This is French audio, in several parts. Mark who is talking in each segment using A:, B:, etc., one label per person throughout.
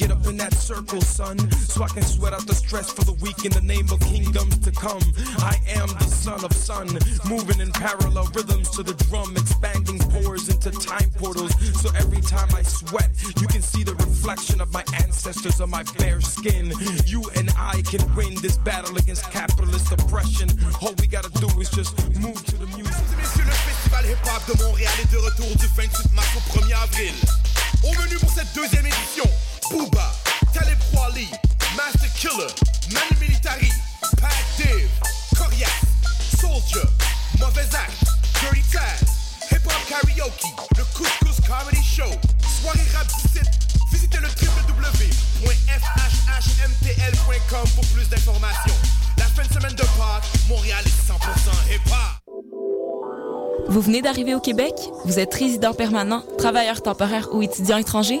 A: Get up in that circle, son, so I can sweat out the stress for the week in the name of kingdoms to come. I am the son of sun, moving in parallel rhythms to the drum, expanding pores into time portals. So every time I sweat, you can see the reflection of my ancestors on my bare skin. You and I can win this battle against capitalist oppression. All we gotta do is just move to the music.
B: Hip-hop de Montréal est de retour du 28 mars au 1er avril. Au menu pour cette deuxième édition, Booba, Talib Kweli, Master Killer, Manu Militari, Pat Div, Coriace, Soldier, Mauvais Acte, Dirty Taz, Hip Hop Karaoke, le Couscous Comedy Show, Soirée Rap 17. Visitez le www.fhhmtl.com pour plus d'informations. La fin de semaine de Pâques, Montréal est 100% hip-hop.
C: Vous venez d'arriver au Québec? Vous êtes résident permanent, travailleur temporaire ou étudiant étranger?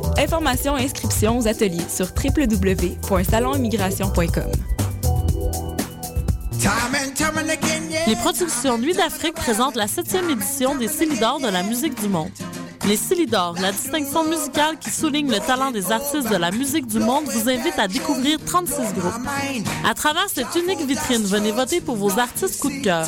C: Informations et inscriptions aux ateliers sur www.salonimmigration.com.
D: Les productions Nuit d'Afrique présentent la septième édition des Célidors de la musique du monde. Les Célidors, la distinction musicale qui souligne le talent des artistes de la musique du monde, vous invite à découvrir 36 groupes. À travers cette unique vitrine, venez voter pour vos artistes coup de cœur.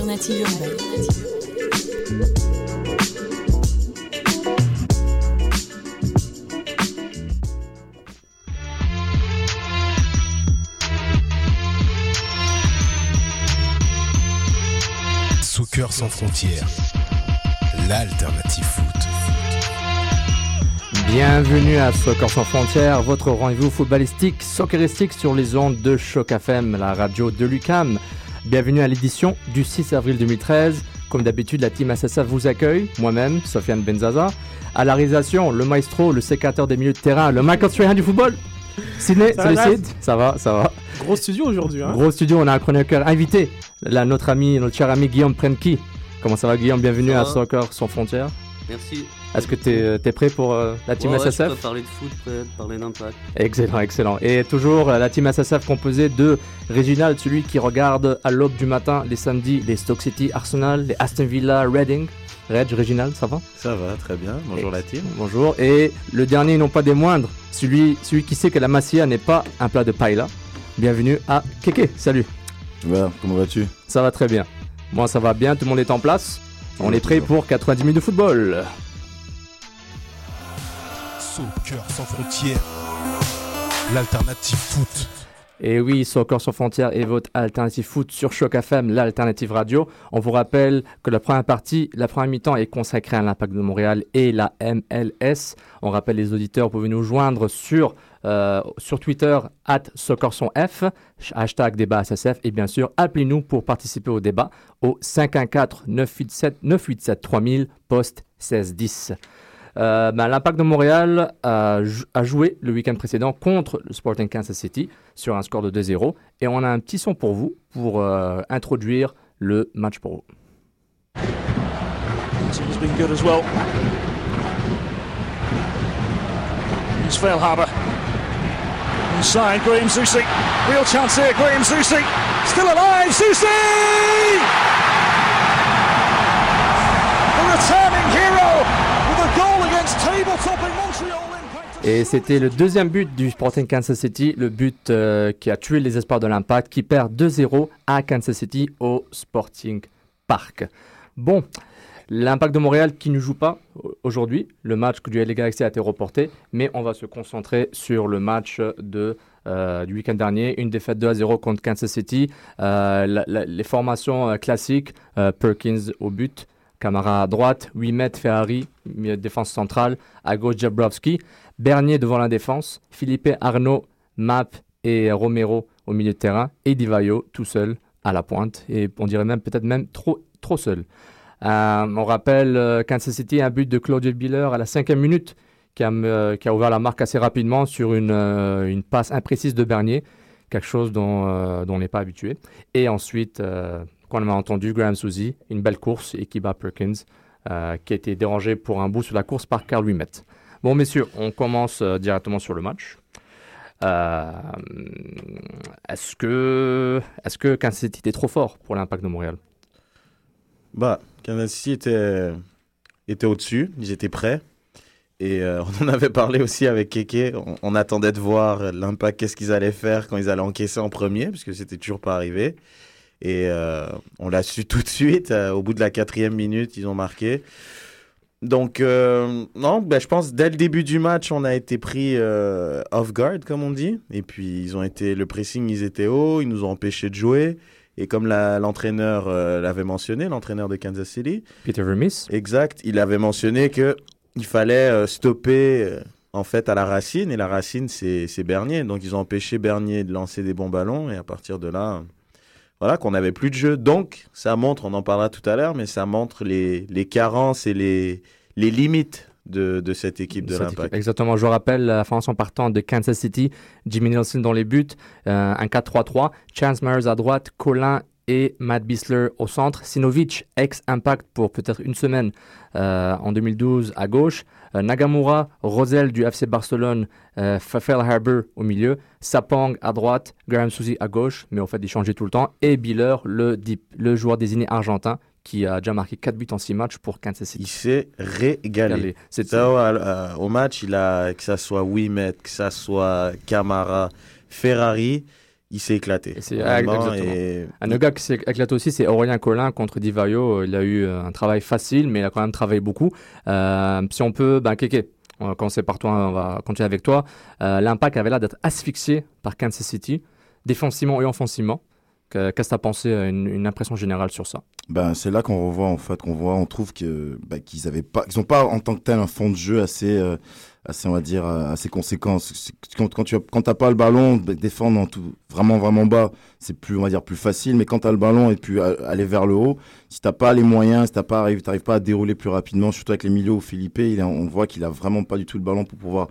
C: urbaine.
E: Soccer sans frontières, l'alternative foot.
F: Bienvenue à Soccer sans frontières, votre rendez-vous footballistique, socceristique sur les ondes de Choc FM, la radio de Lucam. Bienvenue à l'édition du 6 avril 2013. Comme d'habitude, la team SSF vous accueille, moi-même, Sofiane Benzaza. À la réalisation, le maestro, le sécateur des milieux de terrain, le Michael Strahan du football. Sidney, salut Sid, ça va, ça va.
G: Gros studio aujourd'hui. Hein.
F: Gros studio, on a un chroniqueur invité, là, notre ami, notre cher ami Guillaume Premki. Comment ça va Guillaume? Bienvenue
H: Ça
F: à
H: va.
F: Soccer sans frontières.
H: Merci.
F: Est-ce que tu es, prêt pour euh, la team
H: Ouais, ouais,
F: SSF
H: Je peux parler de foot, peut parler d'impact.
F: Excellent, excellent. Et toujours euh, la team SSF composée de Réginald, celui qui regarde à l'aube du matin les samedis les Stoke City, Arsenal, les Aston Villa, Reading. Reg, Réginald, ça va?
I: Ça va, très bien. Bonjour la team.
F: Bonjour. Et le dernier, non pas des moindres, celui, celui qui sait que la massia n'est pas un plat de paella. Bienvenue à Keke. Salut.
I: Va, comment vas-tu?
F: Ça va très bien. Moi, ça va bien, tout le monde est en place. On
I: Ouais,
F: est prêt pour 90 minutes de football.
E: Soccer sans frontières, l'alternative foot.
F: Et oui, Soccer sans frontières et votre alternative foot sur Choc FM, l'alternative radio. On vous rappelle que la première partie, la première mi-temps est consacrée à l'Impact de Montréal et la MLS. On rappelle les auditeurs, vous pouvez nous joindre sur, euh, sur Twitter, at SoccerSonF, hashtag débat SSF, et bien sûr, appelez-nous pour participer au débat au 514-987-987-3000, poste 1610. Euh, ben, L'Impact de Montréal a, jou- a joué le week-end précédent contre le Sporting Kansas City sur un score de 2-0 et on a un petit son pour vous pour euh, introduire le match pour vous.
J: Inside, Graham. Real chance Graham still alive.
F: Et c'était le deuxième but du Sporting Kansas City, le but euh, qui a tué les espoirs de l'Impact, qui perd 2-0 à Kansas City au Sporting Park. Bon, l'Impact de Montréal qui ne joue pas au- aujourd'hui, le match du LA Galaxy a été reporté, mais on va se concentrer sur le match de, euh, du week-end dernier, une défaite 2-0 contre Kansas City, Euh, la- la- les formations euh, classiques, Perkins au but, Camara à droite, Wimet, Ferrari, milieu de défense centrale, à gauche Jabrowski, Bernier devant la défense, Philippe Arnaud, Map et Romero au milieu de terrain, et Divayo tout seul à la pointe, et on dirait même peut-être même trop, seul. Euh, on rappelle euh, Kansas City, un but de Claudio Biller à la cinquième minute, qui a, euh, ouvert la marque assez rapidement sur une, passe imprécise de Bernier, quelque chose dont, on n'est pas habitué. Et ensuite, qu'on a entendu, Graham Suzy, une belle course, et qui bat Perkins, euh, qui a été dérangé pour un bout sur la course par Carl Wimet. Bon, messieurs, on commence euh, directement sur le match. Euh, est-ce que, est-ce que Kansas City était trop fort pour l'impact de Montréal?
I: Bah, Kansas City était, était au-dessus, ils étaient prêts. Et on en avait parlé aussi avec Keke. On, on attendait de voir l'impact, qu'est-ce qu'ils allaient faire quand ils allaient encaisser en premier, puisque c'était toujours pas arrivé. Et euh, on l'a su tout de suite. euh, au bout de la quatrième minute, ils ont marqué. Donc, euh, non, ben, je pense dès le début du match, on a été pris euh, off guard, comme on dit. Et puis, ils ont été, le pressing, ils étaient hauts, ils nous ont empêchés de jouer. Et comme la- l'entraîneur euh, l'avait mentionné, l'entraîneur de Kansas City,
F: Peter Vermis
I: exact, il avait mentionné que il fallait stopper en fait à la racine. Et la racine, c'est Bernier. Donc, ils ont empêché Bernier de lancer des bons ballons. Et à partir de là, voilà, qu'on n'avait plus de jeu. Donc, ça montre, on en parlera tout à l'heure, mais ça montre les, les carences et les, les limites de, de cette équipe de l'Impact.
F: Exactement, je rappelle la formation partante de Kansas City, Jimmy Nelson dans les buts, euh, un 4-3-3, Chance Myers à droite, Colin et Matt Bisler au centre, Sinovic, ex-Impact pour peut-être une semaine euh, en 2012 à gauche, Nagamura, Rosel du FC Barcelone, euh, Fafel Harbour au milieu, Sapang à droite, Graham Suzy à gauche, mais au fait il changeait tout le temps, et Biller, le, joueur désigné argentin, qui a déjà marqué 4 buts en 6 matchs pour Kansas City.
I: Il s'est régalé. Ça, euh, au match, il a, que ça soit Wimet, que ça soit Camara, Ferrari, il s'est éclaté.
F: C'est ah,
I: et-
F: Un autre gars qui s'est éclaté aussi, c'est Aurélien Collin contre Divayo. Il a eu euh, un travail facile, mais il a quand même travaillé beaucoup. Euh, si on peut, ben, Kéké, on va commencer par toi, on va continuer avec toi. Euh, L'impact avait l'air d'être asphyxié par Kansas City, défensivement et offensivement. Que- Qu'est-ce que tu as pensé, une, une impression générale sur ça?
G: Ben, c'est là qu'on revoit en fait qu'on voit on trouve que bah, qu'ils avaient pas qu'ils ont pas en tant que tel un fond de jeu assez euh, assez on va dire euh, assez conséquent. Quand quand tu as- quand t'as pas le ballon bah, défendre en tout vraiment vraiment bas c'est plus on va dire plus facile. Mais quand tu as le ballon et puis euh, aller vers le haut si t'as pas les moyens si t'as pas t'arrives pas à dérouler plus rapidement surtout avec les milieux où Philippe il on voit qu'il a vraiment pas du tout le ballon pour pouvoir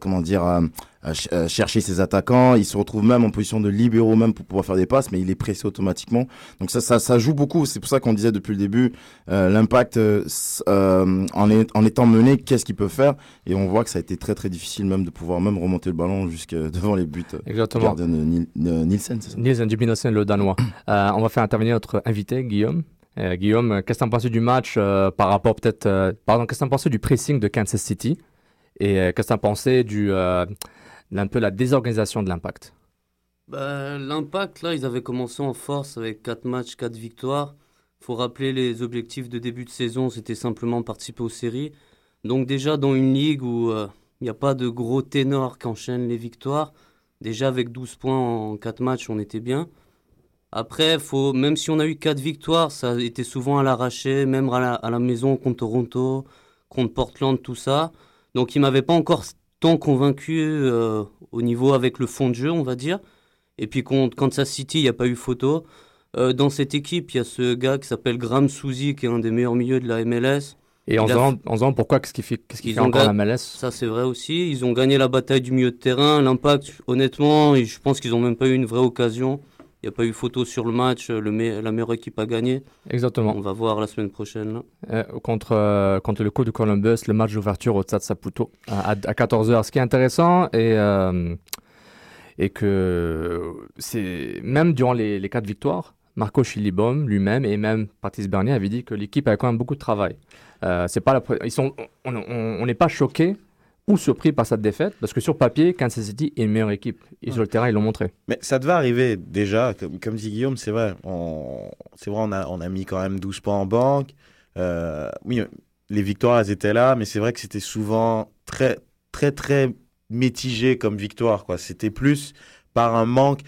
G: comment dire euh, euh, ch- euh, chercher ses attaquants il se retrouve même en position de libéraux même pour pouvoir faire des passes mais il est pressé automatiquement donc ça ça, ça joue beaucoup c'est pour ça qu'on disait depuis le début euh, l'impact euh, euh, en, est- en étant mené qu'est-ce qu'il peut faire? Et on voit que ça a été très très difficile même de pouvoir même remonter le ballon jusque devant les buts euh,
F: Exactement.
G: gardien de Nielsen c'est ça?
F: Nielsen le Danois. Euh, on va faire intervenir notre invité, Guillaume. Euh, Guillaume, euh, qu'est-ce que tu pensé du match euh, par rapport peut-être. euh, pardon, qu'est-ce que tu pensé du pressing de Kansas City? Et euh, qu'est-ce que tu as pensé du, euh, d'un peu la désorganisation de l'impact?
H: Bah, L'impact, là, ils avaient commencé en force avec 4 matchs, 4 victoires. faut rappeler les objectifs de début de saison, c'était simplement participer aux séries. Donc déjà, dans une ligue où euh, il n'y a pas de gros ténors qui enchaînent les victoires, déjà avec 12 points en 4 matchs, on était bien. Après, faut, même si on a eu 4 victoires, ça été souvent à l'arraché, même à la maison contre Toronto, contre Portland, tout ça. Donc il m'avait pas encore tant convaincu euh, au niveau avec le fond de jeu, on va dire. Et puis contre Kansas City, il n'y a pas eu photo. Euh, dans cette équipe, il y a ce gars qui s'appelle Graham Souzy, qui est un des meilleurs milieux de la MLS.
F: Et en demandant- en pourquoi, qu'est-ce qu'il fait, qu'est-ce fait
H: ont
F: encore la MLS
H: Ça, c'est vrai aussi. Ils ont gagné la bataille du milieu de terrain. L'impact, honnêtement, et je pense qu'ils n'ont même pas eu une vraie occasion. Il n'y a pas eu photo sur le match. Le me- la meilleure équipe a gagné.
F: Exactement.
H: On va voir la semaine prochaine.
F: Euh, contre, euh, contre le coup de Columbus, le match d'ouverture au Stade Saputo à, à 14h. Ce qui est intéressant et, euh, et que c'est même durant les, les quatre victoires, Marco Chilibom lui-même et même Patrice Bernier avaient dit que l'équipe avait quand même beaucoup de travail. C'est pas la, ils sont, on n'est pas choqué ou surpris par cette défaite parce que sur papier, Kansas City est une meilleure équipe. Et sur le terrain, ils l'ont montré.
I: Mais ça devait arriver déjà, comme, comme dit Guillaume, c'est vrai. C'est vrai, on a, on a mis quand même 12 points en banque. Euh, oui, les victoires, elles étaient là, mais c'est vrai que c'était souvent très, très, très mitigé comme victoire. quoi. C'était plus par un manque.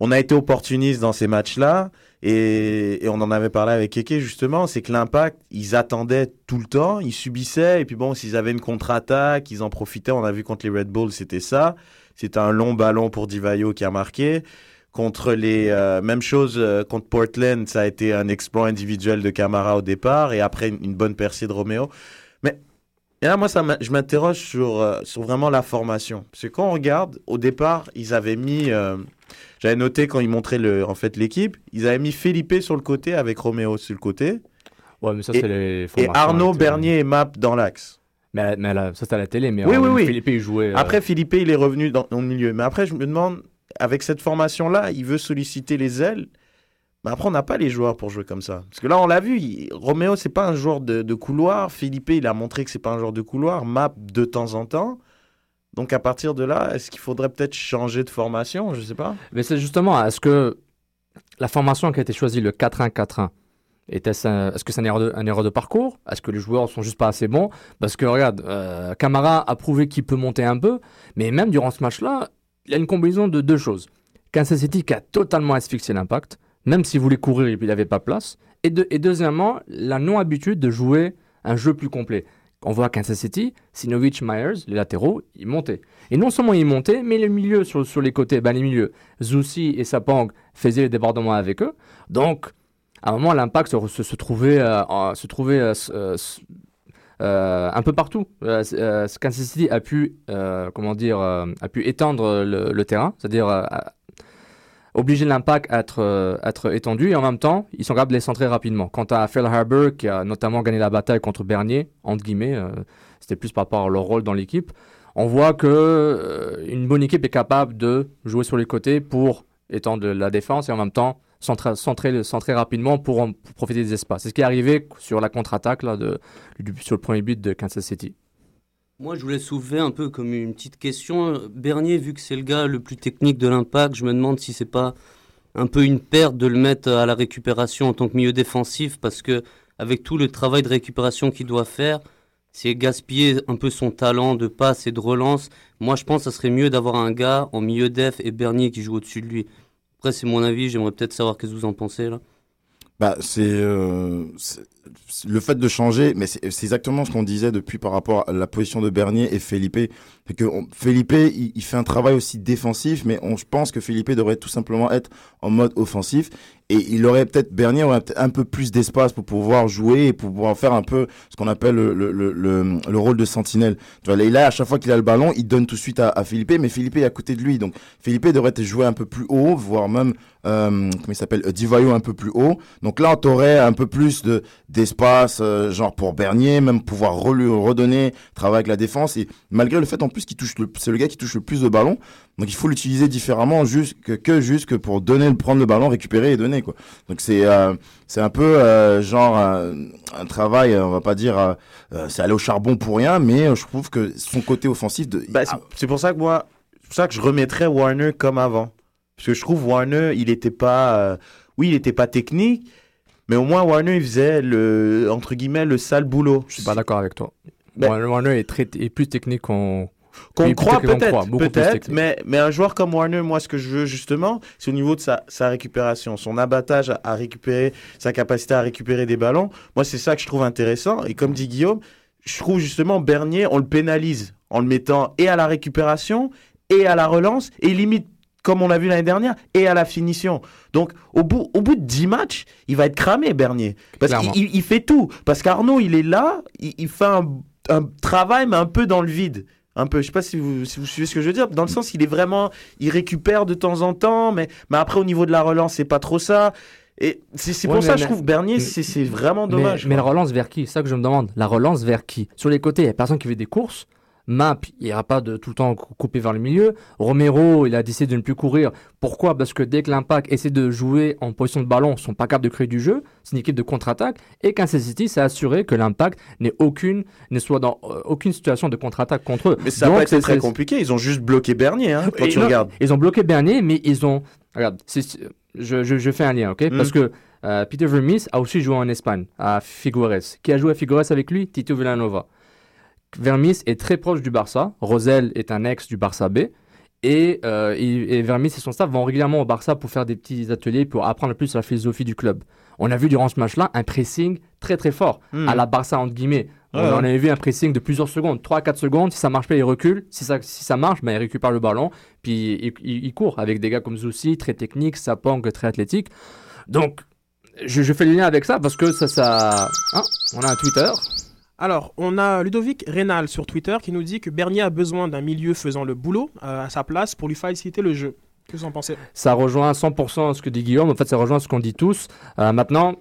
I: On a été opportuniste dans ces matchs-là. Et, on en avait parlé avec Keke justement, c'est que l'impact, ils attendaient tout le temps, ils subissaient, et puis bon, s'ils avaient une contre-attaque, ils en profitaient. On a vu contre les Red Bulls, c'était ça. C'était un long ballon pour Divayo qui a marqué. Contre les euh, même chose euh, contre Portland, ça a été un exploit individuel de Camara au départ et après une, bonne percée de Romeo. Mais là, moi, je m'interroge sur, euh, sur vraiment la formation. Parce que quand on regarde, au départ, ils avaient mis j'avais noté quand ils montraient le, en fait l'équipe, ils avaient mis Felipe sur le côté avec Roméo sur le côté.
F: Ouais, mais ça, c'est les
I: Et Arnaud, Bernier et Map dans l'axe.
F: Mais, mais ça, c'était à la télé. Mais
I: oui, oui, oui.
F: Philippe, il jouait.
I: Euh, après, Philippe, il est revenu dans, le milieu. Mais après, je me demande, avec cette formation-là, il veut solliciter les ailes. Mais après, on n'a pas les joueurs pour jouer comme ça. Parce que là, on l'a vu, Roméo, c'est pas un joueur de, de, couloir. Philippe, il a montré que c'est pas un joueur de couloir. Map, de temps en temps. Donc à partir de là, est-ce qu'il faudrait peut-être changer de formation? Je ne sais pas.
F: Mais c'est justement, est-ce que la formation qui a été choisie, le 4-1-4-1, est-ce que c'est une erreur, de, parcours? Est-ce que les joueurs sont juste pas assez bons? Parce que regarde, euh, Camara a prouvé qu'il peut monter un peu, mais même durant ce match-là, il y a une combinaison de deux choses. Kansas City qui a totalement asphyxié l'impact, même s'il voulait courir, il n'avait pas place. Et, et deuxièmement, la non-habitude de jouer un jeu plus complet on voit à Kansas City, Sinovic, Myers, les latéraux, ils montaient. Et non seulement ils montaient, mais les milieux sur, sur les côtés, ben les milieux, Zoussi et Sapang faisaient les débordements avec eux. Donc, à un moment, l'impact se, trouvait, euh, se trouvait euh, euh, un peu partout. Kansas City a pu, comment dire, a pu étendre le, le terrain, c'est-à-dire obliger l'impact à être, euh, être étendu et en même temps, ils sont capables de les centrer rapidement. Quant à Phil Harbour, qui a notamment gagné la bataille contre Bernier, entre guillemets, euh, c'était plus par rapport à leur rôle dans l'équipe, on voit que euh, une bonne équipe est capable de jouer sur les côtés pour étendre la défense et en même temps centrer, centrer, centrer rapidement pour, en, profiter des espaces. C'est ce qui est arrivé sur la contre-attaque là, de, sur le premier but de Kansas City.
H: Moi, je voulais soulever un peu comme une petite question. Bernier, vu que c'est le gars le plus technique de l'impact, je me demande si c'est pas un peu une perte de le mettre à la récupération en tant que milieu défensif, parce que avec tout le travail de récupération qu'il doit faire, c'est gaspiller un peu son talent de passe et de relance. Moi, je pense que ça serait mieux d'avoir un gars en milieu def et Bernier qui joue au-dessus de lui. Après, c'est mon avis, j'aimerais peut-être savoir ce que vous en pensez là.
G: Bah, c'est euh, le fait de changer, mais c'est exactement ce qu'on disait depuis par rapport à la position de Bernier et Felipe. C'est que Felipe, il, fait un travail aussi défensif, mais on, je pense que Felipe devrait tout simplement être en mode offensif. Et il aurait peut-être, Bernier aurait peut-être un peu plus d'espace pour pouvoir jouer et pour pouvoir faire un peu ce qu'on appelle le, le, le, le, rôle de sentinelle. Tu vois, là, à chaque fois qu'il a le ballon, il donne tout de suite à, Felipe, mais Felipe est à côté de lui. Donc, Felipe devrait jouer un peu plus haut, voire même, euh, comment il s'appelle, Divayo un peu plus haut. Donc là, on aurait un peu plus de d'espace, euh, genre pour Bernier, même pouvoir redonner, travailler avec la défense. Et malgré le fait en plus qu'il touche, c'est le gars qui touche le plus de ballons. Donc il faut l'utiliser différemment juste que, que, juste que pour donner, prendre le ballon, récupérer et donner quoi. Donc c'est euh, c'est un peu euh, genre un, travail, on va pas dire euh, c'est aller au charbon pour rien, mais je trouve que son côté offensif de.
I: Bah, c'est pour ça que moi, c'est pour ça que je remettrais Warner comme avant, parce que je trouve Warner, il était pas, oui, il était pas technique, mais au moins Warner il faisait le entre guillemets le sale boulot.
F: Je suis pas d'accord avec toi. Ben Warner est très est plus technique qu'on
I: qu'on croit peut-être, peut-être, mais, mais un joueur comme Warner, moi, ce que je veux justement, c'est au niveau de sa, sa récupération, son abattage à, récupérer, sa capacité à récupérer des ballons. Moi, c'est ça que je trouve intéressant. Et comme dit Guillaume, je trouve justement Bernier, on le pénalise en le mettant et à la récupération et à la relance et limite comme on l'a vu l'année dernière, et à la finition. Donc, au bout, au bout de 10 matchs, il va être cramé, Bernier. Parce qu'il il fait tout. Parce qu'Arnaud, il est là, il, il fait un, un, travail, mais un peu dans le vide un peu. Je sais pas si vous, si vous suivez ce que je veux dire. Dans le sens, il est vraiment, il récupère de temps en temps, mais, mais après au niveau de la relance, c'est pas trop ça. Et c'est pour ça que je trouve Bernier, c'est vraiment dommage.
F: Mais, la relance vers qui? C'est ça que je me demande. La relance vers qui? Sur les côtés, il y a personne qui fait des courses. Map, il n'ira pas de tout le temps cou- couper vers le milieu. Romero, il a décidé de ne plus courir. Pourquoi? Parce que dès que l'Impact essaie de jouer en position de ballon, ils sont pas capables de créer du jeu. C'est une équipe de contre-attaque. Et Kansas City s'est assuré que l'Impact n'ait aucune, ne soit dans euh, aucune situation de contre-attaque contre eux.
I: Mais ça n'a pas été très compliqué. Ils ont juste bloqué Bernier, hein, quand
F: et
I: tu
F: non,
I: regardes.
F: Ils ont bloqué Bernier, mais ils ont. Regarde, je, je, je fais un lien, ok?
I: Mm.
F: Parce que euh, Peter Vermes a aussi joué en Espagne, à Figueres. Qui a joué à Figueres avec lui? Tito Villanova. Vermes est très proche du Barça. Rosel est un ex du Barça B. Et, euh, et Vermes et son staff vont régulièrement au Barça pour faire des petits ateliers pour apprendre plus sur la philosophie du club. On a vu durant ce match-là un pressing très très fort,
I: Hmm.
F: à la Barça entre guillemets. On
I: Ouais,
F: en
I: ouais.
F: avait vu un pressing de plusieurs secondes, 3-4 secondes. Si ça marche pas, il recule. Si ça, si ça marche, ben, il récupère le ballon. Puis il, il- il court avec des gars comme Zoussi, très technique, Sapong, très athlétique. Donc, je, je fais le lien avec ça parce que ça. ça... Ah, on a un Twitter.
K: Alors, on a Ludovic Rénal sur Twitter qui nous dit que Bernier a besoin d'un milieu faisant le boulot euh, à sa place pour lui faciliter le jeu. Que vous en pensez?
F: Ça rejoint à 100% ce que dit Guillaume. En fait, ça rejoint ce qu'on dit tous. Euh, maintenant,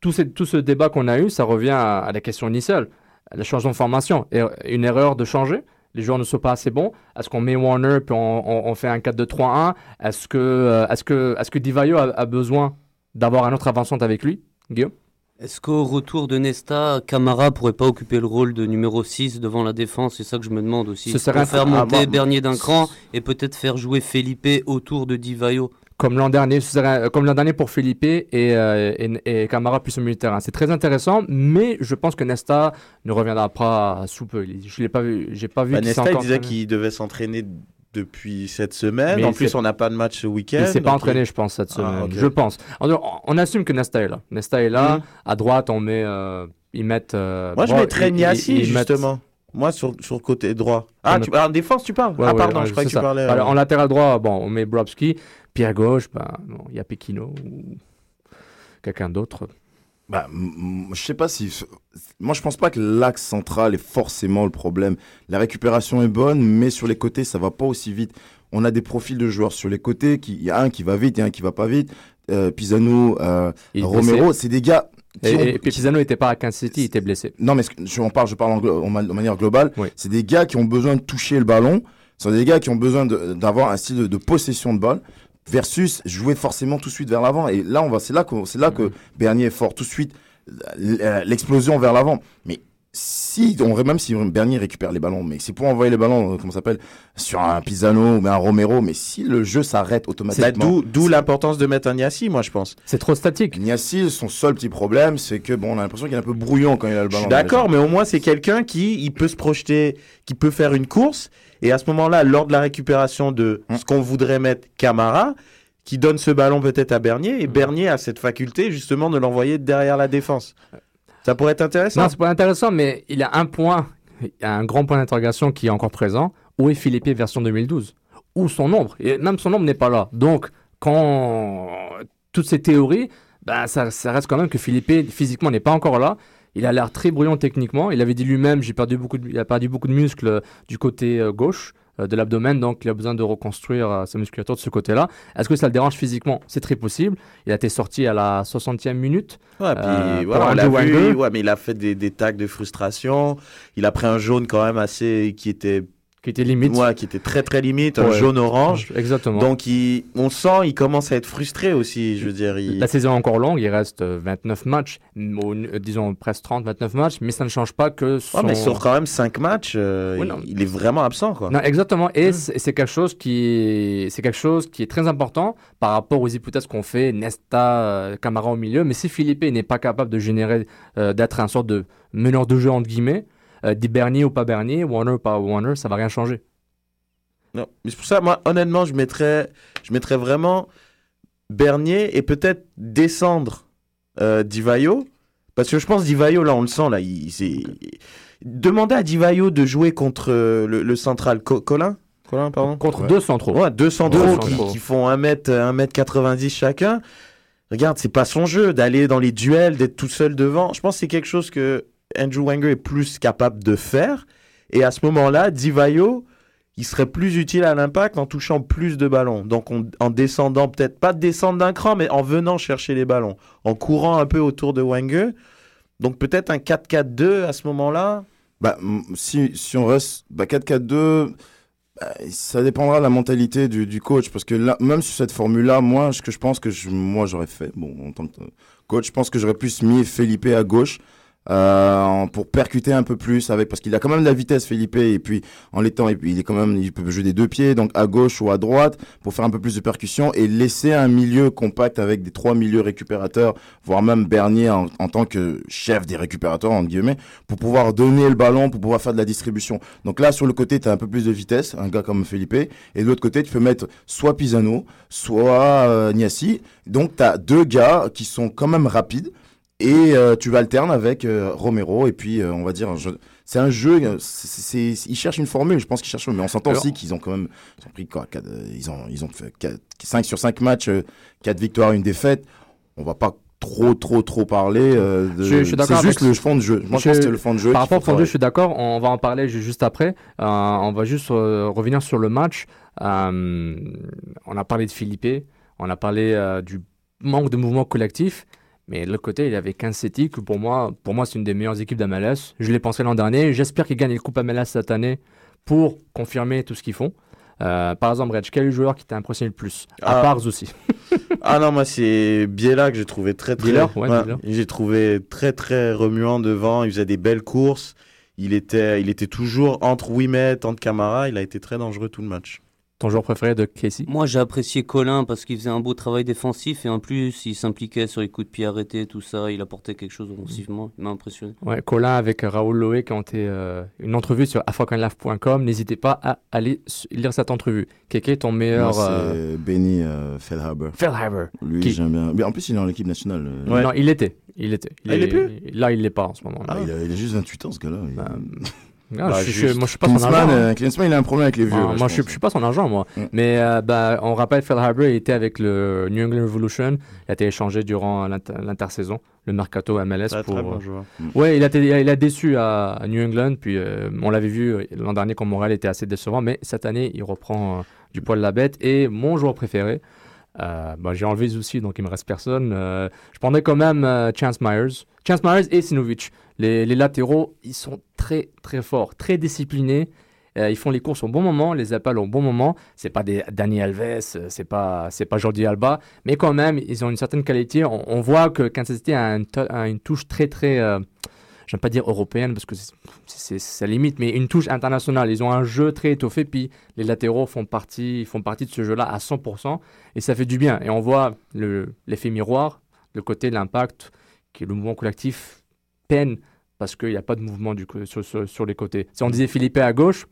F: tout, ce- débat qu'on a eu, ça revient à, la question initiale. Le changement de formation. Une erreur de changer. Les joueurs ne sont pas assez bons. Est-ce qu'on met Warner puis on, fait un 4-2-3-1 Est-ce que, euh, est-ce que, est-ce que Divayo a, a besoin d'avoir un autre avancante avec lui? Guillaume?
H: Est-ce qu'au retour de Nesta, Camara pourrait pas occuper le rôle de numéro 6 devant la défense? C'est ça que je me demande aussi.
F: Ce serait
H: faire monter Bernier d'un cran et peut-être faire jouer Felipe autour de Divayo.
F: comme l'an dernier, ce serait, euh, comme l'an dernier pour Felipe et, euh, et, et Camara plus au milieu de terrain. C'est très intéressant, mais je pense que Nesta ne reviendra pas sous peu. Je l'ai pas vu, j'ai pas vu.
I: Bah, Nesta, il disait qu'il devait s'entraîner depuis cette semaine.
F: Mais
I: en
F: il
I: plus, on n'a pas de match ce week-end.
F: Il s'est pas entraîné,
I: il-
F: je pense, cette
I: Ah,
F: semaine. Je pense. On, on assume que Nesta est là. Nesta est là.
I: Mhm.
F: À droite, on met, euh, ils mettent. euh,
I: Moi, je mettrais Niassi,
F: ils- ils mettent-
I: justement. Moi, sur, sur le côté droit. Ah,
F: On
I: tu, ah, en défense, tu parles?
F: Ouais,
I: Ah, pardon,
F: ouais,
I: je croyais que tu parlais.
F: Alors,
I: euh,
F: en latéral droit, bon, on met Brobski. Pierre gauche, ben, bon, il y a Pekino ou quelqu'un d'autre.
G: Bah, je sais pas si. Moi, je pense pas que l'axe central est forcément le problème. La récupération est bonne, mais sur les côtés, ça va pas aussi vite. On a des profils de joueurs sur les côtés. qui- Il y a un qui va vite, il y a un qui va pas vite. Euh, Pisano, euh, Romero, c'est des gars. qui
F: Et,
G: ont-
F: et Pisano n'était pas à Kansas City, il était blessé.
G: Non, mais je parle, je parle en, en de manière globale.
F: Oui.
G: C'est des gars qui ont besoin de toucher le ballon. Ce sont des gars qui ont besoin d'avoir un style de, de possession de balle versus jouer forcément tout de suite vers l'avant. Et là, on va, c'est là que, c'est là que Bernier est fort. Tout de suite, l'explosion vers l'avant. Mais si, on, même si Bernier récupère les ballons, mais c'est pour envoyer les ballons, euh, comment s'appelle, sur un Pisano ou un Romero. Mais si le jeu s'arrête automatiquement.
I: D'où d'où l'importance de mettre un Niassi, moi, je pense.
F: C'est trop statique.
G: Niassi, son seul petit problème, c'est que bon, on a l'impression qu'il est un peu brouillon quand il a le
I: Je
G: ballon.
I: d'accord, mais au moins, c'est quelqu'un qui il peut se projeter, qui peut faire une course. Et à ce moment-là, lors de la récupération de
G: Hum.
I: ce qu'on voudrait mettre Camara, qui donne ce ballon peut-être à Bernier, et Bernier a cette faculté, justement, de l'envoyer derrière la défense. Ça pourrait être intéressant.
F: Non, c'est pas intéressant, mais il y a un point, un grand point d'interrogation qui est encore présent. Où est Philippe version 2012 Où son nombre? Et même son nombre n'est pas là. Donc, quand toutes ces théories, ben, ça, ça reste quand même que Philippe physiquement n'est pas encore là. Il a l'air très brillant techniquement. Il avait dit lui-même, j'ai perdu beaucoup, de, il a perdu beaucoup de muscles euh, du côté euh, gauche de l'abdomen, donc il a besoin de reconstruire euh, sa musculature de ce côté-là. Est-ce que ça le dérange physiquement? C'est très possible. Il a été sorti à la 60e minute.
I: Ouais, puis
F: Euh,
I: voilà, on l'a vu, ouais, mais il a fait des, des tags de frustration. Il a pris un jaune quand même assez, qui était,
F: qui était limite.
I: ouais, qui était très très limite,
F: Ouais.
I: jaune orange.
F: Exactement.
I: Donc il, on sent, il commence à être frustré aussi. Je veux dire, il...
F: La saison est encore longue, il reste euh, 29 matchs, m- au- euh, disons presque 30, 29 matchs, mais ça ne change pas que son...
I: Ouais, mais sur quand même 5 matchs, euh,
F: Oui,
I: il, est vraiment absent quoi.
F: Non, exactement. Et c'est c'est quelque chose qui c'est quelque chose qui est très important par rapport aux hypothèses qu'on fait, Nesta, euh, Camara au milieu. Mais si Philippe n'est pas capable de générer, euh, d'être un sorte de meneur de jeu entre guillemets, euh, dit Bernier ou pas Bernier, Warner ou pas Warner, ça va rien changer.
I: Non, mais c'est pour ça, moi, honnêtement, je mettrais, je mettrais vraiment Bernier et peut-être descendre euh, Divayo. Parce que je pense Divayo, là, on le sent, là. Il, c'est... Demandez à Divayo de jouer contre euh, le, le central Co- Colin? Colin, pardon?
F: Contre deux centraux.
I: Ouais, deux centraux
F: Deux
I: qui,
F: centraux.
I: qui font 1 mètre, 1 mètre 90 chacun. Regarde, c'est pas son jeu d'aller dans les duels, d'être tout seul devant. Je pense que c'est quelque chose que Andrew Wenger est plus capable de faire. Et à ce moment-là, Divayo, il serait plus utile à l'impact en touchant plus de ballons. Donc on- en descendant, peut-être pas de descendre d'un cran, mais en venant chercher les ballons, en courant un peu autour de Wenger. Donc peut-être un 4-4-2 à ce moment-là.
G: Bah, si, si on reste bah, 4-4-2, bah, ça dépendra de la mentalité du, du coach. Parce que là, même sur cette formule-là, moi, ce que je pense que je, moi j'aurais fait, bon, en tant que coach, je pense que j'aurais plus mis Felipe à gauche. Euh, pour percuter un peu plus avec parce qu'il a quand même de la vitesse Felipe et puis en l'étant et il est quand même il peut jouer des deux pieds donc à gauche ou à droite pour faire un peu plus de percussion et laisser un milieu compact avec des trois milieux récupérateurs voire même Bernier en, en tant que chef des récupérateurs entre guillemets pour pouvoir donner le ballon pour pouvoir faire de la distribution. Donc là sur le côté tu as un peu plus de vitesse un gars comme Felipe et de l'autre côté tu peux mettre soit Pisano soit euh, Niassi. Donc tu as deux gars qui sont quand même rapides et euh, tu alternes avec euh, Romero et puis euh, on va dire c'est un jeu euh, c'est ils cherchent une formule je pense qu'ils cherchent mais on s'entend
F: Alors-
G: aussi qu'ils ont quand même ils ont pris quoi quatre- ils ont ils ont fait 5 sur 5 matchs 4 victoires une défaite on va pas trop trop trop parler euh, de
F: Je- je suis
G: c'est juste le fond de jeu moi je, pense que c'est le fond de jeu
F: Par rapport au fond de jeu, je suis d'accord. On va en parler ju- juste après. Euh, on va juste euh, revenir sur le match. On a parlé de Philippe. On a parlé du manque de mouvement collectif. Mais de l'autre côté, il y avait Kansas City, que pour moi, pour moi c'est une des meilleures équipes d'MLS. Je l'ai pensé l'an dernier. J'espère qu'ils gagnent le Coupe MLS cette année pour confirmer tout ce qu'ils font. Euh, par exemple, Reg, quel joueur qui t'a impressionné le plus? À
I: Ah.
F: part aussi.
I: Ah non, moi c'est Biela que j'ai trouvé très très.
F: Ouais, Biela.
I: J'ai trouvé très très remuant devant. Il faisait des belles courses. Il était, il était toujours entre Wimet, entre Camara. Il a été très dangereux tout le match.
F: Ton joueur préféré de Casey?
H: Moi, j'ai apprécié Colin parce qu'il faisait un beau travail défensif et en plus, il s'impliquait sur les coups de pied arrêtés, tout ça. Il apportait quelque chose offensivement. Il m'a impressionné.
F: Ouais, Colin avec Raoul Loé qui ont été euh, une entrevue sur africanlife.com. N'hésitez pas à aller lire cette entrevue. Kéké, ton meilleur. Euh,
G: c'est Benny euh, Feldhaber
F: Feldhaber.
G: lui
F: Qui-
G: j'aime bien mais en plus il est dans l'équipe nationale euh.
F: Non, il était. Il était.
G: Ah, il est plus?
F: Là, il l'est pas en ce moment.
G: Ah, il, a, il a juste 28 ans ce gars-là il-
F: je suis- je- moi, je suis pas son
G: Klinsmann,
F: agent.
G: euh, Klinsmann, il a un problème avec les vieux
F: Ah,
G: là,
F: moi,
G: je
F: je suis, je pas son agent, moi. Mais euh, bah, on rappelle, Phil Harbour il était avec le New England Revolution. Il a été échangé durant l'inter- l'intersaison, le mercato MLS.
I: Très,
F: pour,
I: très bon
F: euh,
I: joueur.
F: Ouais, il a, été- il a déçu à, à New England. Puis euh, on l'avait vu euh, l'an dernier quand Montréal était assez décevant. Mais cette année, il reprend euh, du poil de la bête. Et mon joueur préféré, euh, bah, j'ai enlevé Zoussi, donc il me reste personne. Euh, je prendrais quand même euh, Chance Myers. Chance Myers et Sinovic. Les, latéraux, ils sont très, très forts, très disciplinés. Euh, ils font les courses au bon moment, les appels au bon moment. C'est pas des Dani Alves, euh, c'est pas pas Jordi Alba, mais quand même ils ont une certaine qualité. On, voit que Kansas City a, a une touche très très, euh, j'aime pas dire européenne parce que c'est- sa limite, mais une touche internationale. Ils ont un jeu très étoffé, puis les latéraux font partie font partie de ce jeu-là à 100% et ça fait du bien. Et on voit le- l'effet miroir, le côté l'impact, qui est le mouvement collectif peine parce qu'il n'y a pas de mouvement du, sur, sur- sur les côtés. Si on disait Philippe à gauche,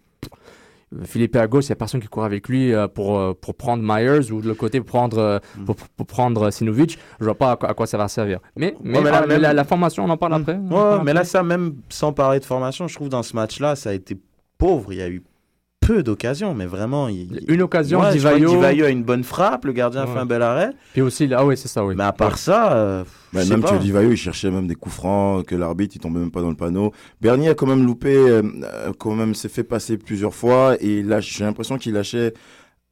F: Philippe à gauche, il n'y a personne qui court avec lui euh, pour, euh, pour prendre Myers ou de l'autre côté pour prendre, euh, pour, pour prendre Sinovic. Je vois pas à quoi, à quoi ça va servir. Mais, mais,
I: mais là,
F: ah,
I: même-
F: la, la formation, on en parle après.
I: Ouais, mais là, ça, même sans parler de formation, je trouve dans ce match-là, ça a été pauvre. Il y a eu peu d'occasions, mais vraiment. il-
F: Une occasion,
I: Ouais,
F: Divayo.
I: Divayo a une bonne frappe, le gardien
F: Ouais.
I: fait un bel arrêt.
F: Puis aussi, là- ah oui, c'est ça, oui.
I: Mais à part ça, euh,
G: Bah, même
I: pas.
G: Divayo, il cherchait même des coups francs, que l'arbitre, il tombait même pas dans le panneau. Bernier a quand même loupé, euh, euh, quand même s'est fait passer plusieurs fois, et là, j'ai l'impression qu'il lâchait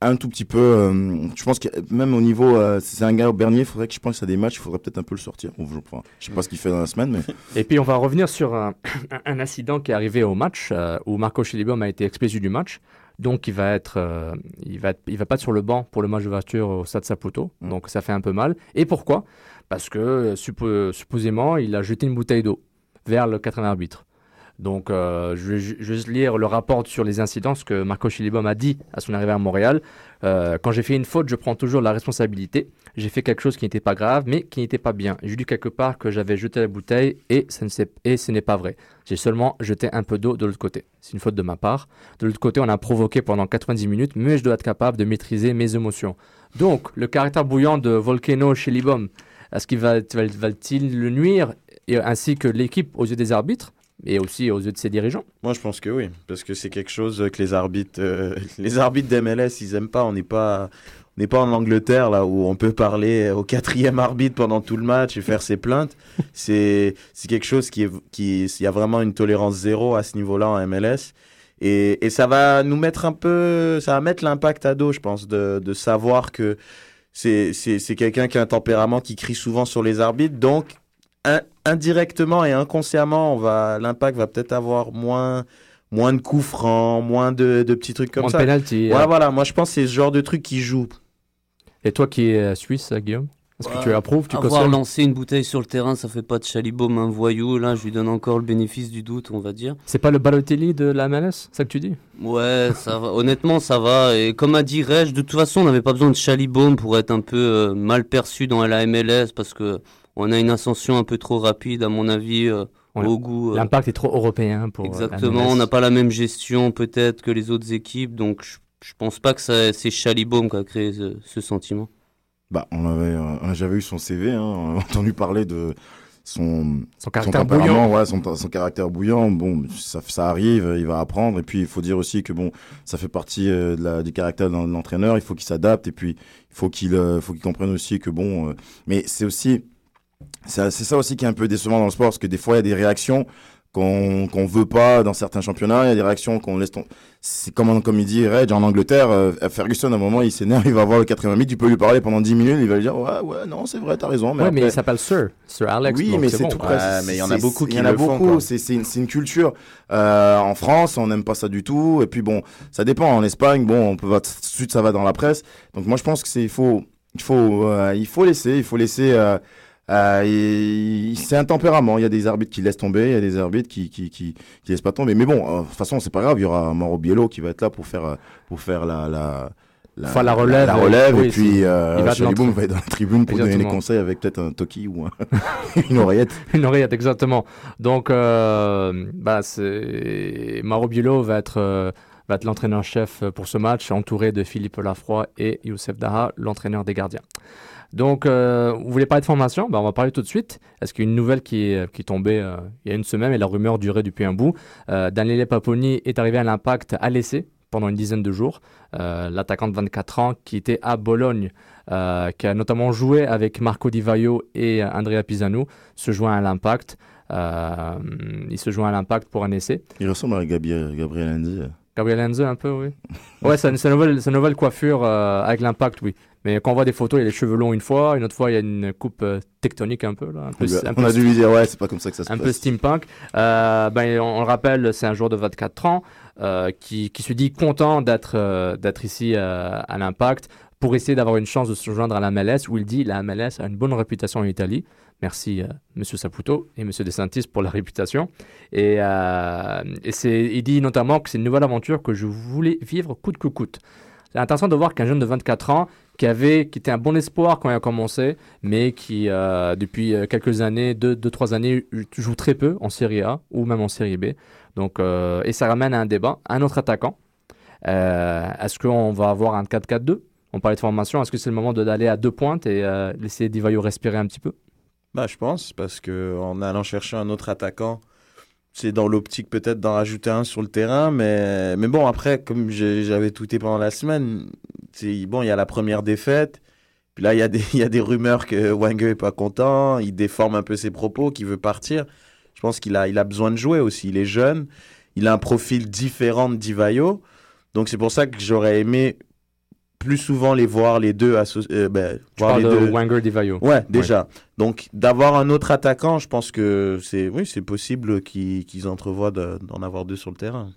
G: un tout petit peu. euh, je pense que même au niveau, euh, c'est un gars au Bernier, il faudrait que je pense à des matchs, il faudrait peut-être un peu le sortir. Enfin, je sais pas ce qu'il fait dans la semaine, mais.
F: Et puis on va revenir sur un, un incident qui est arrivé au match euh, où Marco Chilibom a été expédié du match. Donc il va être, euh, il va, il va pas être sur le banc pour le match de voiture au Stade Saputo. Donc ça fait un peu mal. Et pourquoi? Parce que suppo- supposément il a jeté une bouteille d'eau vers le quatrième arbitre. Donc euh, je vais ju- juste lire le rapport sur les incidents, ce que Marco Chilibom a dit à son arrivée à Montréal. Euh, quand j'ai fait une faute, je prends toujours la responsabilité. J'ai fait quelque chose qui n'était pas grave, mais qui n'était pas bien. J'ai lu quelque part que j'avais jeté la bouteille et, ça ne et ce n'est pas vrai. J'ai seulement jeté un peu d'eau de l'autre côté. C'est une faute de ma part. De l'autre côté, on a provoqué pendant 90 minutes, mais je dois être capable de maîtriser mes émotions. Donc, le caractère bouillant de Volcano Chilibom, est-ce qu'il va, va- va-t-il le nuire, et, ainsi que l'équipe aux yeux des arbitres? Et aussi aux yeux de ses dirigeants
I: Moi, je pense que oui, parce que c'est quelque chose que les arbitres, euh, les arbitres d'MLS, ils aiment pas. On n'est pas, on n'est pas en Angleterre là où on peut parler au quatrième arbitre pendant tout le match et faire ses plaintes. c'est, c'est quelque chose qui est, qui, il y a vraiment une tolérance zéro à ce niveau-là en MLS. Et, et ça va nous mettre un peu, ça va mettre l'impact à dos, je pense, de, de savoir que c'est, c'est, c'est quelqu'un qui a un tempérament qui crie souvent sur les arbitres. Donc, un- indirectement et inconsciemment, on va, l'impact va peut-être avoir moins, moins de coups francs, moins de, de petits trucs comme
F: Moins de
I: ça.
F: penalty,
I: Ouais, voilà. Moi, je pense que c'est ce genre de truc qui joue.
F: Et toi qui es euh, suisse, Guillaume Est-ce que tu approuves Tu
H: Avoir lancé une bouteille sur le terrain, ça fait pas de Chalibaume un voyou. Là, je lui donne encore le bénéfice du doute, on va dire.
F: C'est pas le Balotelli de la MLS, c'est ça que tu dis?
H: Ouais, ça va. Honnêtement, ça va. Et comme a dit Reg, de toute façon, on n'avait pas besoin de Chalibaume pour être un peu euh, mal perçu dans la MLS parce que on a une ascension un peu trop rapide, à mon avis, euh,
F: Ouais.
H: au goût. euh,
F: L'impact est trop européen pour. euh,
H: Exactement, on n'a pas la même gestion peut-être que les autres équipes, donc je, je pense pas que ça- c'est Chalibaume qui a créé ce, ce sentiment.
G: Bah, on avait, euh, j'avais eu son CV, hein, on a entendu parler de son,
F: Son caractère bouillant.
G: ouais, son, son caractère bouillant. Bon, ça, ça arrive, il va apprendre. Et puis, il faut dire aussi que bon, ça fait partie euh, de la, du caractère de l'entraîneur. Il faut qu'il s'adapte et puis il faut qu'il, euh, faut qu'il comprenne aussi que bon. euh, mais c'est aussi, c'est ça aussi qui est un peu décevant dans le sport, parce que des fois, il y a des réactions qu'on qu'on veut pas dans certains championnats. Il y a des réactions qu'on laisse tomber. C'est comme, comme il dit Reg en Angleterre, euh, Ferguson, à un moment, il s'énerve, il va voir le 80 minutes, tu peux lui parler pendant 10 minutes, il va lui dire Ouais, ouais, non, c'est vrai, t'as raison. Mais
F: ouais, mais il s'appelle Sir, Sir Alex.
G: oui, mais c'est
F: bon.
G: tout près.
I: Ouais, mais il y en a beaucoup
G: Il
I: qui
G: y en a
I: le
G: beaucoup. C'est c'est une, une culture. Euh, en France, on n'aime pas ça du tout. Et puis bon, ça dépend. En Espagne, bon, on peut tout de suite ça va dans la presse. Donc moi, je pense que c'est il faut il faut euh, il faut laisser il faut laisser. Euh, c'est un tempérament. Il y a des arbitres qui laissent tomber, il y a des arbitres qui qui qui, qui laissent pas tomber. Mais bon, euh, de toute façon, c'est pas grave. Il y aura Mauro Biello qui va être là pour faire euh, pour faire la la la,
F: Enfin, la relève,
G: la relève,
F: oui,
G: et puis euh,
F: il va être
G: Chaliboum
F: l'entraîneur.
G: va être dans la tribune pour donner des conseils avec peut-être un toki ou un- une oreillette.
F: Une oreillette, exactement. Donc, euh, bah, Mauro Biello va être, euh, va être l'entraîneur-chef pour ce match, entouré de Philippe Lafroy et Youssef Daha, l'entraîneur des gardiens. Donc, euh, vous voulez parler de formation? Bah, On va parler tout de suite. Est-ce qu'il y a une nouvelle qui est, qui est tombée euh, il y a une semaine et la rumeur durait depuis un bout? Euh, Daniele Paponi est arrivé à l'impact à l'essai pendant une dizaine de jours. Euh, L'attaquant de 24 ans qui était à Bologne, euh, qui a notamment joué avec Marco Di Vaio et Andrea Pisano, se joint à l'impact. Euh, il se joint à l'impact pour un essai.
G: Il ressemble à Gabriel, Gabriel Andy.
F: Gabriel Enze un peu, oui. Ouais, sa nouvelle, sa nouvelle coiffure euh, avec l'impact, oui. Mais quand on voit des photos, il a les cheveux longs une fois, une autre fois, il y a une coupe euh, tectonique un peu. Là, un peu,
G: On
F: un peu
G: a dû lui dire, ouais, c'est pas comme ça que ça se
F: un
G: passe.
F: peu steampunk. Euh, ben, on, on le rappelle, c'est un joueur de 24 ans qui, qui se dit content d'être d'être ici à l'Impact pour essayer d'avoir une chance de se joindre à la MLS, où il dit la MLS a une bonne réputation en Italie. Merci euh, Monsieur Saputo et Monsieur De Santis pour la réputation. Et, euh, il dit notamment que c'est une nouvelle aventure que je voulais vivre coûte que coûte. C'est intéressant de voir qu'un jeune de 24 ans qui avait qui était un bon espoir quand il a commencé, mais qui euh, depuis euh, quelques années, deux, deux trois années, joue très peu en Série A ou même en Série B. Donc et ça ramène à un débat, un autre attaquant. Est-ce qu'on va avoir un 4-4-2 On parlait de formation. Est-ce que c'est le moment d'aller à deux pointes et laisser Divayo respirer un petit peu?
I: Bah, je pense, parce que en allant chercher un autre attaquant, c'est dans l'optique peut-être d'en rajouter un sur le terrain, mais, mais bon, après, comme j'avais tweeté pendant la semaine, bon, il y a la première défaite, puis là, il y, a des- y a des rumeurs que Wenger est pas content, il déforme un peu ses propos, qu'il veut partir. Je pense qu'il a, il a besoin de jouer aussi, il est jeune, il a un profil différent de Divayo, donc c'est pour ça que j'aurais aimé plus souvent les voir les deux associés. euh, ben, voir
F: parles
I: les
F: de
I: deux.
F: Wenger Divayo.
I: Ouais, déjà. Donc, d'avoir un autre attaquant, je pense que c'est oui, c'est possible qu'ils qu'ils entrevoient de- d'en avoir deux sur le terrain.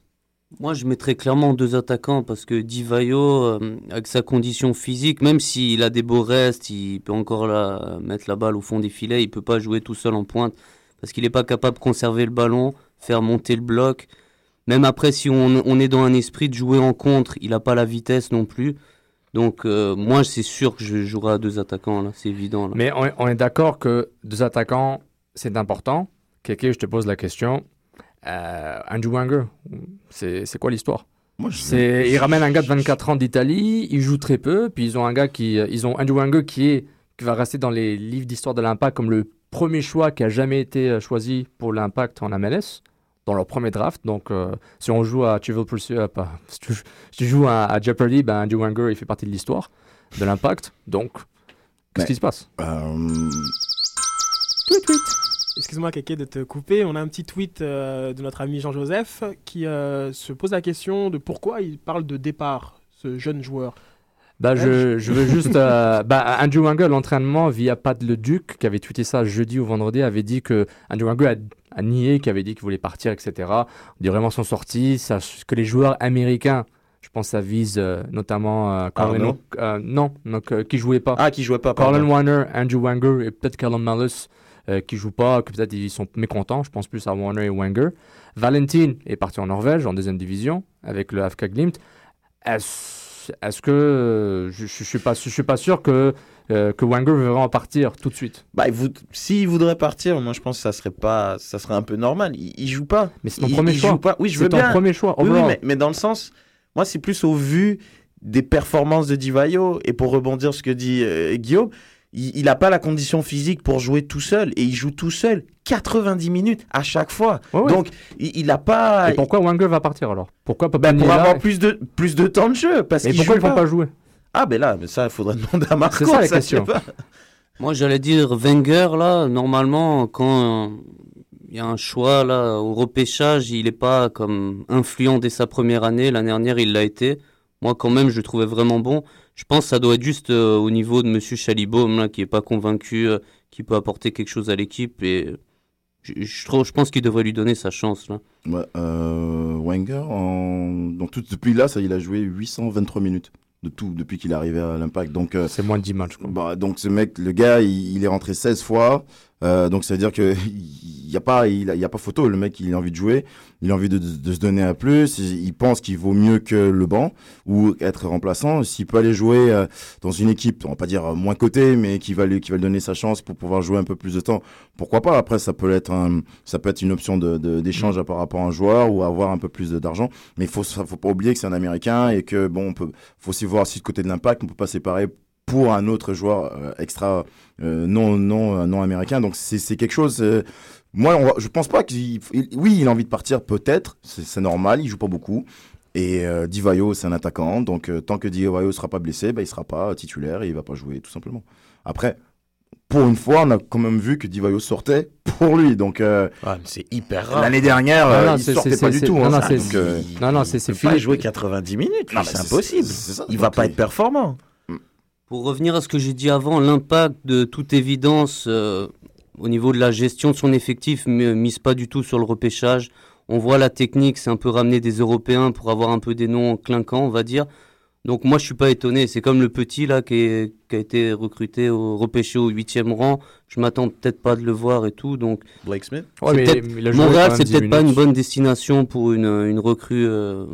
H: Moi, je mettrais clairement deux attaquants parce que Divayo, euh, avec sa condition physique, même s'il a des beaux restes, il peut encore la, mettre la balle au fond des filets, il peut pas jouer tout seul en pointe parce qu'il n'est pas capable de conserver le ballon, faire monter le bloc. Même après, si on, on est dans un esprit de jouer en contre, il n'a pas la vitesse non plus. Donc, euh, moi, c'est sûr que je jouerai à deux attaquants, là, c'est évident. Là.
F: Mais on est, on est d'accord que deux attaquants, c'est important. Kéké, je te pose la question. Euh, Andrew Wenger, c'est c'est quoi l'histoire?
G: Moi, je-
F: C'est, ils ramènent un gars de 24 ans d'Italie, il joue très peu, puis ils ont un gars qui, euh, ils ont Andrew Wenger qui est, qui va rester dans les livres d'histoire de l'Impact comme le premier choix qui a jamais été euh, choisi pour l'Impact en MLS dans leur premier draft. Donc, euh, si on joue à Trivial Pursuit, euh, pas, si tu, si tu joues à, à Jeopardy, ben Andrew Wenger il fait partie de l'histoire de l'Impact. Donc, qu'est-ce qui se passe?
G: Euh,
K: Excuse-moi, Kéké, de te couper. On a un petit tweet euh, de notre ami Jean-Joseph qui euh, se pose la question de pourquoi il parle de départ, ce jeune joueur.
F: Bah, je, je veux juste. euh, bah, Andrew Wenger, l'entraînement via Pat Le Duc, qui avait tweeté ça jeudi ou vendredi, avait dit que Andrew Wenger a, a nié, qui avait dit qu'il voulait partir, etc. Des vraiment sont sortis. Ça, que les joueurs américains, je pense, que ça vise euh, notamment euh, Colin-
I: Arnaud
F: euh, non, donc euh, qui jouaient pas.
I: Ah, qui jouaient pas,
F: Colin
I: pardon.
F: Warner, Andrew Wenger et peut-être Callum Malus euh, qui jouent pas, que peut-être ils sont mécontents. Je pense plus à Warner et Wenger. Valentin est parti en Norvège en deuxième division avec le AFK Glimt. Est-ce que euh, je, je, je suis pas je suis pas sûr que euh, que Wenger veut vraiment partir tout de suite.
I: Bah, s'il voudrait partir, moi je pense que ça serait pas, ça serait un peu normal. Il, il joue pas.
F: Mais c'est ton
I: Il-
F: premier
I: il
F: choix.
I: joue pas. Oui, je
F: C'est
I: veux
F: ton
I: bien.
F: premier choix,
I: Oui, mais, mais dans le sens, moi c'est plus au vu des performances de Divayo et pour rebondir sur ce que dit euh, Guillaume, il, il a pas la condition physique pour jouer tout seul et il joue tout seul 90 minutes à chaque fois.
F: Ouais, ouais.
I: Donc il, il a pas.
F: Et pourquoi Wenger va partir alors? Pourquoi
I: Bah,
F: Papani
I: pour avoir plus de plus de temps de jeu parce
F: pourquoi ils font pas jouer?
I: Ah ben là, mais ça il faudrait demander à Marco.
F: C'est ça la
I: je sais
F: question.
H: Moi, j'allais dire Wenger, là, normalement, quand euh, il y a un choix, là, au repêchage, il n'est pas comme influent dès sa première année. L'année dernière, il l'a été. Moi, quand même, je le trouvais vraiment bon. Je pense que ça doit être juste euh, au niveau de Monsieur Chalibaume, là, qui est pas convaincu, euh, qui peut apporter quelque chose à l'équipe. Et je, je, trouve- je pense qu'il devrait lui donner sa chance, là.
G: Ouais, euh, Wenger, en... donc tout, depuis là, ça, il a joué 823 minutes de tout depuis qu'il est arrivé à l'Impact. Donc
F: c'est moins de 10 matchs.
G: Bah, donc ce mec, le gars, il, il est rentré 16 fois. Euh, donc ça veut dire que il y a pas, il, y a pas photo. Le mec, il a envie de jouer, il a envie de, de- de se donner à plus. Il, pense qu'il vaut mieux que le banc ou être remplaçant. S'il peut aller jouer euh, dans une équipe, on va pas dire euh, moins coté, mais qui va lui, qui va lui donner sa chance pour pouvoir jouer un peu plus de temps. Pourquoi pas? Après, ça peut être un, ça peut être une option de de- d'échange par rapport à un joueur ou avoir un peu plus d'argent. Mais il faut, faut pas oublier que c'est un Américain et que bon, on peut, faut aussi voir si de côté de l'impact, on peut pas séparer pour un autre joueur euh, extra euh, non non non américain. Donc c'est c'est quelque chose. euh, moi, on va- je pense pas qu'il. il- Oui, il a envie de partir, peut-être. C'est normal. Il joue pas beaucoup. Et euh, Divayo, c'est un attaquant. Donc euh, tant que Divayo sera pas blessé, bah, il sera pas titulaire et il va pas jouer, tout simplement. Après, pour une fois, on a quand même vu que Divayo sortait pour lui. Donc euh,
I: c'est hyper rare.
G: L'année dernière,
F: Non,
G: euh,
F: non,
G: il
F: c'est-
G: sortait pas du tout.
F: non,
G: hein.
F: non,
G: Donc, euh,
F: non, non, c'est
I: peut pas jouer 90 minutes, c'est impossible.
G: c'est ça.
I: Il va pas
G: euh,
I: être performant.
H: Pour revenir à ce que j'ai dit avant, l'impact de toute évidence euh, au niveau de la gestion de son effectif ne mise pas du tout sur le repêchage. On voit la technique, c'est un peu ramener des Européens pour avoir un peu des noms clinquants, on va dire. Donc moi je suis pas étonné. C'est comme le petit là qui, est- qui a été recruté au repêché au huitième rang. Je m'attends peut-être pas de le voir et tout. Donc
I: Blake Smith?
F: Ouais, mais
H: Montréal c'est
F: 10
H: peut-être pas une bonne destination pour une, une recrue euh,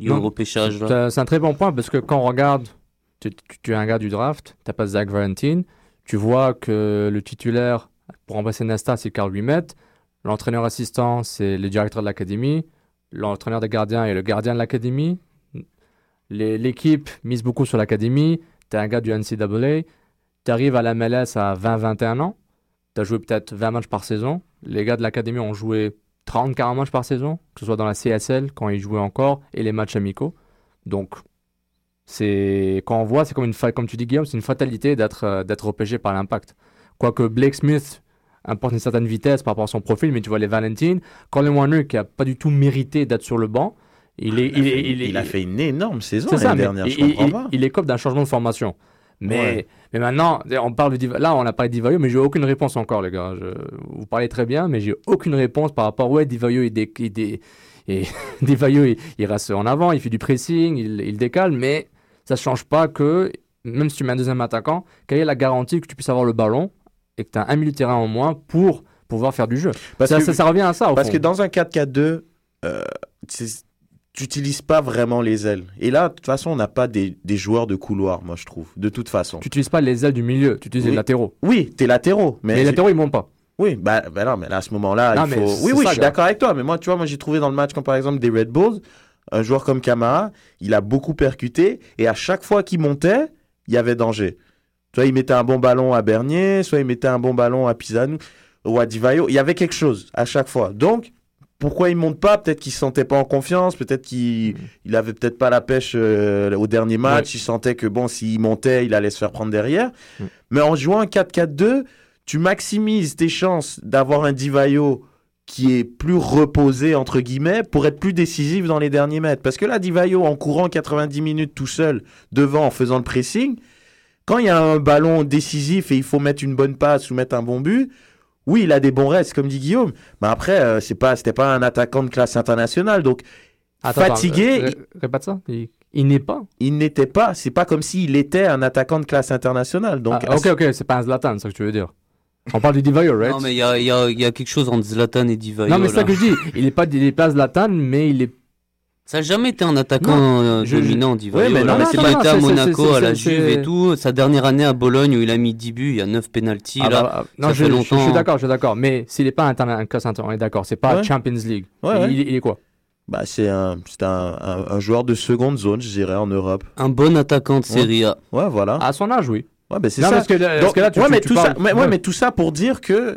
F: Non,
H: repêchage.
F: C'est un très bon point parce que quand on regarde, tu, tu- tu es un gars du draft, tu pas Zach Valentin, tu vois que le titulaire pour remplacer Nesta, c'est Carl Wimet, l'entraîneur assistant, c'est le directeur de l'académie, l'entraîneur des gardiens est le gardien de l'académie, l'équipe mise beaucoup sur l'académie, tu es un gars du NCAA, tu arrives à la MLS à 20-21 ans, tu as joué peut-être 20 matchs par saison, les gars de l'académie ont joué 30-40 matchs par saison, que ce soit dans la CSL quand ils jouaient encore et les matchs amicaux. Donc, c'est quand on voit, c'est comme une comme tu dis Guillaume, c'est une fatalité d'être euh, d'être repêché par l'impact. Quoique Blake Smith apporte une certaine vitesse par rapport à son profil, mais tu vois les Valentine, Colin Warner qui a pas du tout mérité d'être sur le banc, il est, il, est- il est-
I: Il a fait une énorme saison l'année dernière, je
F: il,
I: comprends
F: il-
I: pas.
F: il écope d'un changement de formation. Mais,
I: Ouais.
F: mais maintenant, on parle de Diva- là, on a parlé de Divayo, mais j'ai aucune réponse encore, les gars. Je- vous parlez très bien, mais j'ai aucune réponse par rapport. Ouais, Divayo, il, dé, il, dé- et Divayo, il, il reste en avant, il fait du pressing, il, il décale, mais ça ne change pas que, même si tu mets un deuxième attaquant, quelle est la garantie que tu puisses avoir le ballon et que tu as un milieu de terrain en moins pour pouvoir faire du jeu
I: Parce
F: ça,
I: que-
F: ça, ça revient à ça. Au
I: Parce
F: fond.
I: que dans un 4-4-2, euh, tu n'utilises pas vraiment les ailes. Et là, de toute façon, on n'a pas des, des joueurs de couloir, moi, je trouve. De toute façon.
F: Tu n'utilises pas les ailes du milieu, tu utilises
I: Oui.
F: les latéraux.
I: Oui, t'es latéraux. Mais
F: Mais les latéraux, ils montent pas.
I: Oui, bah, bah non, mais là, à ce moment-là, il faut. Oui, oui,
F: ça,
I: je suis d'accord avec toi. Mais moi, tu vois, moi, j'ai trouvé dans le match, comme par exemple des Red Bulls, un joueur comme Kamara, il a beaucoup percuté. Et à chaque fois qu'il montait, il y avait danger. Soit il mettait un bon ballon à Bernier, soit il mettait un bon ballon à Pisano ou à Divayo. Il y avait quelque chose à chaque fois. Donc, pourquoi il monte pas? Peut-être qu'il se sentait pas en confiance, peut-être qu'il il avait peut-être pas la pêche euh, au dernier match. Il sentait que bon, s'il montait, il allait se faire prendre derrière. Mais en jouant un 4-4-2, tu maximises tes chances d'avoir un Divayo qui est plus reposé, entre guillemets, pour être plus décisif dans les derniers mètres. Parce que là, Divayo, en courant 90 minutes tout seul, devant, en faisant le pressing, quand il y a un ballon décisif et il faut mettre une bonne passe ou mettre un bon but, oui, il a des bons restes, comme dit Guillaume. Mais après, euh, c'est pas, c'était pas un attaquant de classe internationale. Donc,
F: Attends,
I: fatigué,
F: ré- ré- répète ça. Il, il n'est pas.
I: il n'était pas. C'est pas comme s'il était un attaquant de classe internationale. Donc,
F: Ah, ok, ok, c'est pas un Zlatan, c'est ça que tu veux dire. On parle du Divayo, right?
H: Non, mais il y a, il y, a, il y a quelque chose entre Zlatan et Divayo.
F: Non, mais c'est ça que je dis. Il n'est pas, il est pas Zlatan, mais il est.
H: Ça n'a jamais été un attaquant
F: Non,
H: euh,
F: je-
H: dominant,
F: je-
H: Divayo.
I: Ouais, mais
H: là.
I: non, mais
H: il
I: c'est
H: a
I: pas-
H: été à Monaco, à la Juve et tout. Sa dernière année à Bologne où il a mis 10 buts, il y a 9 pénalties.
F: Ah
H: là,
F: bah, ah, non,
H: ça
F: je,
H: fait
F: je- je
H: longtemps.
F: suis d'accord, je suis d'accord. Mais s'il n'est pas un classe on est d'accord. C'est pas
I: Ouais.
F: Champions League.
I: Ouais, ouais.
F: Il, il est quoi?
I: Bah, c'est un, c'est un, un- un joueur de seconde zone, je dirais, en Europe.
H: Un bon attaquant de Serie A.
I: Ouais, voilà.
F: À son âge, oui.
I: Ouais, ben c'est ça.
F: parce que là-
I: Donc,
F: parce que là, tu-
I: ouais, mais
F: tu
I: tout
F: parles-
I: ça, mais, ouais. mais tout ça pour dire que,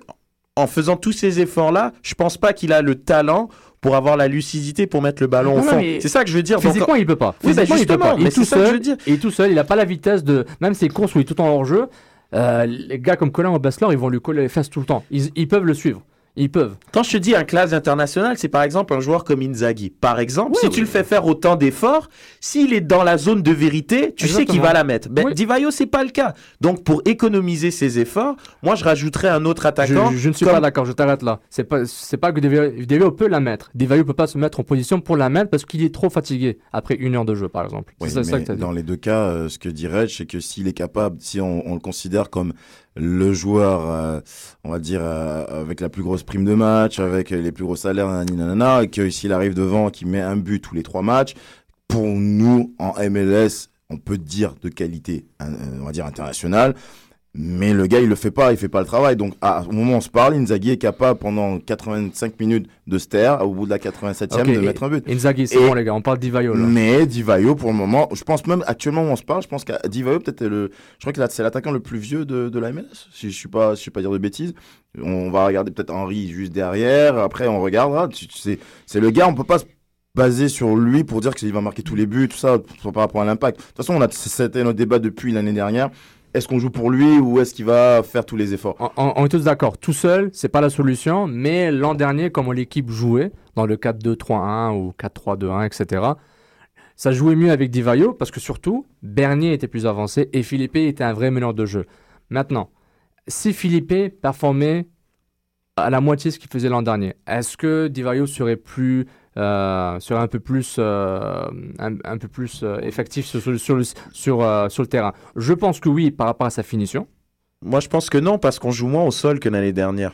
I: en faisant tous ces efforts-là, je pense pas qu'il a le talent pour avoir la lucidité pour mettre le ballon
F: Non,
I: au fond. C'est ça que je veux dire. Donc,
F: Physiquement, il peut pas.
I: Oui, bah,
F: il peut pas. Il est tout
I: c'est ça que je
F: seul.
I: veux dire.
F: Il est tout seul. Il n'a pas la vitesse de. Même s'il construit tout en hors jeu, euh, les gars comme Colin ou Bessler, ils vont lui coller les fesses tout le temps. Ils, ils peuvent le suivre. Ils peuvent.
I: Quand je te dis un classe international, c'est par exemple un joueur comme Inzaghi. Par exemple, si
F: Oui,
I: tu
F: oui.
I: le fais faire autant d'efforts, s'il est dans la zone de vérité, tu sais qu'il va la mettre. Ben,
F: Oui.
I: Divayo, c'est pas le cas. Donc, pour économiser ses efforts, moi, je rajouterais un autre
F: Je,
I: attaquant.
F: je ne suis
I: comme-
F: pas d'accord. Je t'arrête là. C'est pas. C'est pas que Devayo peut la mettre. Devayo peut pas se mettre en position pour la mettre parce qu'il est trop fatigué après une heure de jeu, par exemple.
G: Oui,
F: c'est ça, ça
G: mais
F: que t'as dit.
G: dans les deux cas, euh, ce que Reg, c'est que s'il est capable, si on, on le considère comme le joueur, euh, on va dire, euh, avec la plus grosse prime de match, avec les plus gros salaires, nanana, et que s'il arrive devant, qu'il met un but tous les trois matchs, pour nous, en MLS, on peut dire de qualité, euh, on va dire, internationale. Mais le gars, il le fait pas, il fait pas le travail. Donc, à, au moment où on se parle, Inzaghi est capable pendant 85 minutes de se taire, au bout de la 87e,
F: Ok,
G: de
F: et-
G: mettre un but.
F: Inzaghi, c'est bon, les gars. On parle d'Ivayo là.
G: mais Divayo, pour le moment, je pense même actuellement où on se parle, je pense que Divayo peut-être le, je crois que là, c'est l'attaquant le plus vieux de, de la MLS. Si je suis pas, si je suis pas dire de bêtises. On va regarder peut-être Henry juste derrière. Après, on regardera. C'est le gars, on peut pas se baser sur lui pour dire qu'il va marquer tous les buts, tout ça, par rapport à l'impact. De toute façon, on a, c'était notre débat depuis l'année dernière. Est-ce qu'on joue pour lui ou est-ce qu'il va faire tous les efforts?
F: On, est tous d'accord. Tout seul, c'est pas la solution. Mais l'an dernier, comment l'équipe jouait dans le 4-2-3-1 ou 4-3-2-1, etc. Ça jouait mieux avec Divayo parce que surtout, Bernier était plus avancé et Philippe était un vrai meneur de jeu. Maintenant, si Philippe performait à la moitié ce qu'il faisait l'an dernier, est-ce que Divayo serait plus euh, serait un peu plus euh, un, peu plus euh, effectif sur, sur, sur sur, euh, sur le terrain Je pense que oui par rapport à sa finition.
I: Moi, je pense que non, parce qu'on joue moins au sol que l'année dernière.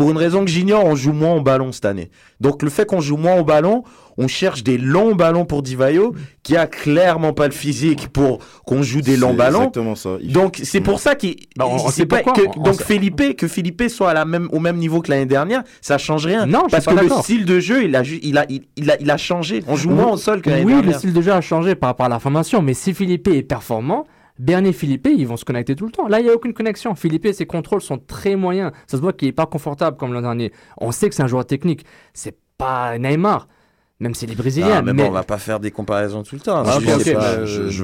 I: Pour une raison que j'ignore, on joue moins au ballon cette année. Donc, le fait qu'on joue moins au ballon, on cherche des longs ballons pour Divayo, qui a clairement pas le physique pour qu'on joue des longs
G: C'est
I: ballons.
G: exactement ça. Il-
I: Donc, c'est pour ça qu'il.
F: Bah,
I: c'est pas que-
F: On- on
I: donc,
F: sait-
I: Felipe, que Felipe soit à la même, au même niveau que l'année dernière, ça change rien.
F: Non, je suis
I: parce
F: pas
I: que le style de jeu, il a, il a, il, il a, il a changé. On joue moins au sol que l'année
F: Oui, le
I: dernière.
F: style de jeu a changé par rapport à la formation, mais si Philippe est performant, Bernier et Philippe, ils vont se connecter tout le temps. Là, il n'y a aucune connexion. Philippe, ses contrôles sont très moyens. Ça se voit qu'il n'est pas confortable comme l'an dernier. On sait que c'est un joueur technique. C'est pas Neymar, même s'il est brésilien.
I: Ah, mais bon, on va pas faire des comparaisons tout le temps.
G: Ah,
I: Je
G: pas.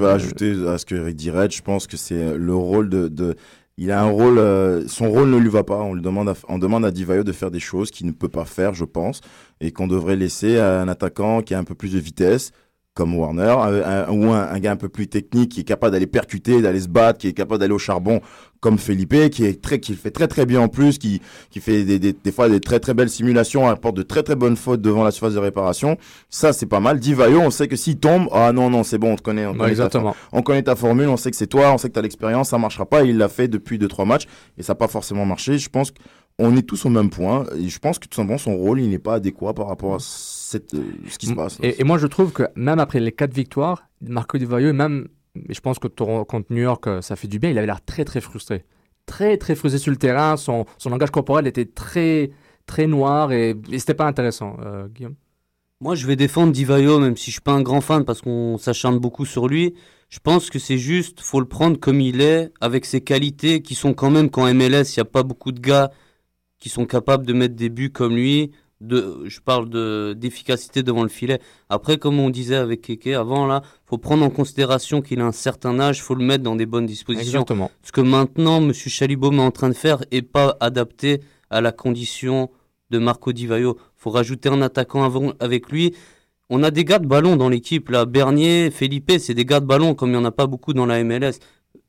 G: vais ajouter à ce que Eric dirait. Je pense que c'est le rôle de, de- il a un rôle, euh, son rôle ne lui va pas. On lui demande, à, on demande à Divayo de faire des choses qu'il ne peut pas faire, je pense, et qu'on devrait laisser à un attaquant qui a un peu plus de vitesse, comme Warner, un- un- ou un, un gars un peu plus technique qui est capable d'aller percuter, d'aller se battre, qui est capable d'aller au charbon, comme Felipe, qui est très, qui le fait très très bien en plus, qui, qui fait des, des, des fois des très très belles simulations, apporte de très très bonnes fautes devant la surface de réparation. Ça, c'est pas mal. Divayo, on sait que s'il tombe, ah non, non, c'est bon, on te connaît. On,
F: Ouais,
G: connaît
F: exactement.
G: on connaît ta formule, on sait que c'est toi, on sait que tu as l'expérience, ça marchera pas. Il l'a fait depuis 2-3 matchs et ça n'a pas forcément marché. Je pense qu'on est tous au même point et je pense que tout simplement son rôle, il n'est pas adéquat par rapport à cette, euh, ce qui se passe.
F: Et, et moi, je trouve que même après les quatre victoires, Marco Di Vaio, même, et je pense que contre New York, euh, ça fait du bien, il avait l'air très très frustré. Très très frustré sur le terrain. Son, son langage corporel était très très noir et, et c'était pas intéressant, euh, Guillaume.
H: Moi, je vais défendre Divayo, même si je suis pas un grand fan parce qu'on s'acharne beaucoup sur lui. Je pense que c'est juste, faut le prendre comme il est, avec ses qualités qui sont quand même, qu'en MLS, il n'y a pas beaucoup de gars qui sont capables de mettre des buts comme lui. De, je parle de d'efficacité devant le filet. Après, comme on disait avec Keke avant, là, faut prendre en considération qu'il a un certain âge, faut le mettre dans des bonnes dispositions.
F: Exactement.
H: Ce que maintenant, Monsieur Chalibaume est en train de faire est pas adapté à la condition de Marco Di Vaio. faut rajouter un attaquant avant, avec lui. On a des gars de ballon dans l'équipe, là. Bernier, Felipe, c'est des gars de ballon, comme il n'y en a pas beaucoup dans la MLS.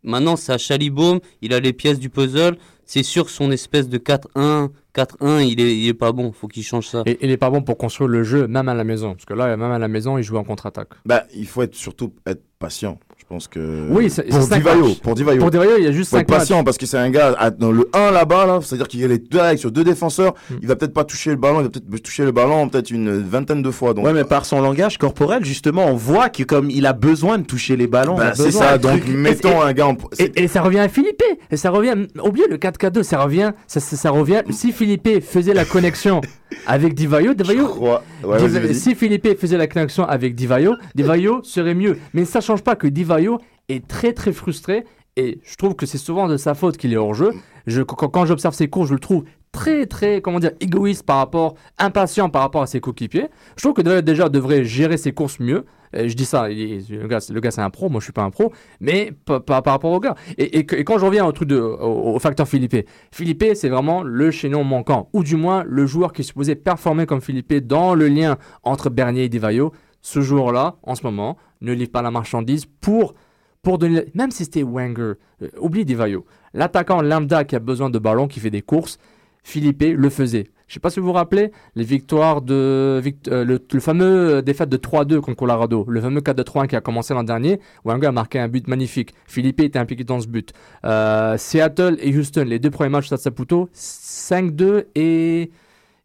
H: Maintenant, c'est à Chalibaume, il a les pièces du puzzle. C'est sûr que son espèce de 4-1, 4-1, il est, il est pas bon. Faut qu'il change ça.
F: Et il est pas bon pour construire le jeu, même à la maison. Parce que là, même à la maison, il joue en contre-attaque.
G: Bah, il faut être surtout être patient. Je pense que.
F: Oui, c'est-
G: pour Divayo, pour Divayo.
F: Pour Divayo, il y a juste
G: Faut être
F: cinq matchs.
G: patient parce que c'est un gars à- dans le 1 là-bas, là, c'est-à-dire qu'il y a les deux règles sur deux défenseurs.
F: Hmm.
G: Il va peut-être pas toucher le ballon, il va peut-être toucher le ballon peut-être une vingtaine de fois. Donc,
I: Ouais, mais par son langage corporel, justement, on voit que comme il a besoin de toucher les ballons.
G: Bah, c'est ça, donc
I: truc-
G: mettons un gars en.
F: Et, et ça revient à Philippe. Et ça revient. Oubliez le 4-4-2, ça revient. Ça, ça, ça revient. Si Philippe faisait la connexion avec Divayo, Divayo.
G: Ouais,
F: si Philippe faisait la connexion avec Divayo, Divayo serait mieux. Mais ça change pas que Divayo est très très frustré. Et je trouve que c'est souvent de sa faute qu'il est hors jeu. Je, quand, quand j'observe ses cours, je le trouve très très comment dire égoïste par rapport, impatient par rapport à ses coéquipiers. Je trouve que déjà devrait gérer ses courses mieux. Euh, je dis ça, le gars, le gars c'est un pro, moi je suis pas un pro, mais pa- pa- par rapport au gars. Et, et et quand je reviens au truc de, au, facteur Philippe, Philippe c'est vraiment le chaînon manquant, ou du moins le joueur qui est supposé performer comme Philippe dans le lien entre Bernier et Divayo. Ce joueur-là, en ce moment, ne livre pas la marchandise pour, pour donner, même si c'était Wenger, euh, oublie Divayo, l'attaquant lambda qui a besoin de ballon, qui fait des courses, Philippe le faisait. Je sais pas si vous vous rappelez les victoires de vict- euh, le, fameux euh, défaite de 3-2 contre Colorado, le fameux 4-3 qui a commencé l'an dernier. Wenger a marqué un but magnifique. Philippe était impliqué dans ce but. Euh, Seattle et Houston, les deux premiers matchs de Saputo, 5-2 et,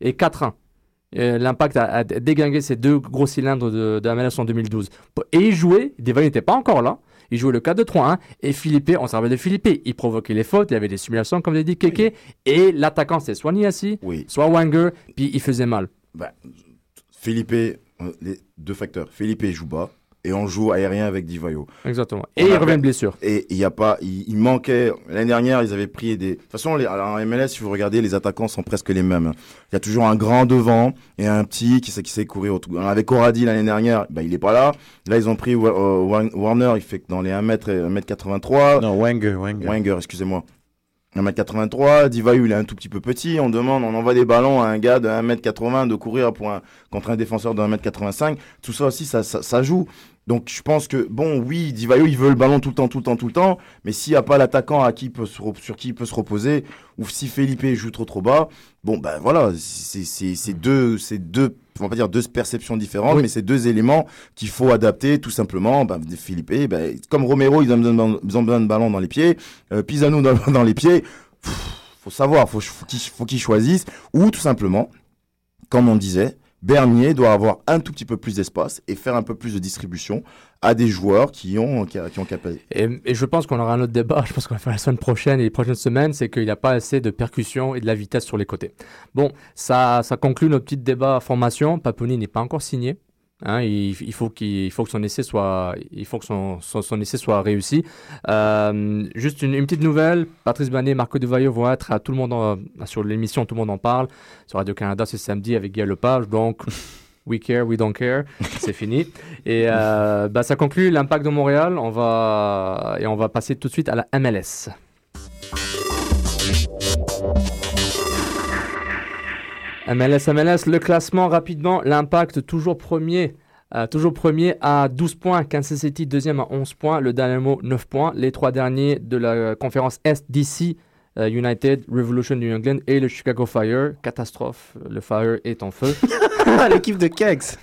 F: et 4-1. Euh, L'impact a, a déglingué ces deux gros cylindres de, la MLS en 2012. Et il jouait, Devon n'était pas encore là. Il jouait le 4-2-3-1 et Philippe, on servait de Philippe, il provoquait les fautes, il y avait des simulations comme l'a dit Keke et l'attaquant c'était soit Niassi, soit Wenger, puis il faisait mal.
G: Bah, Philippe, euh, les deux facteurs. Philippe joue bas et on joue aérien avec Divayo.
F: Exactement.
G: On
F: Et il
G: a-
F: revient de blessure.
G: Et il y a pas, il, il manquait l'année dernière, ils avaient pris des. De toute façon, les, alors, en MLS, si vous regardez, les attaquants sont presque les mêmes. Il y a toujours un grand devant et un petit qui sait qui sait courir autour. Avec Corradi l'année dernière, bah, il est pas là. Là, ils ont pris euh, Wa- Warner, il fait que dans les 1m et 1m83.
I: Non, Wenger, Wenger.
G: Wenger, excusez-moi. 1m83, Divayu il est un tout petit peu petit, on demande, on envoie des ballons à un gars de 1m80 de courir pour un, contre un défenseur de 1m85, tout ça aussi ça, ça, ça joue. Donc je pense que, bon oui, Divayo il veut le ballon tout le temps, tout le temps, tout le temps, mais s'il n'y a pas l'attaquant à qui il peut se re- sur qui il peut se reposer, ou si Felipe joue trop trop bas, bon ben voilà, c'est deux, c'est deux, on va pas dire deux perceptions différentes, mais c'est deux éléments qu'il faut adapter tout simplement. Ben, Felipe, ben, comme Romero, ils ont besoin, de- ballon dans les pieds, euh, Pisano dans, dans les pieds, Pff, faut savoir, faut, faut qu'il faut qu'il choisisse, ou tout simplement, comme on disait, Bernier doit avoir un tout petit peu plus d'espace et faire un peu plus de distribution à des joueurs qui ont, qui, qui ont capacité.
F: Et, je pense qu'on aura un autre débat, je pense qu'on va faire la semaine prochaine et les prochaines semaines, c'est qu'il n'y a pas assez de percussion et de la vitesse sur les côtés. Bon, ça, ça conclut notre petit débat formation. Paponi n'est pas encore signé. Hein, il, il faut qu'il il faut que son essai soit il faut que son, son, son essai soit réussi. Euh, juste une, une petite nouvelle, Patrice Banet et Marco Devailleux vont être à tout le monde en- sur l'émission Tout le monde en parle sur Radio Canada ce samedi avec Guy Lepage. Donc We care, we don't care. C'est fini. Et euh, bah, ça conclut l'impact de Montréal. On va et on va passer tout de suite à la MLS. MLS, MLS, le classement rapidement. L'impact toujours premier. euh, toujours premier à 12 points, Kansas City deuxième à 11 points, le Dynamo 9 points, les trois derniers de la conférence Est DC, euh, United, Revolution New England et le Chicago Fire. Catastrophe, le Fire est en feu.
I: L'équipe de Kex.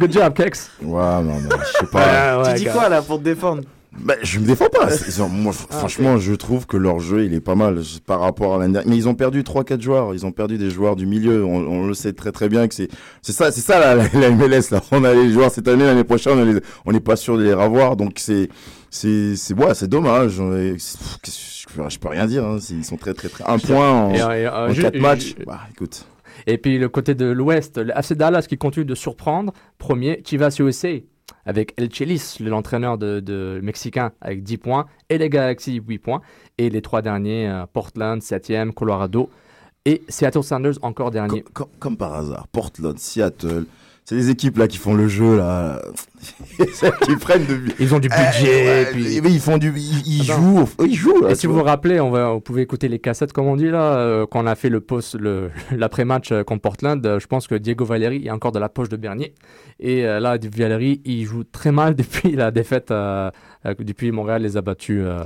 F: Good job, Kex.
G: Ouais, non, non, je sais pas.
I: tu dis quoi là pour te défendre?
G: Ben, je me défends pas. Moi,
I: Ah,
G: franchement, je trouve que leur jeu, il est pas mal par rapport à l'année dernière. Mais ils ont perdu 3-4 joueurs. Ils ont perdu des joueurs du milieu. On, on le sait très très bien que c'est c'est ça, c'est ça la, MLS là. On a les joueurs cette année, l'année prochaine, on les- on n'est pas sûr de les revoir. Donc c'est c'est c'est ouais, c'est dommage. Je peux, rien dire. Hein. Ils sont très très très. Un point en,
F: Et, euh, et, euh,
G: en
F: ju-
G: 4
F: ju-
G: matchs. Bah, écoute.
F: Et puis le côté de l'Ouest, le FC Dallas qui continue de surprendre. Premier, Chivas USA avec El Chelis, le- l'entraîneur de, mexicain avec 10 points, et les Galaxy 8 points. Et les trois derniers, euh, Portland 7e, Colorado et Seattle Sanders encore dernier.
G: Comme par hasard, Portland, Seattle, c'est les équipes là qui font le jeu là, Celles qui prennent de.
F: Ils ont du
G: Eh,
F: budget,
G: ouais,
F: puis-
G: mais ils font du, ils, ils jouent, ils jouent. là,
F: Et
G: tu
F: si vous
G: vois.
F: vous rappelez, on, va, vous pouvez écouter les cassettes, comme on dit là, euh, quand on a fait le post, le, l'après-match euh, contre Portland. euh, je pense que Diego Valeri est encore de la poche de Bernier. Et euh, là, Valeri, il joue très mal depuis la défaite, euh, euh, depuis Montréal les a battus euh,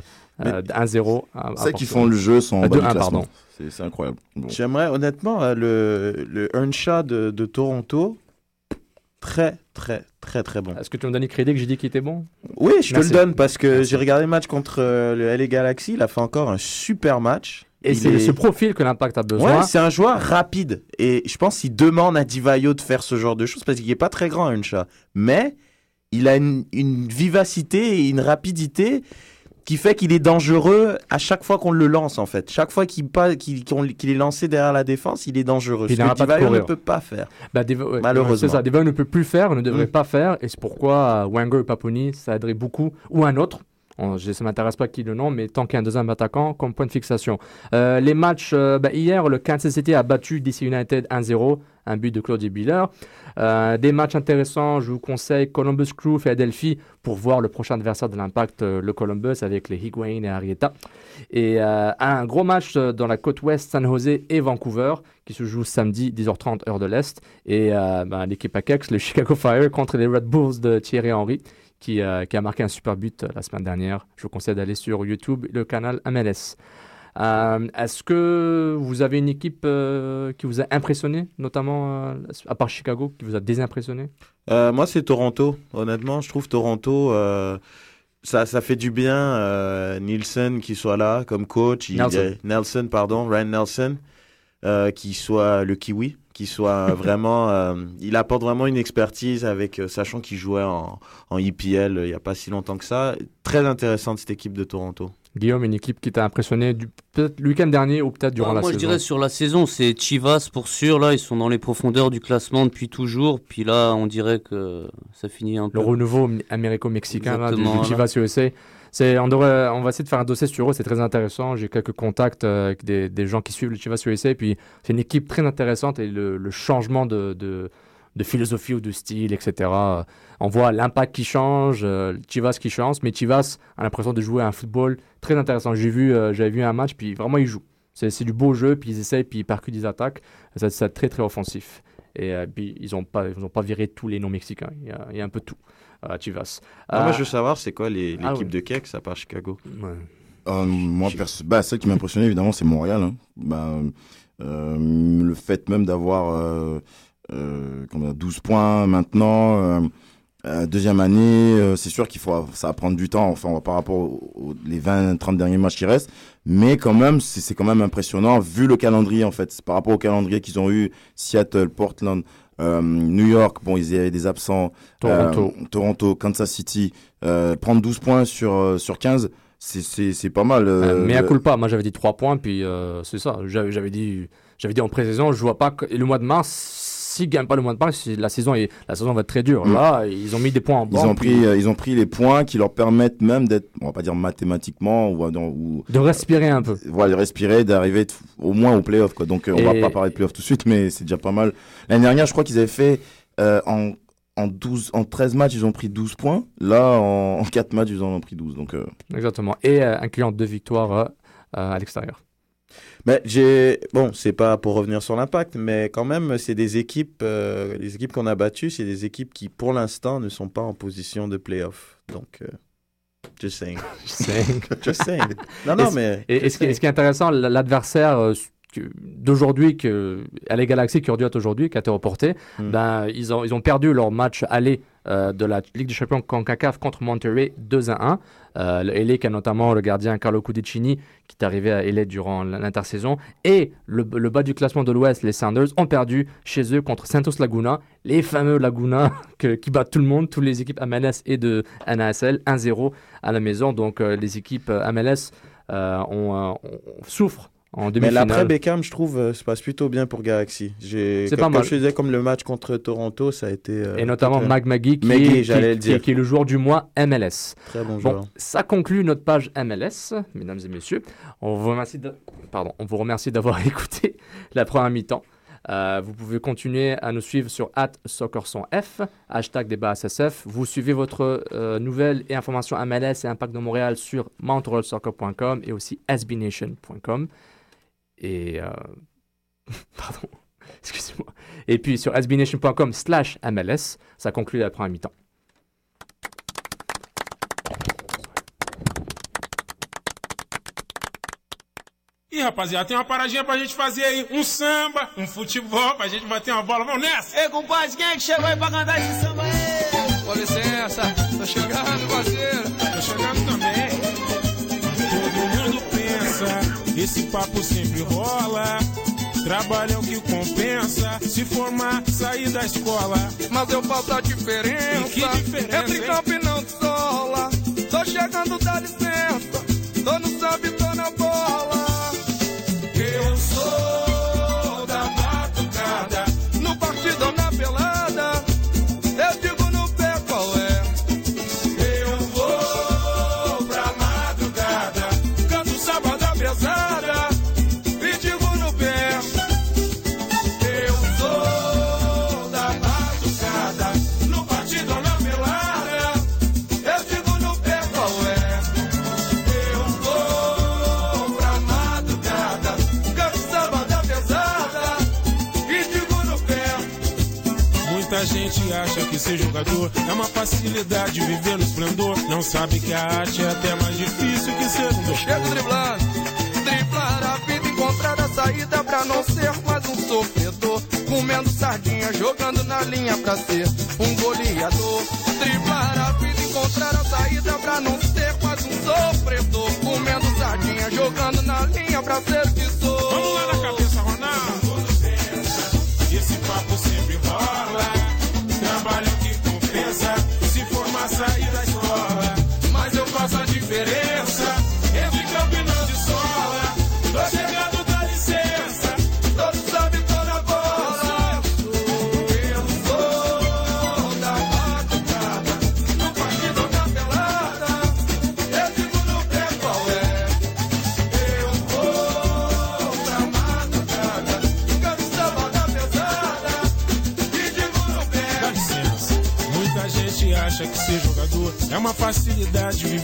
F: euh, 1-0. à- à
G: C'est qu'ils
F: Portland.
G: font le jeu sans
F: Euh,
G: bas du
F: 2-1,
G: classement.
F: pardon.
G: C'est incroyable. Bon.
I: J'aimerais honnêtement le, le Earnshaw de, de Toronto, très très très très bon.
F: Est-ce que tu me donnes crédit que j'ai dit qu'il était bon
I: Oui, je te le donne parce que j'ai regardé le match contre euh, le LA Galaxy, il a fait encore un super match.
F: Et c'est
I: est-
F: ce profil que l'impact a besoin.
I: Ouais, c'est un joueur rapide. Et je pense qu'il demande à Divayo de faire ce genre de choses parce qu'il n'est pas très grand, Earnshaw. Mais il a une, une vivacité et une rapidité qui fait qu'il est dangereux à chaque fois qu'on le lance, en fait. Chaque fois qu'il qu'on- qu'il est lancé derrière la défense, il est dangereux.
F: Il
I: ne peut pas faire.
F: Bah,
I: Malheureusement.
F: C'est ça, Devon ne peut plus faire, ne devrait
I: Mm.
F: pas faire, et c'est pourquoi euh, Wenger et Paponi, ça aiderait beaucoup, ou un autre. Ça m'intéresse pas qui le nom, mais tant qu'il y a un deuxième attaquant comme point de fixation. Euh, les matchs, euh, bah, hier, le Kansas City a battu DC United 1-0, un but de Claudia Biller. Euh, des matchs intéressants, je vous conseille Columbus Crew, Philadelphie, pour voir le prochain adversaire de l'Impact, le Columbus, avec les Higuain et Arietta. Et un gros match dans la côte ouest, San Jose et Vancouver, qui se joue samedi 10h30 heure de l'Est. Et ben, l'équipe AKEX, le Chicago Fire, contre les Red Bulls de Thierry Henry, qui, euh, qui a marqué un super but euh, la semaine dernière. Je vous conseille d'aller sur YouTube, le canal MLS. Euh, Est-ce que vous avez une équipe qui vous a impressionné, notamment à part Chicago, qui vous a désimpressionné?
I: Moi, c'est Toronto. Honnêtement, je trouve Toronto, ça, ça fait du bien. euh, Nielsen qui soit là comme coach. Il-
F: Nelson.
I: Nelson, pardon, Ryan Nelson, euh, qui soit le Kiwi, qui soit vraiment. euh, il apporte vraiment une expertise avec, euh, sachant qu'il jouait en, en EPL euh, il n'y a pas si longtemps que ça. Très intéressante cette équipe de Toronto.
F: Guillaume, une équipe qui t'a impressionné peut-être le week-end dernier ou peut-être durant
H: Ah,
F: la
H: moi,
F: saison?
H: je dirais sur la saison, c'est Chivas pour sûr. Là, ils sont dans les profondeurs du classement depuis toujours. Puis là, on dirait que ça finit un peu.
F: le renouveau américo-mexicain
H: voilà.
F: Chivas USA. On, va essayer de faire un dossier sur eux, c'est très intéressant. J'ai quelques contacts euh, avec des, gens qui suivent le Chivas USA. Puis c'est une équipe très intéressante et le, changement de, philosophie ou de style, etc. euh, On voit l'impact qui change, euh, le Chivas qui change, mais Chivas a l'impression de jouer un football très intéressant. J'ai vu, j'avais vu un match, puis vraiment ils jouent. C'est, du beau jeu, puis ils essayent, puis ils percutent des attaques. C'est très très offensif. Et puis ils n'ont pas, viré tous les y a, il y a un peu tout à Chivas.
I: Ah, moi,
F: Euh,
I: je veux savoir, c'est quoi les- l'équipe
F: ah ouais.
I: de Kex à part Chicago?
G: Euh, moi, perso- bah, celle qui m'a impressionné, évidemment, c'est Montréal. hein. Bah, euh, le fait même d'avoir euh, euh, combien, 12 points maintenant, euh, euh, deuxième année, euh, c'est sûr qu'il faut, ça va prendre du temps, enfin, par rapport aux, aux- les 20-30 derniers matchs qui restent. Mais quand même, c'est c'est quand même impressionnant, vu le calendrier, en fait. Par rapport au calendrier qu'ils ont eu, Seattle, Portland, euh, New York, bon, ils avaient des absents.
F: Toronto.
G: euh, Toronto, Kansas City. euh, prendre 12 points sur, sur 15, c'est- pas mal.
F: Mais à
G: le-
F: culpa, moi j'avais dit 3 points, puis c'est ça. J'avais dit, dit en pré-saison, je vois pas que et le mois de mars, s'ils gagnent pas le mois de c'est- la saison, est, la saison va être très dure.
G: Mm.
F: Là, ils ont mis des points en
G: Ils
F: banque.
G: ont, pris, euh, ils ont pris les points qui leur permettent même d'être, on va pas dire mathématiquement, ou, dans- ou
F: De respirer un peu.
G: voilà, de respirer, d'arriver au moins au playoff. Quoi. Donc euh, on va
F: Et-
G: pas parler de playoff tout de suite, mais c'est déjà pas mal. L'année dernière, je crois qu'ils avaient fait euh, en, en, 12, en 13 matchs, ils ont pris 12 points. Là, en, en 4 matchs, ils en ont pris 12. Donc, euh,
F: Exactement. Et euh, incluant deux victoires euh, euh, à l'extérieur.
I: Mais j'ai bon, c'est pas pour revenir sur l'impact, mais quand même, c'est des équipes, euh, les équipes qu'on a battues, c'est des équipes qui, pour l'instant, ne sont pas en position de playoff. Donc, euh, just saying.
F: Just saying.
I: just saying. Non, non, mais.
F: Et, et ce, qui, ce qui est intéressant, l'adversaire euh, d'aujourd'hui, que, à les Galaxies qui aurait dû être aujourd'hui, qui a été reporté,
I: Mm.
F: ben, ils, ont, ils ont perdu leur match aller euh, de la Ligue des Champions CONCACAF contre Monterrey 2 à 1. Euh, le LA qui a notamment le gardien Carlo Cudicini qui est arrivé à LA durant l'intersaison. Et le, bas du classement de l'Ouest, les Sounders, ont perdu chez eux contre Santos Laguna, les fameux Laguna qui battent tout le monde, toutes les équipes MLS et de NASL, 1-0 à la maison. Donc euh, les équipes MLS ont, euh, ont- souffrent en
I: Mais l'après Beckham, je trouve, euh, se passe plutôt bien pour Galaxy.
F: C'est
I: comme,
F: pas
I: comme
F: mal.
I: je te disais, comme le match contre Toronto, ça a été. euh,
F: et notamment Mag Magui qui, est- qui-
I: le
F: qui-
I: dire.
F: qui est le joueur du mois MLS.
I: Très bon
F: Bon,
I: joueur.
F: ça conclut notre page MLS, mesdames et messieurs. On vous remercie, de- pardon, on vous remercie d'avoir écouté la première mi-temps. Euh, vous pouvez continuer à nous suivre sur @soccersonf, hashtag débat SSF. Vous suivez votre euh, nouvelle et information MLS et Impact de Montréal sur montrealsoccer.com et aussi sbnation.com. Et... euh, pardon, excusez-moi. Et puis sur sbnation.com slash MLS, ça conclut la première mi-temps.
L: Ih, rapaziada, tem uma paradinha pra gente fazer aí. Um samba, um futebol, pra gente bater uma bola. Vamos nessa!
M: Ei, compadre, quem é que chegou aí pra cantar esse samba aí?
L: Com licença, tô chegando, parceiro. Tô chegando também. Todo mundo esse papo sempre rola. Trabalho é o que compensa. Se formar, sair da escola.
M: Mas eu faço a diferença.
L: E que diferença,
M: Entre
L: hein?
M: campo e não sola. Tô chegando, dá licença. Tô no samba tô na bola.
L: Que ser jogador é uma facilidade viver no esplendor. Não sabe que a arte é até mais difícil que ser um doutor.
M: Chego driblando, driblar a vida, encontrar a saída pra não ser mais um sofredor. Comendo sardinha, jogando na linha pra ser um goleador. Driblar a vida, encontrar a saída pra não ser mais um sofredor. Comendo sardinha, jogando na linha pra ser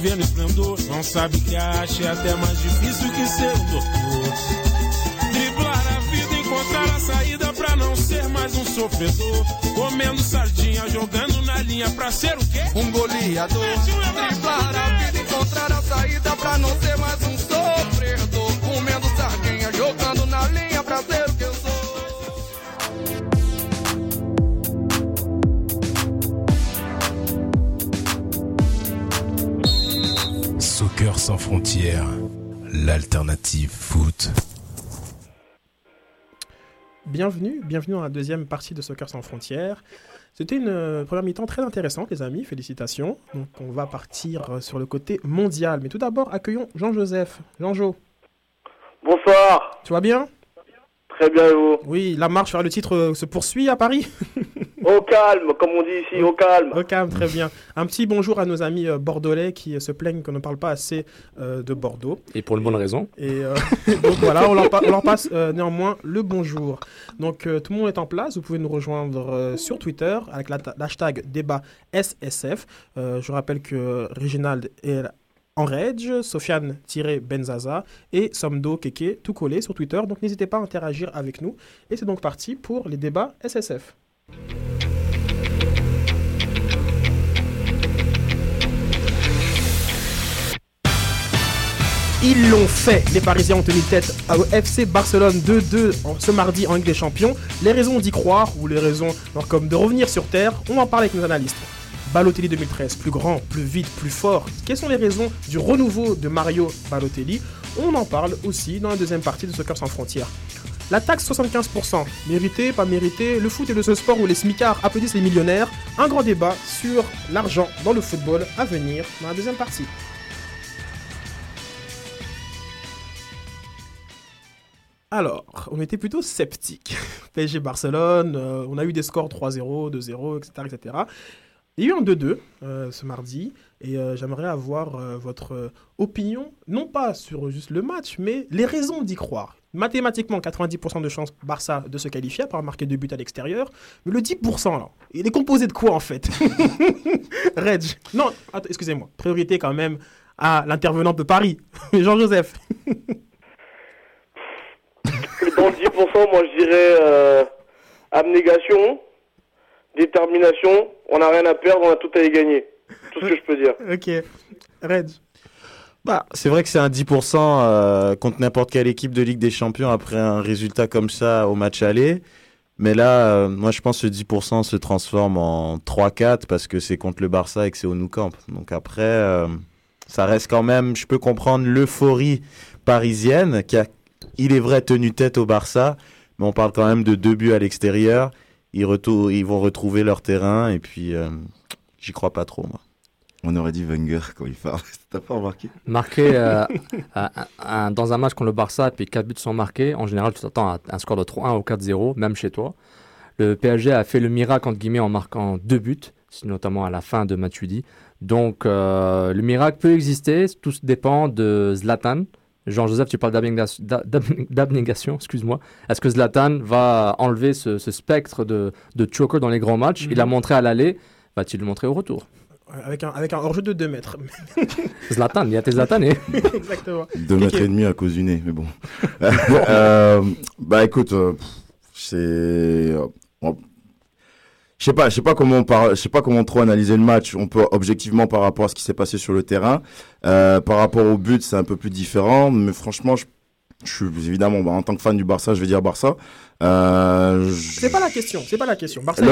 L: viver no esplendor. Não sabe que a arte é até mais difícil que ser um doutor. Driblar a vida, encontrar a saída pra não ser mais um sofredor. Comendo sardinha, jogando na linha pra ser o quê?
M: Um goleador. Driblar a vida, encontrar a saída pra não ser
E: frontières, l'alternative foot.
K: Bienvenue, bienvenue dans la deuxième partie de Soccer sans frontières. C'était une euh, première mi-temps très intéressante, les amis, félicitations. Donc on va partir euh, sur le côté mondial. Mais tout d'abord, accueillons Jean-Joseph. Jean-Jo,
N: Bonsoir,
K: tu vas bien?
N: Très bien et vous?
K: Oui, la marche vers le titre euh, se poursuit à Paris
N: Au calme, comme on dit ici, au calme.
K: Au calme, très bien. Un petit bonjour à nos amis euh, bordelais qui se plaignent qu'on ne parle pas assez euh, de Bordeaux.
F: Et pour une bonne raison.
K: Et euh, donc voilà, on leur, pa- on leur passe euh, néanmoins le bonjour. Donc euh, tout le monde est en place. Vous pouvez nous rejoindre euh, sur Twitter avec la- l'hashtag débat SSF. Euh, je rappelle que Reginald est en rage, Sofiane-Benzaza et Somdo Keke, tout collé sur Twitter. Donc n'hésitez pas à interagir avec nous. Et c'est donc parti pour les débats SSF. Ils l'ont fait. Les Parisiens ont tenu tête au FC Barcelone 2-2 en- ce mardi en Ligue des Champions. Les raisons d'y croire ou les raisons comme de revenir sur Terre, on en parle avec nos analystes. Balotelli 2013, plus grand, plus vite, plus fort. Quelles sont les raisons du renouveau de Mario Balotelli? On en parle aussi dans la deuxième partie de Soccer sans frontières. La taxe 75%, mérité, pas mérité, le foot est le seul sport où les smicards applaudissent les millionnaires. Un grand débat sur l'argent dans le football à venir dans la deuxième partie. Alors, on était plutôt sceptiques. PSG Barcelone, euh, on a eu des scores 3-0, 2-0, etc., etc. Il y a eu un 2-2 euh, ce mardi et euh, j'aimerais avoir votre opinion, non pas sur juste le match, mais les raisons d'y croire. Mathématiquement, 90% de chances Barça de se qualifier par marquer deux buts à l'extérieur, mais le 10% là, il est composé de quoi en fait Reg, non, excusez-moi, priorité quand même à l'intervenant de Paris, Jean-Joseph.
N: Dans le 10%, moi je dirais euh, abnégation, détermination, on n'a rien à perdre, on a tout à y gagner. Tout ce que je peux dire.
K: ok, Reg.
I: Bah, c'est vrai que c'est un 10% euh, contre n'importe quelle équipe de Ligue des Champions après un résultat comme ça au match aller. Mais là, euh, moi, je pense que ce 10% se transforme en 3-4 parce que c'est contre le Barça et que c'est au Nou Camp. Donc après, euh, ça reste quand même, je peux comprendre l'euphorie parisienne qui a, il est vrai, tenu tête au Barça. Mais on parle quand même de deux buts à l'extérieur. Ils, ils vont retrouver leur terrain et puis euh, j'y crois pas trop, moi.
G: On aurait dit Wenger quand il parle. T'as pas remarqué
F: Marqué euh, un- un- dans un match contre le Barça, puis 4 buts sont marqués, en général, tu t'attends à un score de 3-1 ou 4-0, même chez toi. Le PSG a fait le miracle, entre guillemets, en marquant deux buts, notamment à la fin de Matuidi. Donc, euh, le miracle peut exister, tout dépend de Zlatan. Jean-Joseph, tu parles d'abnégation- d'ab- d'abnégation, excuse-moi. Est-ce que Zlatan va enlever ce, ce spectre de, de choker dans les grands matchs? Il a montré à l'aller, va-t-il le montrer au retour?
K: Avec un, avec un hors-jeu de 2 mètres.
F: Zlatan, il y a tes Zlatanés.
K: Exactement.
G: Deux mètres et demi à cause du nez, mais bon. Euh, bah écoute, euh, c'est. euh, bon, je sais pas, je sais pas comment on par- je sais pas comment trop analyser le match. On peut objectivement par rapport à ce qui s'est passé sur le terrain, Euh, par rapport au but, c'est un peu plus différent. Mais franchement, je, je suis évidemment bah, en tant que fan du Barça, je vais dire Barça. Euh, je-
K: C'est pas la question, c'est pas la question. Barça,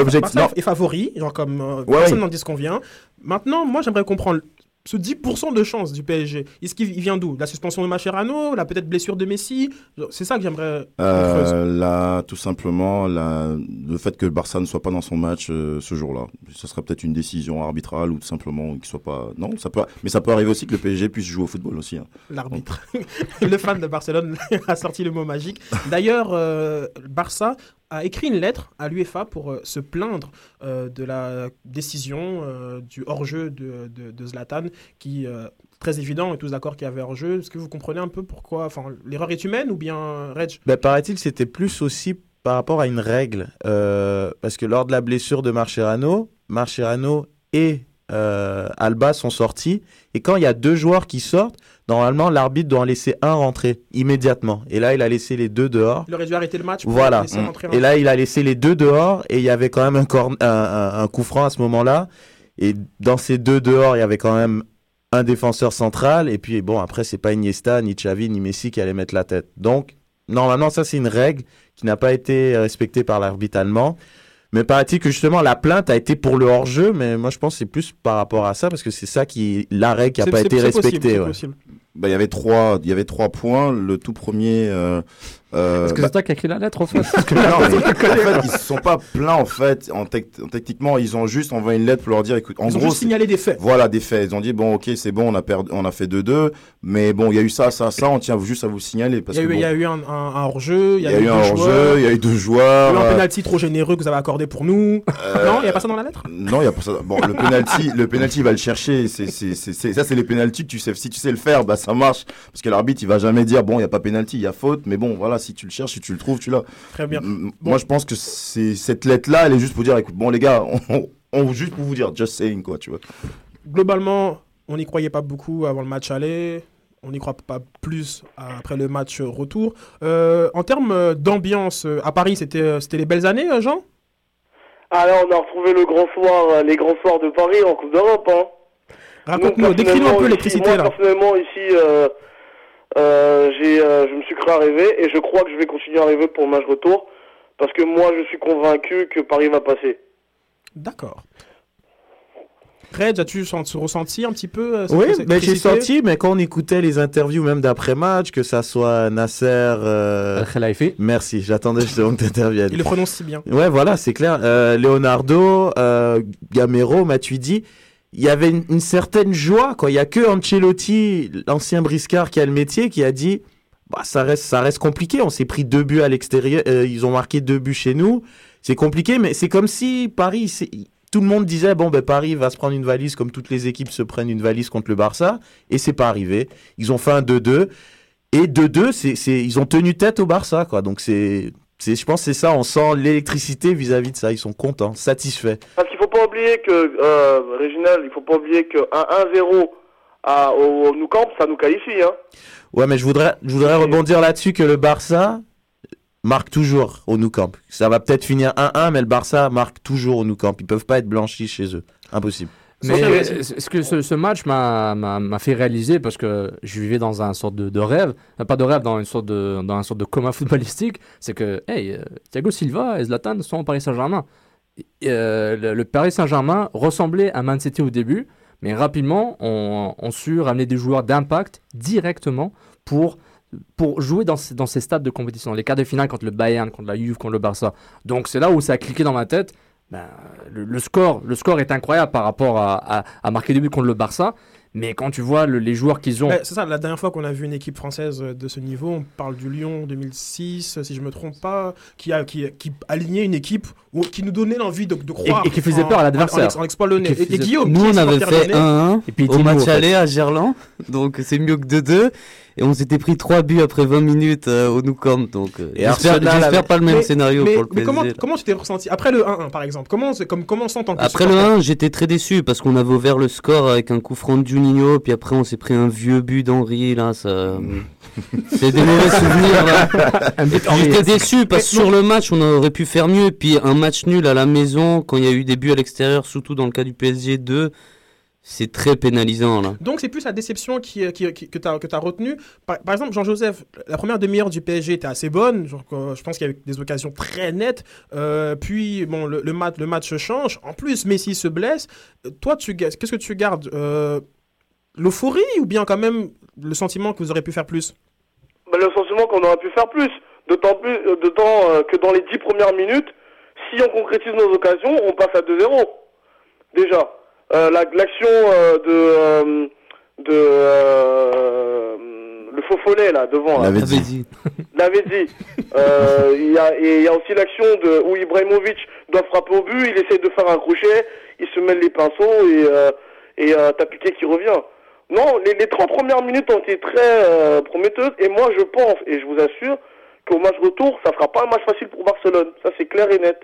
K: est favori, genre comme euh,
G: Ouais,
K: personne n'en dit ce qu'on vient. Maintenant, moi j'aimerais comprendre ce 10% de chance du PSG. Est-ce qu'il il vient d'où? La suspension de Mascherano, la peut-être blessure de Messi? C'est ça que j'aimerais.
G: Euh, là, tout simplement, la- le fait que le Barça ne soit pas dans son match euh, ce jour-là, ce serait peut-être une décision arbitrale ou tout simplement qu'il soit pas. Non, ça peut. Mais ça peut arriver aussi que le PSG puisse jouer au football aussi. hein.
K: L'arbitre. le fan de Barcelone a sorti le mot magique. D'ailleurs, euh, Barça a écrit une lettre à l'UEFA pour euh, se plaindre euh, de la décision euh, du hors-jeu de, de, Zlatan, qui, très évident, est tous d'accord qu'il y avait hors-jeu. Est-ce que vous comprenez un peu pourquoi Enfin, l'erreur est humaine ou bien, Reg?
I: Ben, paraît-il, c'était plus aussi par rapport à une règle. parce que lors de la blessure de Marcherano, Marcherano et euh, Alba sont sortis. Et quand il y a deux joueurs qui sortent, normalement, l'arbitre doit en laisser un rentrer immédiatement. Et là, il a laissé les deux dehors.
K: Il aurait dû arrêter le match pour
I: Voilà.
K: rentrer
I: Et là, il a laissé les deux dehors et il y avait quand même un, corn- un, un- un coup franc à ce moment-là. Et dans ces deux dehors, il y avait quand même un défenseur central. Et puis, bon, après, c'est pas Iniesta, ni Xavi, ni Messi qui allaient mettre la tête. Donc, normalement, ça, c'est une règle qui n'a pas été respectée par l'arbitre allemand. Mais paraît-il que justement, la plainte a été pour le hors-jeu. Mais moi, je pense que c'est plus par rapport à ça parce que c'est ça qui, la règle qui n'a pas été
G: possible,
I: ouais.
G: Bah, il y avait trois, il y avait trois points. Le tout premier. euh, euh,
F: Est-ce que
G: bah-
F: c'est toi qui as écrit la lettre, en fait?
G: Non, mais en fait, ils se sont pas plaints en fait. En tec- en techniquement, ils ont juste envoyé une lettre pour leur dire, écoute, en
K: Ils ont
G: gros,
K: juste
G: c'est-
K: signalé des faits.
G: Voilà, des faits. Ils ont dit, bon, ok, c'est bon, on a perdu, on a fait 2-2, mais bon, il y a eu ça, ça, ça. On tient juste à vous signaler parce
K: Il y a
G: que
K: eu, il y a
G: bon,
K: eu un, un- un hors-jeu, il y a,
G: eu un
K: deux
G: hors-jeu,
K: joueurs,
G: il y a eu deux
K: il y
G: joueurs.
K: a eu un penalty trop généreux que vous avez accordé pour nous.
G: Euh,
K: Non, il n'y a pas ça dans la lettre?
G: Non, il y a pas ça. Bon, le penalty, le penalty va le chercher. C'est, c'est, c'est, c'est- ça, c'est les penalties que tu sais. Si tu sais le faire, bah ça marche. Parce que l'arbitre, il va jamais dire bon, il y a pas penalty, il y a faute. Mais bon, voilà, si tu le cherches, si tu le trouves, tu l'as.
K: Très bien.
G: M-
K: Bon.
G: Moi, je pense que c'est cette lettre-là, elle est juste pour dire, écoute, bon les gars, on, on juste pour vous dire, just saying quoi, tu vois.
K: Globalement, on n'y croyait pas beaucoup avant le match aller. On n'y croit pas plus après le match retour. Euh, en termes d'ambiance, à Paris, c'était c'était les belles années, euh, Jean?
N: Ah là, on a retrouvé le grand soir, euh, les grands soirs de Paris en Coupe d'Europe. Hein.
K: Raconte-nous,
N: Nous,
K: décris-nous un peu l'électricité,
N: ici-
K: là.
N: Moi, personnellement, ici, euh, euh, j'ai, euh, je me suis cru arriver et je crois que je vais continuer à arriver pour le match retour parce que moi, je suis convaincu que Paris va passer.
K: D'accord. Reg, as-tu senti- ressenti un petit peu euh, cette-
I: Oui,
K: cette
I: mais j'ai senti, mais quand on écoutait les interviews même d'après-match, que ça soit Nasser... Euh... Merci, j'attendais justement que tu interviennes.
K: Il le prononce si bien.
I: Ouais, voilà, c'est clair. Euh, Leonardo, euh, Gamero, Matuidi, il y avait une, certaine joie, quoi. Il y a que Ancelotti, l'ancien briscard qui a le métier, qui a dit, bah, ça reste, ça reste compliqué. On s'est pris deux buts à l'extérieur, euh, ils ont marqué deux buts chez nous. C'est compliqué, mais c'est comme si Paris, tout le monde disait bon ben Paris va se prendre une valise comme toutes les équipes se prennent une valise contre le Barça et c'est pas arrivé. Ils ont fait un 2-2 et 2-2 c'est c'est ils ont tenu tête au Barça quoi. Donc c'est c'est je pense que c'est ça on sent l'électricité vis-à-vis de ça, ils sont contents, satisfaits.
N: Parce qu'il faut pas oublier que, euh, Réginal, il faut pas oublier que un 1-0 à- au, au Nou Camp, ça nous qualifie. Hein.
I: Ouais, mais je voudrais, je voudrais rebondir là-dessus que le Barça marque toujours au Nou Camp. Ça va peut-être finir 1-1, mais le Barça marque toujours au Nou Camp. Ils peuvent pas être blanchis chez eux. Impossible.
F: Mais ce que ce, ce match m'a fait réaliser parce que je vivais dans un sorte de, de rêve, euh, pas de rêve, dans une sorte de dans un sorte de coma footballistique, c'est que hey, euh, Thiago Silva et Zlatan sont au Paris Saint-Germain. Euh, le, le Paris Saint-Germain ressemblait à Man City au début, mais rapidement on, on su ramener des joueurs d'impact directement pour pour jouer dans, ces- dans ces stades de compétition, les quarts de finale contre le Bayern, contre la Juve, contre le Barça. Donc c'est là où ça a cliqué dans ma tête. Ben, le, score, le score est incroyable par rapport à, marquer deux buts contre le Barça. Mais quand tu vois le- les joueurs qu'ils ont,
K: Ouais, c'est ça, la dernière fois qu'on a vu une équipe française euh, de ce niveau, on parle du Lyon 2006, si je me trompe pas, qui, a, qui, alignait une équipe qui nous donnait l'envie de, de croire.
F: et qui faisait
K: en-
F: peur à
K: en-
F: l'adversaire.
K: En, en exploit le nez.
F: Et
K: Et, et Guillaume,
H: Nous, on avait fait
K: lyonnais
H: 1-1
F: Et puis
H: au match
F: en fait.
H: aller à Gerland. Donc, c'est mieux que 2-2. Et on s'était pris 3 buts après 20 minutes euh, au Nou Camp. Donc, euh,
I: Et
H: j'espère pas le même
K: Mais-
H: scénario
K: mais,
H: pour le
K: mais
H: PSG.
K: comment,
H: là.
K: comment tu t'es ressenti Après le 1-1, par exemple, comment, comme, comment on s'entend
H: Après le 1, j'étais très déçu parce qu'on avait ouvert le score avec un coup franc de Juninho, puis après on s'est pris un vieux but d'Henri, là, ça... C'est des mauvais souvenirs,
F: Henry.
H: J'étais déçu parce que sur le match, on aurait pu faire mieux, puis un match nul à la maison, quand il y a eu des buts à l'extérieur, surtout dans le cas du PSG 2, c'est très pénalisant, là.
K: Donc c'est plus la déception qui, qui- qui- que tu as, que as retenue. Par, par exemple, Jean-Joseph, la première demi-heure du PSG était assez bonne. Genre, euh, je pense qu'il y avait des occasions très nettes. Euh, puis, bon, le, le match, le match change. En plus, Messi se blesse. Euh, Toi, qu'est-ce que tu gardes Euh, L'euphorie ou bien quand même le sentiment que vous auriez pu faire plus?
N: Bah, le sentiment qu'on aurait pu faire plus. D'autant plus, euh, d'autant euh, que dans les dix premières minutes, si on concrétise nos occasions, on passe à 2-0. Déjà. Euh, la- L'action de, de le faux follet là devant.
G: L'avait dit.
N: l'avait dit. Il y, a, et il y a aussi l'action de où Ibrahimovic doit frapper au but, il essaie de faire un crochet, il se mêle les pinceaux et, euh, et euh, t'as Piqué qui revient. Non, les, les 30 premières minutes ont été très euh, prometteuses et moi je pense et je vous assure qu'au match retour, ça sera pas un match facile pour Barcelone. Ça c'est clair et net.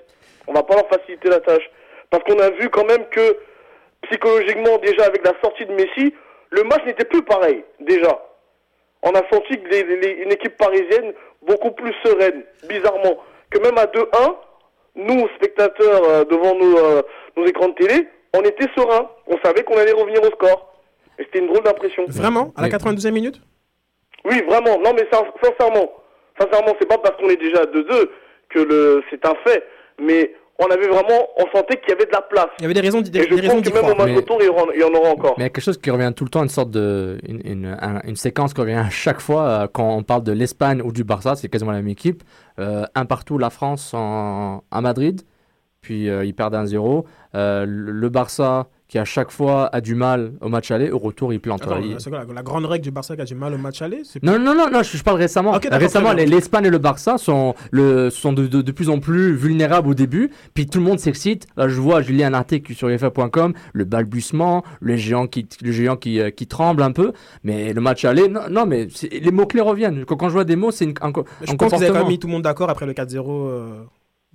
N: On va pas leur faciliter la tâche. Parce qu'on a vu quand même que psychologiquement déjà avec la sortie de Messi, le match n'était plus pareil déjà. On a senti les- une équipe parisienne beaucoup plus sereine, bizarrement. Que même à 2-1, nous, spectateurs euh, devant nos, euh, nos écrans de télé, on était sereins. On savait qu'on allait revenir au score. Et c'était une drôle d'impression.
K: Vraiment À la
F: Mais-
K: 92e minute
N: Oui, vraiment. Non, mais sin- sincèrement, sincèrement, c'est pas parce qu'on est déjà à 2-2 que le, c'est un fait. Mais on avait vraiment, on sentait qu'il y avait de la place.
K: Il y avait des raisons d'y
N: Et je
K: des
N: pense que même au
K: croire.
N: match
F: Mais-
N: retour, il y, en aura encore.
F: Mais il y a quelque chose qui revient tout le temps, une sorte de. Une, une, un- une séquence qui revient à chaque fois euh, quand on parle de l'Espagne ou du Barça, c'est quasiment la même équipe. Euh, un partout, la France en, à Madrid, puis euh, ils perdent 1-0. Euh, le Barça qui à chaque fois a du mal au match aller, au retour il plante.
K: Attends,
F: Il-
K: c'est quoi, la, la grande règle du Barça qui a du mal au match aller c'est-
F: Non, non, non, non je, je parle récemment. Récemment, l'Espagne et le Barça sont, le, sont de, de, de plus en plus vulnérables au début, puis tout le monde s'excite. Là, je vois, je lis un article sur UFA.com, le balbutiement, le géant qui, le géant qui, euh, qui tremble un peu, mais le match aller, non, non mais les mots-clés reviennent. Quand, quand je vois des mots, c'est une- un,
K: Je
F: un
K: pense qu'ils avaient quand
F: comportement.
K: même mis tout le monde d'accord après le 4-0 euh,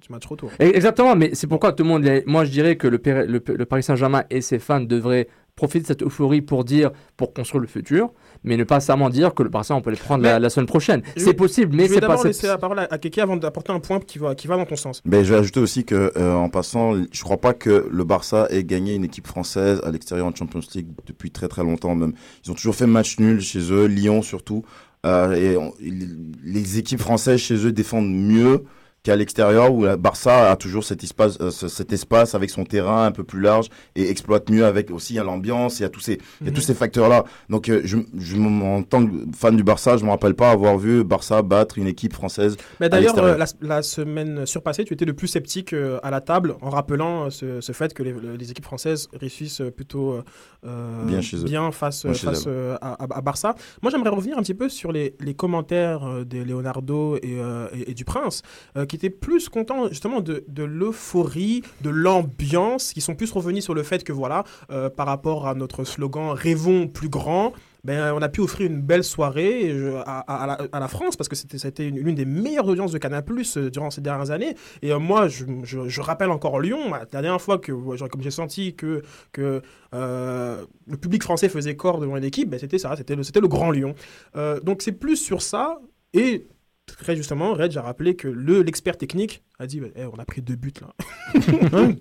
K: du match retour.
F: Et- Exactement, mais c'est pourquoi tout le monde. Moi, je dirais que le, Péré- le, le Paris Saint-Germain et ses fans devraient profiter de cette euphorie pour dire, pour construire le futur, mais ne pas seulement dire que le Barça, on peut les prendre la,
K: Mais-
F: la semaine prochaine.
K: Je
F: C'est
K: vais-
F: possible, mais
K: je vais
F: c'est pas.
K: d'abord
F: c'est-
K: laisser la parole à, à Keke avant d'apporter un point qui va, qui va dans ton sens.
G: Ben, je vais ajouter aussi que, euh, en passant, je crois pas que le Barça ait gagné une équipe française à l'extérieur en Champions League depuis très très longtemps même. Ils ont toujours fait match nul chez eux, Lyon surtout. Euh, et on- il- les équipes françaises chez eux défendent mieux qu'à l'extérieur où le Barça a toujours cet espace, euh, ce- cet espace avec son terrain un peu plus large et exploite mieux avec aussi a l'ambiance, y a tous ces, a
K: Mhm.
G: tous ces facteurs-là. Donc, euh, je, je, en tant que fan du Barça, je me rappelle pas avoir vu Barça battre une équipe française.
K: Mais
G: à
K: d'ailleurs, euh, la, la semaine surpassée, tu étais le plus sceptique à la table en rappelant ce, ce fait que les, les équipes françaises réussissent plutôt euh,
G: Bien chez eux.
K: bien face, à, à- à Barça. Moi, j'aimerais revenir un petit peu sur les, les commentaires de Leonardo et, euh, et- et du Prince, euh, qui qui étaient plus contents justement de, l'euphorie, de l'ambiance, qui sont plus revenus sur le fait que voilà, euh, par rapport à notre slogan Rêvons plus grand, ben, on a pu offrir une belle soirée euh, à, la, France parce que c'était une- l'une des meilleures audiences de Canal Plus durant ces dernières années. Et euh, moi, je, rappelle encore Lyon, la dernière fois que comme j'ai senti que, que euh, le public français faisait corps devant une équipe, ben, c'était ça, c'était le, c'était le Grand Lyon. Euh, donc c'est plus sur ça. Et très justement, Red a rappelé que le l'expert technique a dit Eh, on a pris deux buts là.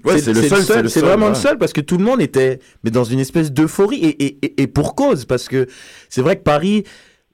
G: Ouais, c'est le seul, c'est le
I: C'est
G: seul,
I: vraiment le seul parce que tout le monde était mais dans une espèce d'euphorie et, et, et- et pour cause parce que c'est vrai que Paris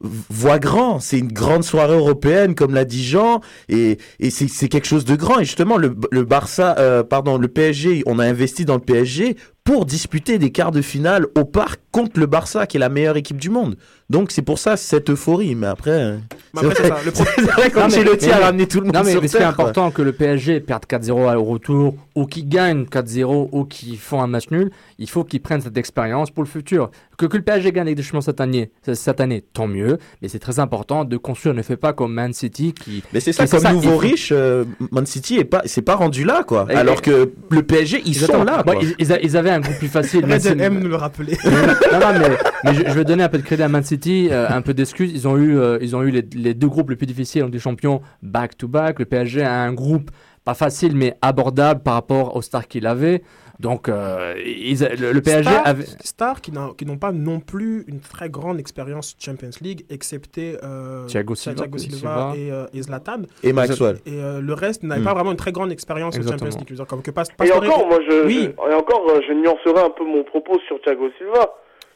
I: voit grand, c'est une grande soirée européenne comme l'a dit Jean et, et c'est c'est quelque chose de grand et justement le, le Barça, euh, pardon, le PSG, on a investi dans le PSG pour disputer des quarts de finale au parc contre le Barça qui est la meilleure équipe du monde. Donc c'est pour ça cette euphorie mais après,
K: Mais après, c'est le
I: c'est vrai
F: Non, mais-
I: qu'Ancelotti
F: mais-
I: a ramené tout le monde
F: Non, mais,
I: sur
F: mais ce qui est
I: terre, quoi.
F: important, que le PSG perde 4-0 au retour, ou qu'il gagne 4-0, ou qu'ils font un match nul, il faut qu'ils prennent cette expérience pour le futur. Que, que le PSG gagne avec des chemins cette année, cette année, tant mieux, mais c'est très important de construire. Ne fait pas comme Man City qui.
I: Mais c'est ça,
F: qui-
I: comme nouveau riche, euh, Man City est pas, c'est pas rendu là, quoi.
F: Et-
I: Alors que le PSG, ils sont là,
F: Bon, ils, ils a- ils avaient un groupe plus facile.
K: Red aime nous le rappeler.
F: non, non, mais, mais je, je vais donner un peu de crédit à Man City, euh, un peu d'excuses. Ils ont eu, euh, ils ont eu les, les deux groupes les plus difficiles en des champions back to back. Le PSG a un groupe pas facile mais abordable par rapport aux stars qu'il avait. Donc euh, ils le, le PSG
K: Star-
F: avait.
K: Stars qui n'ont qui n'ont pas non plus une très grande expérience Champions League, excepté euh,
F: Thiago Silva,
K: Thiago Silva
F: Silva.
K: et, euh, et Zlatan.
I: Et Maxwell.
K: Et euh, le reste n'avait
I: Mm.
K: pas vraiment une très grande expérience en. Champions League. Dire, comme que pas,
N: Et encore, moi, je,
K: Oui.
N: je- et encore, euh, je nuancerai un peu mon propos sur Thiago Silva.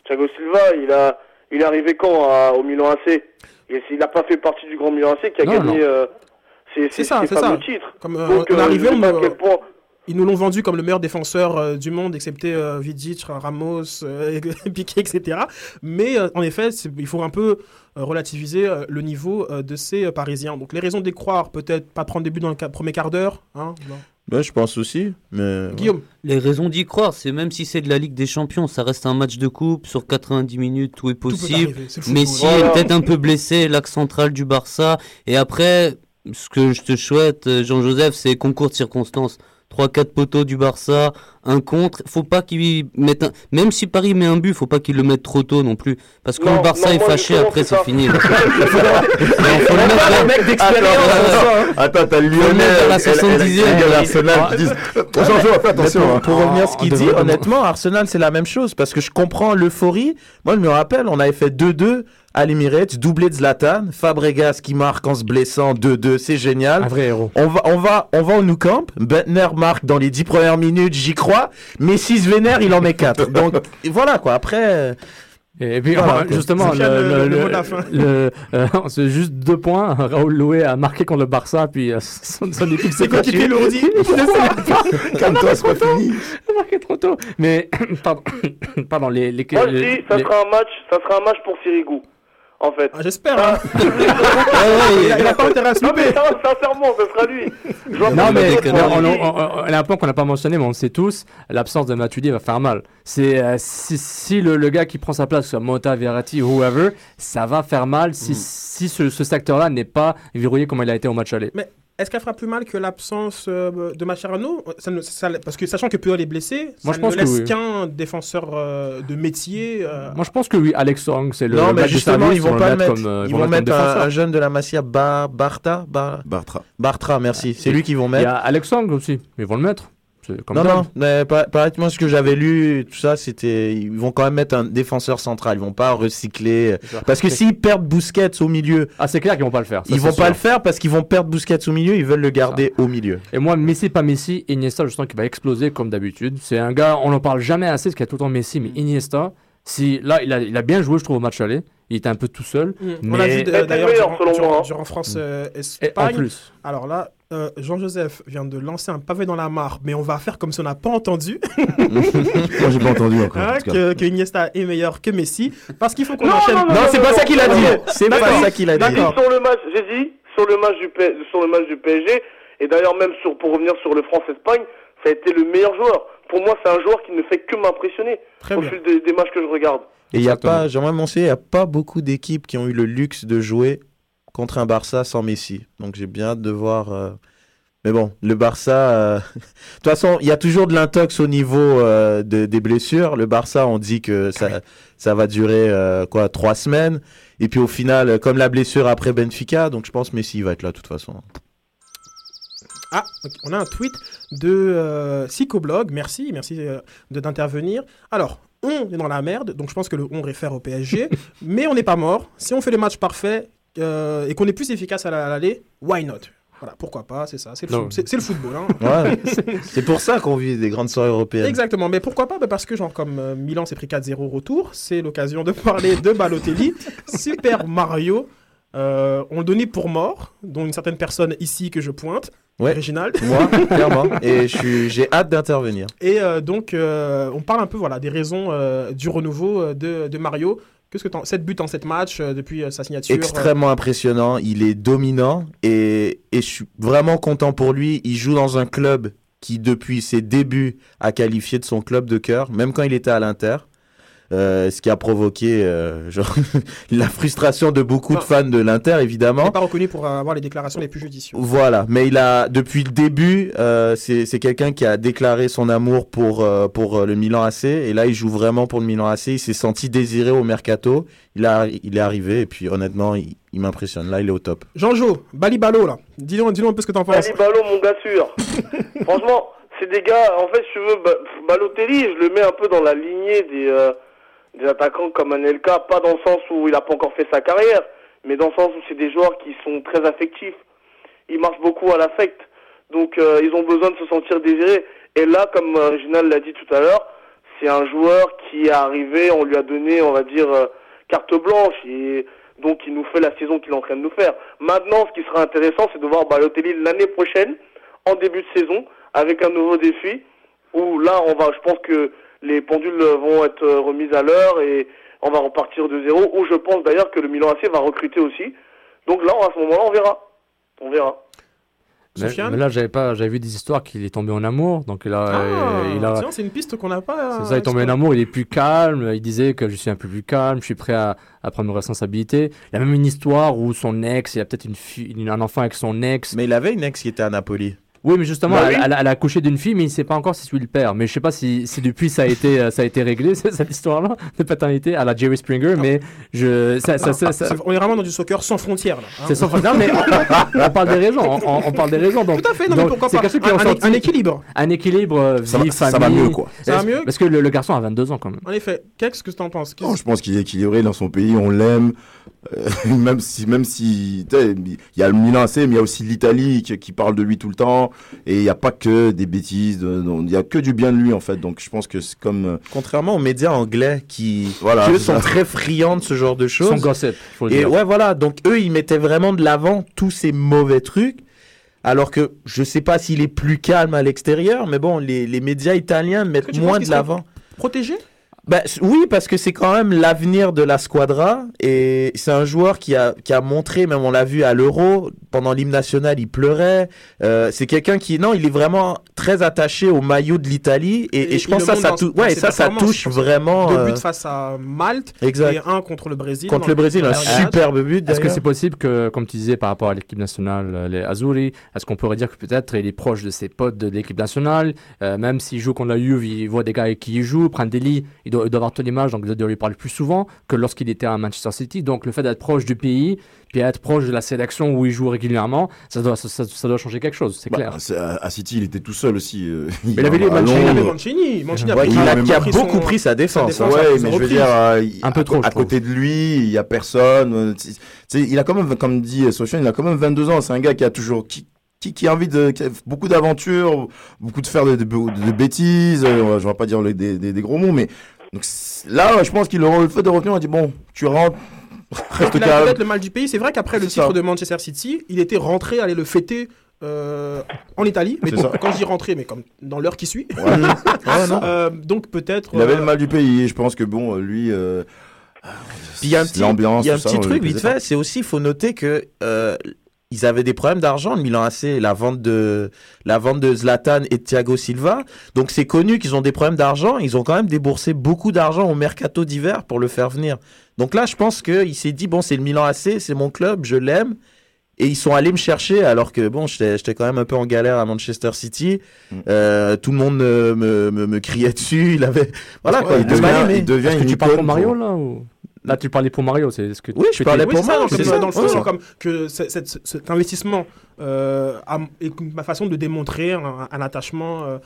N: Thiago Silva, il a, il est arrivé quand à- au Milan AC Et il n'a pas fait partie du grand Milan AC qui a
K: Non,
N: gagné euh,
K: C'est ça, c'est ça. Comme euh,
N: Donc,
K: on est
N: euh,
K: on
N: point.
K: Ils nous l'ont vendu comme le meilleur défenseur euh, du monde, excepté Vidic, Ramos, Piqué, etc. Mais en effet, il faut un peu relativiser le niveau de ces Parisiens. Donc les raisons d'y croire, peut-être pas prendre des buts dans le premier quart d'heure. Hein.
I: Ouais, je pense aussi. Mais...
K: Guillaume.
H: Les raisons d'y croire, c'est même si c'est de la Ligue des Champions, ça reste un match de coupe sur 90 minutes, tout est possible.
K: le football.
H: Messi
K: Voilà.
H: est peut-être un peu blessé, l'axe central du Barça. Et après, ce que je te souhaite, euh, Jean-Joseph, c'est concours de circonstances. 3-4 poteaux du Barça, un contre. Faut pas qu'il mette un... Même si Paris met un but, faut pas qu'il le mette trop tôt non plus. Parce que
N: Non,
H: le Barça
N: non,
H: est fâché, après
N: c'est
H: fini.
I: faut le mettre là. mec d'expérience,
G: Attends, t'as
H: Faut le
G: Lionel,
H: mettre à la
G: elle- elle- elle-
H: 70e.
G: elle- elle- Arsenal qui disent attention. Hein.
I: Pour, pour revenir à ce qu'il dit, honnêtement, Arsenal, c'est la même chose. Parce que je comprends l'euphorie. Moi, je me rappelle, on avait fait 2-2 à l'Emirates, doublé de Zlatan. Fabregas qui marque en se blessant 2-2, c'est génial.
F: Un vrai héros.
I: On va, on va, on va au Nou Camp. Bentner marque dans les 10 premières minutes, j'y crois. Mais 6 vénère, il en met 4. Donc, voilà, quoi. Après.
F: Et puis
I: Voilà,
F: justement, le,
K: le-
F: le-
K: le fin.
F: euh, c'est juste deux points. Raoul Loué a marqué contre le Barça, puis euh, son, son équipe s'est
K: coéquipier
F: battue.
K: le redit.
G: Calme-toi, c'est pas fini.
F: Il a marqué trop tôt. Mais pardon, pardon les les,
N: Moi, je
F: les-
N: dis, ça
F: les-
N: sera un match, ça sera un match pour Sirigu, en fait.
K: Ah, J'espère. hein.
H: Ouais, ouais,
K: il, a, il a pas intérêt à se
N: Non, mais
K: louper.
N: ça, sincèrement, ce sera lui.
F: Non mais
N: lui.
F: on- on- un point qu'on n'a pas mentionné, mais on le sait tous, l'absence de Matuidi va faire mal. C'est euh, si, si le, le gars qui prend sa place, soit Mota, Verratti, whoever, ça va faire mal si, si ce, ce secteur-là n'est pas verrouillé comme il a été au match aller.
K: Mais est-ce qu'elle fera plus mal que l'absence euh, de Mascherano? Ça ne- ça- Parce que sachant que Puyol est blessé,
F: Moi,
K: ça
F: je pense
K: ne
F: que
K: laisse
F: oui.
K: qu'un défenseur euh, de métier. euh,
F: Moi je pense que oui, Alex Song, c'est le
I: non, mais justement, ils vont pas le mettre.
F: comme, euh,
I: ils
F: vont
I: mettre un, jeune de la Masia, Bar, Barta, Bar-
G: Bartra.
I: Bartra, merci. C'est lui qu'ils vont
F: Il y
I: mettre.
F: a Alex Song aussi, ils vont le mettre. Comme
I: Non, non, mais par- paraît moi, ce que j'avais lu, tout ça, c'était. Ils vont quand même mettre un défenseur central. Ils vont pas recycler.
F: Ça.
I: Parce que s'ils perdent Busquets au milieu,
F: Ah c'est clair qu'ils vont pas le faire. ça,
I: ils vont pas le faire parce qu'ils vont perdre Busquets au milieu. Ils veulent le garder au milieu.
F: Et moi, Messi, pas Messi, Iniesta, je sens qu'il va exploser comme d'habitude. C'est un gars, on n'en parle jamais assez parce qu'il y a tout le temps Messi, mais Iniesta, si, là, il a, il a bien joué, je trouve, au match aller. Il était un peu tout seul.
K: Mm.
F: mais...
K: On l'a vu d'ailleurs
N: meilleur,
K: durant,
N: selon
K: durant-
N: moi,
K: durant France euh,
F: Et en
K: Espagne.
F: plus.
K: Alors là, euh, Jean-Joseph vient de lancer un pavé dans la mare, mais on va faire comme si on n'a pas entendu
G: Moi, j'ai pas entendu encore. en
K: hein, que, que Iniesta est meilleur que Messi, parce qu'il faut qu'on
N: Non,
K: enchaîne.
N: non, non,
I: Non, c'est pas ça qu'il a dit. C'est pas ça qu'il a dit.
N: J'ai dit
K: D'accord.
N: sur le match, j'ai dit sur le match du P- sur le match du PSG et d'ailleurs même sur pour revenir sur le France-Espagne, ça a été le meilleur joueur. Pour moi, c'est un joueur qui ne fait que m'impressionner au fil des, des matchs que je regarde.
I: Et il y a pas, j'aimerais mentionner, il y a pas beaucoup d'équipes qui ont eu le luxe de jouer contre un Barça sans Messi. Donc j'ai bien hâte de voir euh, Mais bon, le Barça, euh, de toute façon, il y a toujours de l'intox au niveau euh, de- des blessures. Le Barça, on dit que ça, ça va durer quoi, trois semaines. Et puis au final, comme la blessure après Benfica, donc je pense Messi va être là de toute façon.
K: Ah, on a un tweet de Psychoblog. Merci, merci de d'intervenir. Alors, on est dans la merde, donc je pense que le on réfère au PSG, mais on n'est pas mort. Si on fait les matchs parfaits euh, et qu'on est plus efficace à la- à l'aller, why not? Voilà, pourquoi pas, c'est ça, c'est le, football. hein.
I: Ouais. C'est pour ça qu'on vit des grandes soirées européennes.
K: Exactement, mais pourquoi pas Bah Parce que, genre, comme euh, Milan s'est pris 4-0 au retour, c'est l'occasion de parler de Balotelli. Super Mario, euh, on le donnait pour mort, dont une certaine personne ici que je pointe,
I: Ouais.
K: original.
I: Moi, clairement. Et j'ai hâte d'intervenir.
K: Et euh, donc, euh, on parle un peu voilà, des raisons euh, du renouveau de, de Mario. Qu'est-ce que t'en... 7 buts en 7 matchs depuis sa signature.
I: Extrêmement impressionnant, il est dominant et, et je suis vraiment content pour lui. Il joue dans un club qui, depuis ses débuts, a qualifié de son club de cœur, même quand il était à l'Inter. Euh, ce qui a provoqué euh, genre, la frustration de beaucoup de fans de l'Inter,
K: Il
I: évidemment.
K: n'est pas reconnu pour avoir les déclarations les plus judicieuses.
I: Voilà, mais il a depuis le début, euh, c'est c'est quelqu'un qui a déclaré son amour pour euh, pour le Milan AC et là il joue vraiment pour le Milan AC. Il s'est senti désiré au mercato. Il a il est arrivé et puis honnêtement il, il m'impressionne. Là il est au top.
K: Jean-Jo, Balibalo, là. Dis-nous dis un peu ce que t'en penses.
N: Ballot, mon gars sûr. Franchement, c'est des gars, en fait, si tu veux, Ba- Balotelli, je le mets un peu dans la lignée des, euh, des attaquants comme Anelka, pas dans le sens où il a pas encore fait sa carrière, mais dans le sens où c'est des joueurs qui sont très affectifs. Ils marchent beaucoup à l'affect, donc euh, ils ont besoin de se sentir désirés. Et là, comme euh, l'a dit tout à l'heure, c'est un joueur qui est arrivé, on lui a donné, on va dire, euh, carte blanche, et donc il nous fait la saison qu'il est en train de nous faire. Maintenant, ce qui sera intéressant, c'est de voir Balotelli l'année prochaine, en début de saison, avec un nouveau défi, où là, on va, je pense que les pendules vont être remises à l'heure et on va repartir de zéro, où je pense d'ailleurs que le Milan AC va recruter aussi. Donc là, à ce moment-là, on verra. On verra.
F: Mais, mais là, j'avais pas, j'avais vu des histoires qu'il est tombé en amour, donc là,
K: Ah,
F: euh, il a.
K: tiens, c'est une piste qu'on n'a pas.
F: C'est ça, il est tombé en amour, il est plus calme, il disait que je suis un peu plus calme, je suis prêt à, à prendre mes responsabilités. Il y a même une histoire où son ex, il y a peut-être une a un enfant avec son ex.
I: Mais il avait une ex qui était à Napoli.
F: Oui, mais justement,
I: Bah
F: elle,
I: oui.
F: elle a- elle a accouché d'une fille, mais il ne sait pas encore si c'est lui le père. Mais je sais pas si, si depuis ça a été, euh, ça a été réglé, cette histoire-là de paternité à la Jerry Springer, mais je, ça, ça, ça- ça-
K: C'est- On est vraiment dans du soccer sans frontières, là. hein.
F: c'est sans Non, mais on, on parle des raisons. On, parle des raisons. Donc,
K: Tout à fait, non, mais
F: donc,
K: pourquoi
F: c'est
K: pas? un, un-
F: ressenti-
K: un équilibre.
F: Un équilibre, euh,
G: Ça va-
F: vie,
G: ça va mieux, quoi.
K: Ça va mieux?
F: Parce que le, le garçon a 22 ans quand même.
K: En effet, qu'est-ce que tu en penses
G: je pense qu'il est équilibré dans son pays, on l'aime. Euh, même si, même si, il y a le Milan AC, mais il y a aussi l'Italie qui, qui parle de lui tout le temps. Et il n'y a pas que des bêtises, il y a que du bien de lui en fait. Donc je pense que c'est comme. euh,
I: Contrairement aux médias anglais qui,
G: Voilà,
I: qui, eux, sont très friands de ce genre de choses.
F: Son gossip, faut le
I: Et
F: dire.
I: ouais, voilà. Donc eux, ils mettaient vraiment de l'avant tous ces mauvais trucs. Alors que je sais pas s'il est plus calme à l'extérieur, mais bon, les, les médias italiens mettent moins de l'avant.
K: Protégé?
I: Bah, oui, parce que c'est quand même l'avenir de la squadra et c'est un joueur qui a, qui a montré, même on l'a vu à l'Euro, pendant l'hymne national, il pleurait. Euh, c'est quelqu'un qui, non, il est vraiment très attaché au maillot de l'Italie et, et,
K: Et
I: je pense que ça, ça, ouais, ça, ça touche vraiment.
K: Deux
I: euh,
K: buts face à Malte
I: Exact.
K: et un contre le Brésil.
I: Contre le Brésil, un superbe but
F: Est-ce que c'est possible que, comme tu disais par rapport à l'équipe nationale, euh, les Azzurri, est-ce qu'on pourrait dire que peut-être il est proche de ses potes de l'équipe nationale, euh, même s'il joue contre la Juve, il voit des gars avec qui il joue, Prandelli, il doit, il doit avoir ton image, donc il doit lui parler plus souvent que lorsqu'il était à Manchester City. Donc le fait d'être proche du pays, puis être proche de la sélection où il joue régulièrement, ça doit, ça, ça- ça doit changer quelque chose, c'est
G: bah,
F: clair.
G: à, à City, il était tout seul aussi. euh,
F: Mais il avait les Mancini,
G: Londres.
K: Il avait Mancini. Mancini a
I: Ouais,
K: pris-
I: il a- beaucoup pris sa défense,
K: sa défense à
G: Ouais,
K: plusieurs
G: mais je veux
K: reprises.
G: dire, euh,
F: Un peu trop,
G: à côté de lui, il y a personne. euh, il a quand même, comme dit Sofiane, il a quand même 22 ans. C'est un gars qui a toujours, qui, qui, qui a envie de, qui a beaucoup d'aventures, beaucoup de faire de, de- de bêtises. euh, je vais pas dire les- des, des, des gros mots, mais donc, là, je pense qu'il aura le fait de retenir. On dit bon, tu rentres, reste
K: Il a
G: calme.
K: peut-être le mal du pays. C'est vrai qu'après le titre
G: ça.
K: de Manchester City, il était rentré aller le fêter euh, en Italie. Mais
G: ça.
K: quand je dis rentré, mais comme dans l'heure qui suit.
G: Ouais. Ouais, non.
K: Euh, donc peut-être.
G: Il avait
K: euh,
G: le mal du pays. Je pense que bon, lui. euh,
I: Puis il y a un petit, y a un
G: ça,
I: truc vite fait, c'est aussi, il faut noter que euh, ils avaient des problèmes d'argent, le Milan AC, la vente de la vente de Zlatan et de Thiago Silva. Donc c'est connu qu'ils ont des problèmes d'argent. Ils ont quand même déboursé beaucoup d'argent au mercato d'hiver pour le faire venir. Donc là, je pense qu'il s'est dit bon, c'est le Milan AC, c'est mon club, je l'aime. Et ils sont allés me chercher alors que bon, j'étais quand même un peu en galère à Manchester City.
G: Mm.
I: Euh, tout le monde me, me, me, me criait dessus. Il avait voilà quoi.
G: il
I: devient-
G: devient, il devient une
F: tu parles pour Mario là ou... Là, tu parlais pour Mario, c'est ce que
I: Oui, je parlais pour
K: Oui, c'est ça,
I: Mario, c'est
K: ça, dans le sens
I: ouais.
K: comme que cet investissement euh, a- est ma façon de démontrer un, un attachement euh,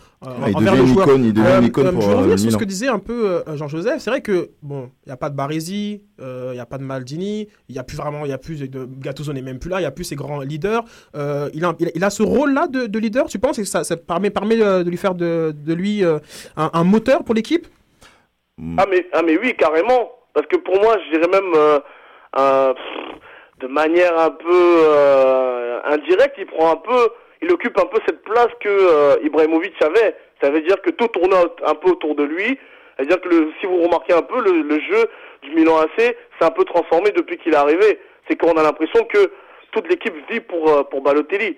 G: il
K: envers le joueur.
G: icône, il devient une icône pour,
K: Je
G: euh,
K: revenir sur ce que disait un peu euh, Jean-Joseph. C'est vrai que bon, il n'y a pas de Baresi, euh, il n'y a pas de Maldini, il n'y a plus vraiment, il y a plus de Gattuso n'est même plus là, il n'y a plus ces grands leaders. Euh, il, a, il, a, il a ce rôle-là de, de leader. Tu penses? Que ça, ça permet, permet euh, de lui faire de, de lui euh, un, un moteur pour l'équipe?
G: Mm.
N: Ah mais, ah mais oui, carrément. Parce que pour moi, je dirais même euh, de manière un peu euh, indirecte, il prend un peu, il occupe un peu cette place que euh, Ibrahimovic avait. Ça veut dire que tout tournait un peu autour de lui. C'est-à-dire que si vous remarquez un peu, le, jeu du Milan AC s'est un peu transformé depuis qu'il est arrivé. C'est qu'on a l'impression que toute l'équipe vit pour, pour Balotelli.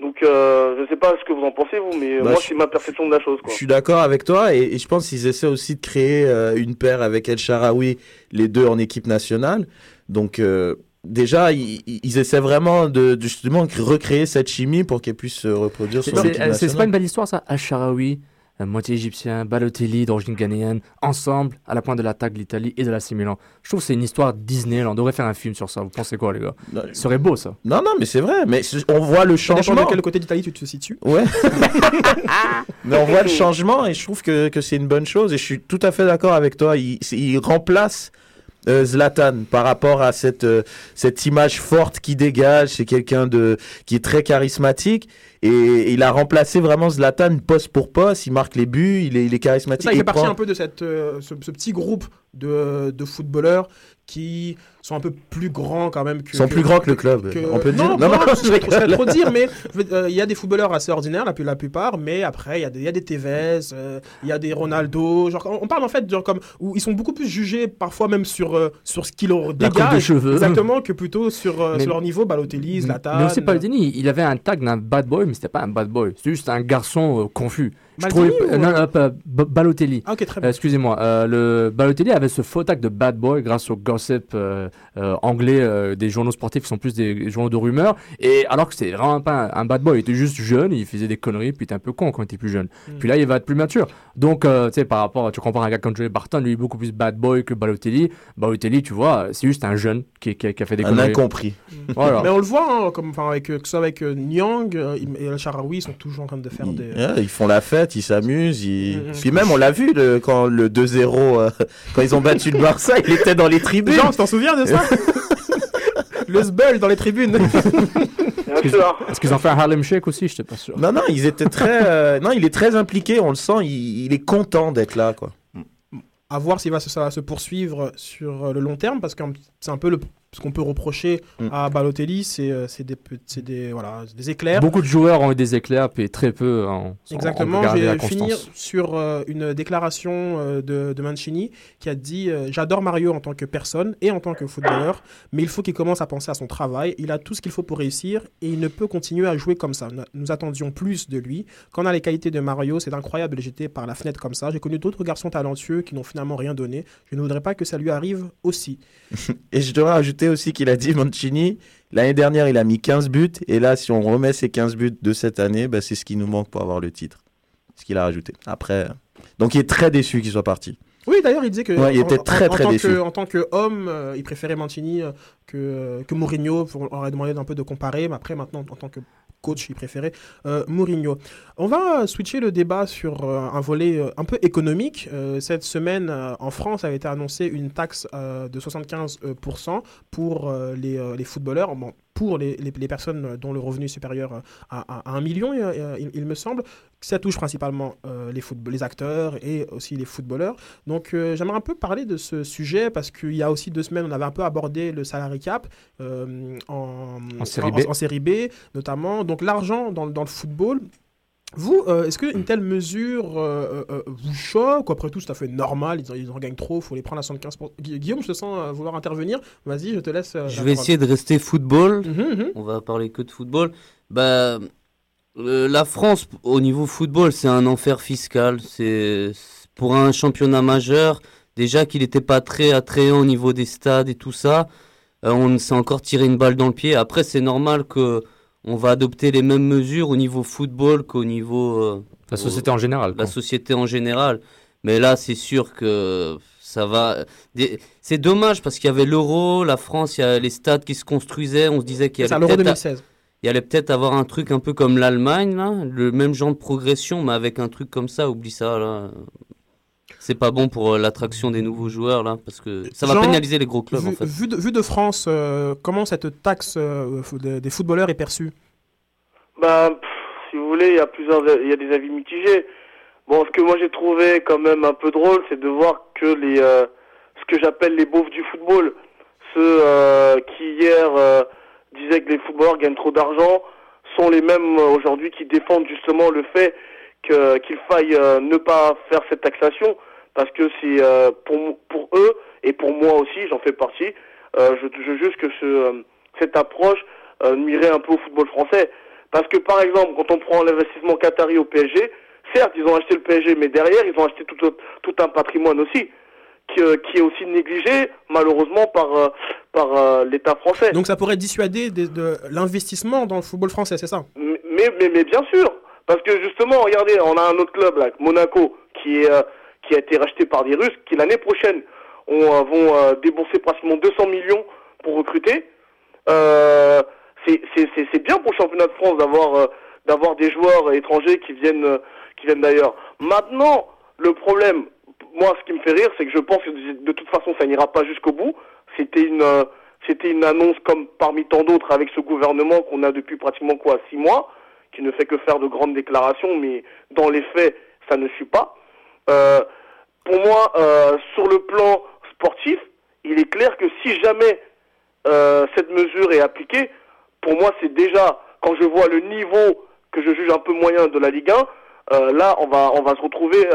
N: Donc euh, je sais pas ce que vous en pensez vous, mais euh,
I: Bah,
N: moi c'est ma perception de la chose. Quoi.
I: Je suis d'accord avec toi et, et je pense qu'ils essaient aussi de créer euh, une paire avec El Sharawi, les deux en équipe nationale. Donc euh, déjà, ils, ils essaient vraiment de, de justement recréer cette chimie pour qu'elle puisse se reproduire sur
F: C'est pas une belle histoire ça Al-Sharawi, euh, moitié égyptien, Balotelli d'origine ghanéenne, ensemble à la pointe de l'attaque de l'Italie et de la Milan. Je trouve que c'est une histoire Disney, là. on devrait faire un film sur ça. Vous pensez quoi les gars? Ce serait beau ça.
I: Non, non, mais c'est vrai. Mais on voit le
K: Ça dépend
I: changement.
K: de quel côté d'Italie tu te situes.
I: Ouais. Mais on voit le changement et je trouve que, que c'est une bonne chose et je suis tout à fait d'accord avec toi. Il remplace euh, Zlatan par rapport à cette, euh, cette image forte qui dégage. C'est quelqu'un de qui est très charismatique et il a remplacé vraiment Zlatan poste pour poste. Il marque les buts, il est, il est
K: C'est
I: charismatique.
K: ça, il fait partie un peu de cette, euh, ce, ce petit groupe de, de footballeurs qui sont un peu plus grands quand même que.
I: Sont plus grands que le club, on peut
K: non,
I: dire. Non,
K: Non,
I: non, je
K: ce serait trop- dire, mais euh, il y a des footballeurs assez ordinaires, la, la plupart, mais après, il y a des, il y a des Tevez, euh, il y a des Ronaldo. Genre, on on parle en fait, genre, comme, où ils sont beaucoup plus jugés, parfois même sur, euh, sur ce qu'ils leur
F: coupe de
K: dégagent.
F: cheveux.
K: Exactement, que plutôt sur,
F: Mais-
K: sur leur niveau, Balotelli, Zlatan.
F: Mais aussi Balotelli, il avait un tag d'un bad boy, mais c'était pas un bad boy. C'était juste un garçon confus. Je trouvais-
K: ou-
F: euh, non, non, pas- B- Balotelli.
K: Ah, ok, très
F: Euh,
K: bien.
F: Excusez-moi. euh, le Balotelli avait ce faux tag de bad boy grâce au gossip euh, euh, anglais euh, des journaux sportifs qui sont plus des journaux de rumeurs. Et alors que c'était vraiment pas un, un bad boy, il était juste jeune, il faisait des conneries, puis il était un peu con quand il était plus jeune.
K: Mm.
F: Puis là, il va être plus mature. Donc, euh, tu sais, par rapport, tu compares un gars comme Joey Barton, lui, beaucoup plus bad boy que Balotelli. Balotelli, tu vois, c'est juste un jeune qui, qui- qui a fait des
I: Un
F: conneries.
I: incompris.
F: Voilà.
K: Mais on le voit, hein, comme, enfin, avec, que ce soit avec euh, Nyang euh, et El Sharawi, ils sont toujours en train de faire des.
I: Ils font la fête, ils s'amusent. Ils...
K: Mhm.
I: Puis même, on l'a vu le- quand le 2-0, euh, quand ils ont battu le Barça, il était dans les tribunes.
K: Jean, tu t'en souviens de ça Le Sbull dans les tribunes.
F: Est-ce qu'ils- Est-ce qu'ils ont fait un Harlem Shake aussi Je n'étais pas sûr.
I: Non, non, ils étaient très. euh, Non, il est très impliqué, on le sent, il, il est content d'être là, quoi.
K: à voir s'il va se, ça va se poursuivre sur euh, le long terme parce que c'est un peu le, ce qu'on peut reprocher
I: Mm.
K: à Balotelli, c'est euh, c'est des, des, voilà, des éclairs.
F: Beaucoup de joueurs ont eu des éclairs, puis très peu ont
K: Exactement, je vais finir sur euh, une déclaration euh, de, de Mancini qui a dit euh, J'adore Mario en tant que personne et en tant que footballeur, mais il faut qu'il commence à penser à son travail. Il a tout ce qu'il faut pour réussir et il ne peut continuer à jouer comme ça. Nous- Nous attendions plus de lui. Quand on a les qualités de Mario, c'est incroyable de le jeter par la fenêtre comme ça. J'ai connu d'autres garçons talentueux qui n'ont finalement rien donné. Je ne voudrais pas que ça lui arrive aussi.
I: Et je devrais ajouter aussi qu'il a dit, Mancini, l'année dernière, il a mis 15 buts. Et là, si on remet ces 15 buts de cette année, bah, c'est ce qui nous manque pour avoir le titre. Ce qu'il a rajouté. Après. euh, Donc, il est très déçu qu'il soit parti.
K: Oui, d'ailleurs, il disait que
I: Ouais, il
K: en-
I: était
K: en-
I: très,
K: en,
I: très
K: tant
I: déçu.
K: Que, en tant qu'homme, euh, il préférait Mancini euh, que, que Mourinho. On aurait demandé un peu de comparer, mais après, maintenant, en tant que coach, il préférait euh, Mourinho. On va switcher le débat sur euh, un volet euh, un peu économique. Cette semaine, en France, a été annoncée une taxe de 75% pour les, les footballeurs. Bon, pour les, les- les personnes dont le revenu est supérieur à, à, à 1 million, il, il me semble. Ça touche principalement euh, les, acteurs et aussi les footballeurs. Donc euh, j'aimerais un peu parler de ce sujet parce qu'il y a aussi deux semaines, on avait un peu abordé le salary cap euh, en,
F: En série B.
K: en série B notamment. Donc l'argent dans, dans le football. Vous, euh, est-ce qu'une telle mesure euh, euh, vous choque Après tout, c'est tout à fait normal, ils en, ils en gagnent trop, il faut les prendre à 75%. Gu- Guillaume, je te sens vouloir intervenir. Vas-y, je te laisse.
H: Je vais essayer de rester football.
K: Mhm, mhm.
H: On va parler que de football. Bah, la France, au niveau football, c'est un enfer fiscal. C'est pour un championnat majeur. Déjà qu'il n'était pas très attrayant au niveau des stades et tout ça. on s'est encore tiré une balle dans le pied. Après, c'est normal que on va adopter les mêmes mesures au niveau football qu'au niveau euh,
F: La société en général.
H: La société en général. Mais là, c'est sûr que ça va. C'est dommage parce qu'il y avait l'euro, la France, il y a les stades qui se construisaient. On se disait qu'il y
K: C'est à
H: allait
K: l'Euro
H: peut-être
K: 2016.
H: il allait peut-être avoir un truc un peu comme l'Allemagne, là, le même genre de progression, mais avec un truc comme ça, oublie ça, là. C'est pas bon pour euh, l'attraction des nouveaux joueurs, là, parce que ça va
K: Jean,
H: pénaliser les gros clubs,
K: vu,
H: en fait.
K: vu de, vu de France, euh, comment cette taxe euh, fo- des, des footballeurs est perçue?
N: Ben, pff, si vous voulez, il y a plusieurs, il y a des avis mitigés. Bon, ce que moi j'ai trouvé quand même un peu drôle, c'est de voir que les, euh, ce que j'appelle les beaufs du football, ceux euh, qui hier euh, disaient que les footballeurs gagnent trop d'argent, sont les mêmes aujourd'hui qui défendent justement le fait que qu'il faille euh, ne pas faire cette taxation, parce que c'est euh, pour eux et pour moi aussi, j'en fais partie. euh, je, je juge que ce, euh, cette approche nuirait un peu au football français. Parce que par exemple, quand on prend l'investissement qatari au PSG, certes, ils ont acheté le PSG, mais derrière, ils ont acheté tout, un- tout un patrimoine aussi, qui, qui est aussi négligé, malheureusement, par, par l'État français.
K: Donc ça pourrait dissuader de l'investissement dans le football français, c'est ça?
N: Mais, mais, mais bien sûr, parce que justement, regardez, on a un autre club, là, Monaco, qui, est, qui a été racheté par des Russes, qui l'année prochaine on, euh, vont euh, débourser pratiquement 200 millions pour recruter. Euh, c'est bien pour le championnat de France d'avoir euh, d'avoir des joueurs étrangers qui viennent euh, qui viennent d'ailleurs. Maintenant, le problème, moi, ce qui me fait rire, c'est que je pense que de de toute façon, ça n'ira pas jusqu'au bout. C'était une euh, c'était une annonce comme parmi tant d'autres avec ce gouvernement qu'on a depuis pratiquement quoi six mois, qui ne fait que faire de grandes déclarations, mais dans les faits, ça ne suit pas. Euh, pour moi, euh, sur le plan sportif, il est clair que si jamais euh, cette mesure est appliquée, pour moi, c'est déjà, quand je vois le niveau que je juge un peu moyen de la Ligue 1, euh, là, on va, on va se retrouver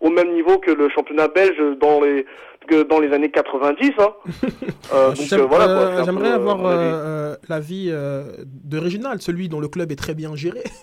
N: au même niveau que le championnat belge dans les, que dans les années 90. Hein. Euh, euh, voilà,
K: J'aimerais
N: peu,
K: avoir euh, l'avis euh, de Réginald, celui dont le club est très bien géré.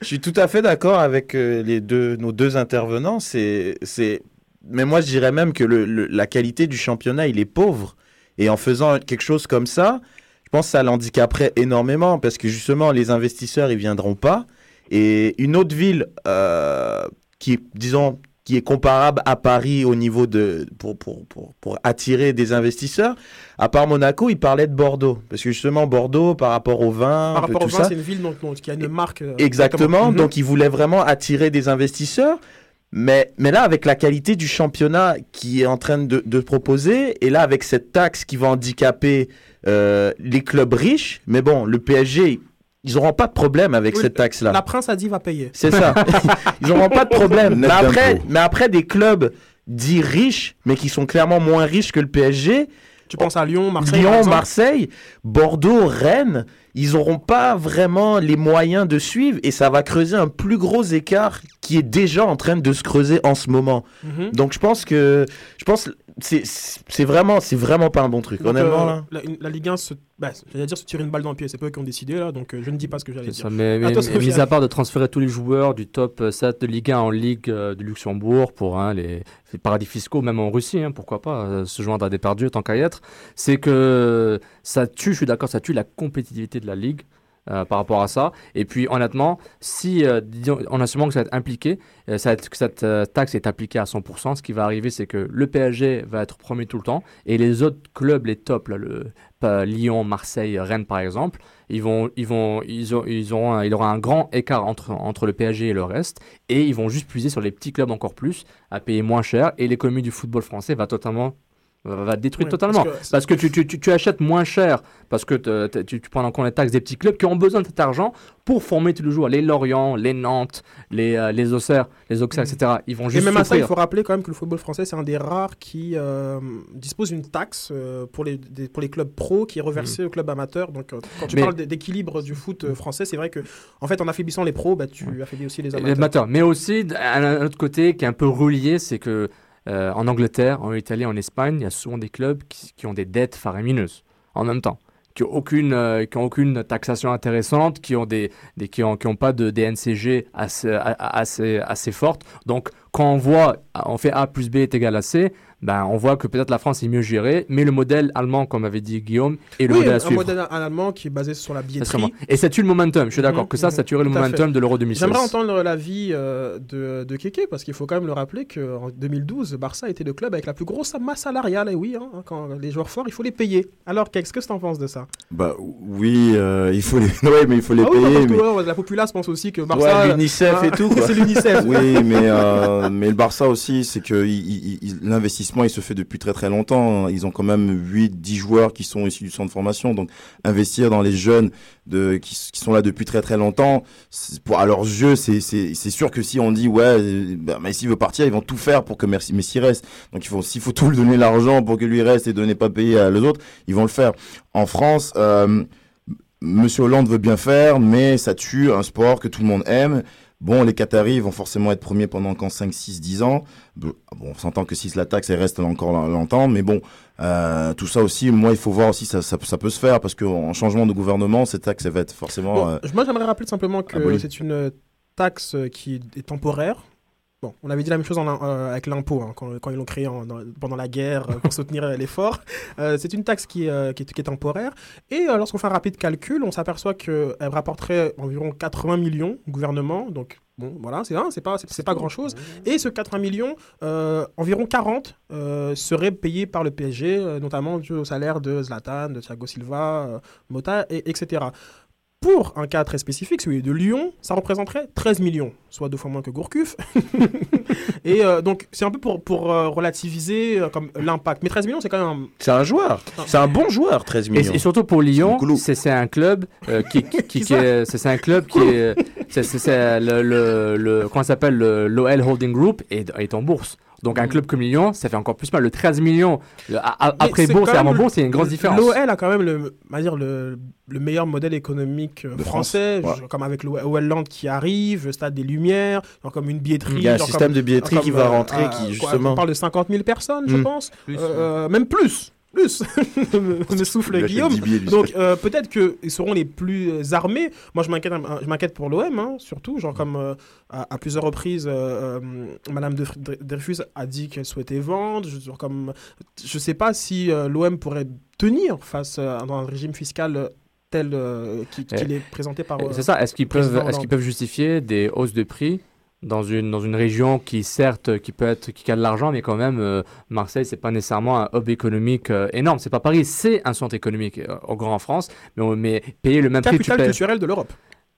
I: Je suis tout à fait d'accord avec les deux, nos deux intervenants. C'est, c'est, mais moi je dirais même que le, le- la qualité du championnat il est pauvre. Et en faisant quelque chose comme ça, je pense que ça l'handicaperait énormément parce que justement les investisseurs ils viendront pas. Et une autre ville euh, qui, disons, qui est comparable à Paris au niveau de pour, pour, pour, pour attirer des investisseurs, à part Monaco, il parlait de Bordeaux parce que justement Bordeaux par rapport au vin,
K: Par rapport au vin, c'est une ville donc, donc, qui a une marque. euh,
I: Exactement. Donc, ils voulaient vraiment attirer des investisseurs. Mais, mais là, avec la qualité du championnat qui est en train de, de proposer, et là, avec cette taxe qui va handicaper euh, les clubs riches, mais bon, le PSG, ils n'auront pas de problème avec
K: Oui,
I: cette taxe-là.
K: La Prince a dit va payer.
I: C'est ça. Ils n'auront pas de problème. Mais après, mais après, des clubs dits riches, mais qui sont clairement moins riches que le PSG.
K: Tu penses à Lyon, Marseille
I: Lyon, Marseille, Bordeaux, Rennes, ils n'auront pas vraiment les moyens de suivre et ça va creuser un plus gros écart qui est déjà en train de se creuser en ce moment.
K: Mhm.
I: Donc je pense que je pense c'est c'est vraiment c'est vraiment pas un bon truc
K: Donc,
I: honnêtement
K: euh,
I: là.
K: la, une- la Ligue 1, se, bah, j'allais dire se tirer une balle dans le pied, c'est pas eux qui ont décidé là, donc euh, je ne dis pas ce que j'allais dire.
F: ça, mais,
K: À
F: mais- mais mis à part de transférer tous les joueurs du top euh, 7 de Ligue 1 en Ligue euh, de Luxembourg pour hein, les, les paradis fiscaux, même en Russie, hein, pourquoi pas, euh, se joindre à des perdus tant qu'à y être, c'est que ça tue, je suis d'accord, ça tue la compétitivité de la Ligue. Euh, par rapport à ça. Et puis, honnêtement, si, euh, en assumant que ça va être impliqué, euh, que cette euh, taxe est appliquée à 100%, ce qui va arriver, c'est que le PSG va être premier tout le temps et les autres clubs, les tops, le, Lyon, Marseille, Rennes par exemple, ils vont, ils vont, ils ont, ils auront, un- il y aura un grand écart entre entre le PSG et le reste, et ils vont juste puiser sur les petits clubs encore plus à payer moins cher, et l'économie du football français va totalement va détruite
K: Ouais,
F: totalement
K: parce
F: parce
K: que-
F: tu, tu, tu, tu achètes moins cher parce que te- te- tu, tu prends en compte les taxes des petits clubs qui ont besoin de cet argent pour former tous les jours les Lorient, les Nantes, les, euh, les Auxerre, les Auxerre, etc. Ils vont
K: Et
F: juste
K: même à ça, il faut rappeler quand même que le football français, c'est un des rares qui euh, dispose d'une taxe euh, pour, les, des- pour les clubs pro qui est reversée aux clubs amateurs. Donc, quand tu
F: Mais-
K: parles d'équilibre du foot français, c'est vrai que, en fait, en affaiblissant les pros, bah, tu affaiblis aussi les
F: Les
K: amateurs.
F: amateurs. Mais aussi, d- un, un autre côté qui est un peu relié, c'est que euh, en Angleterre, en Italie, en Espagne, il y a souvent des clubs qui, ont des dettes faramineuses en même temps, qui n'ont aucune, euh, aucune taxation intéressante, qui ont des, qui ont, qui ont pas de DNCG assez, assez, assez forte. Donc quand on voit, on fait A plus B est égal à C, ben, on voit que peut-être la France est mieux gérée, mais le modèle allemand, comme avait dit Guillaume, est le
K: oui,
F: modèle à
K: un
F: suivre.
K: modèle allemand qui est basé sur la billetterie.
F: Et ça tue le momentum, je suis d'accord
K: Mhm,
F: que ça, ça
K: mhm,
F: tuerait le
K: tout
F: momentum
K: fait.
F: de l'Euro 2016.
K: J'aimerais entendre l'avis euh, de, de Keke, parce qu'il faut quand même le rappeler qu'en 2012, Barça était le club avec la plus grosse masse salariale. Et oui, hein, quand les joueurs forts, il faut les payer. Alors, qu'est-ce que tu en penses de ça?
G: Bah oui, euh, il faut les, ouais, mais il faut les
K: Ah oui,
G: payer.
K: ouais, la populace pense aussi que Barça.
I: Ouais, l'UNICEF
K: hein,
I: et tout, quoi.
K: c'est l'UNICEF.
G: Oui, mais, euh, mais le Barça aussi, c'est que il- il- il- l'investissement, il se fait depuis très très longtemps. Ils ont quand même 8, 10 joueurs qui sont issus du centre de formation. Donc, investir dans les jeunes qui, sont là depuis très très longtemps, à leurs yeux, c'est, sûr que si on dit, ouais, bah, Messi veut partir, ils vont tout faire pour que Messi, reste. Donc, s'il faut tout lui donner l'argent pour que lui reste et donner pas payer les autres, ils vont le faire. En France, euh, Monsieur Hollande veut bien faire, mais ça tue un sport que tout le monde aime. Bon, les Qataris vont forcément être premiers pendant encore 5, 6, 10 ans. Bon, on s'entend que si la taxe, elle reste encore longtemps, mais bon, euh, tout ça aussi, moi, il faut voir aussi, ça, ça, ça peut se faire, parce qu'en changement de gouvernement, cette taxe, elle va être forcément...
K: Bon,
G: euh,
K: Moi, j'aimerais rappeler simplement que c'est une taxe qui est temporaire. Bon, on avait dit la même chose euh, avec l'impôt hein, quand, ils l'ont créé pendant la guerre euh, pour soutenir euh, l'effort. C'est une taxe qui, est, temporaire. Et lorsqu'on fait un rapide calcul, on s'aperçoit qu'elle rapporterait environ 80 millions au gouvernement. Donc, bon, voilà, c'est hein, pas, c'est, pas grand-chose. Et ce 80 millions, environ 40 euh, seraient payés par le PSG, notamment dû au salaire de Zlatan, de Thiago Silva, Mota, et, etc. Pour un cas très spécifique, celui de Lyon, ça représenterait 13 millions, soit deux fois moins que Gourcuff. et euh, donc, c'est un peu pour, pour euh, relativiser euh, comme l'impact. Mais 13 millions, c'est quand même. un-
I: C'est un joueur. C'est un bon joueur, 13
F: Et,
I: millions.
F: et surtout pour Lyon, c'est c'est un club euh, qui, qui, qui- qui est, c'est c'est un club qui est, c'est c'est- c'est le, le, le- comment ça s'appelle, le- l'OL Holding Group est, est en bourse. Donc un club comme Lyon, ça fait encore plus mal. Le 13 millions le- a- a-
K: Mais
F: après
K: c'est quand
F: et avant bourse, c'est une grosse différence.
K: L'OL a quand même le, dire le, le meilleur modèle économique euh,
G: De
K: français,
G: France, ouais.
K: genre comme avec l'OL qui arrive, le Stade des Lumières, genre comme une billetterie.
I: Il y a un
K: genre
I: système
K: comme-
I: de billetterie
K: comme,
I: qui va
K: euh,
I: rentrer,
K: euh,
I: qui,
K: quoi,
I: justement-
K: On parle de 50 000 personnes, je
I: Mm.
K: pense.
I: Plus,
K: Euh, Même plus. Plus me, souffle Guillaume.
G: 10 billets, lui.
K: Donc euh, peut-être qu'ils seront les plus armés. Moi je m'inquiète, un- je m'inquiète pour l'OM, hein, surtout. Genre comme euh, à, à plusieurs reprises, euh, euh, Madame Dreyfus a dit qu'elle souhaitait vendre. Je, genre comme, je sais pas si l'OM pourrait tenir face à un régime fiscal tel qui- qu'il
F: Eh,
K: est présenté par.
F: Eh, C'est ça. Est-ce qu'ils peuvent,
K: président
F: est-ce qu'ils
K: Hollande.
F: peuvent justifier des hausses de prix dans une dans une région qui certes qui peut être qui a de l'argent, mais quand même euh, Marseille c'est pas nécessairement un hub économique euh, énorme. C'est pas Paris, c'est un centre économique euh, au grand en France, mais on- mais payer le même prix. tu
K: Capitale
F: payes-
K: culturelle de l'Europe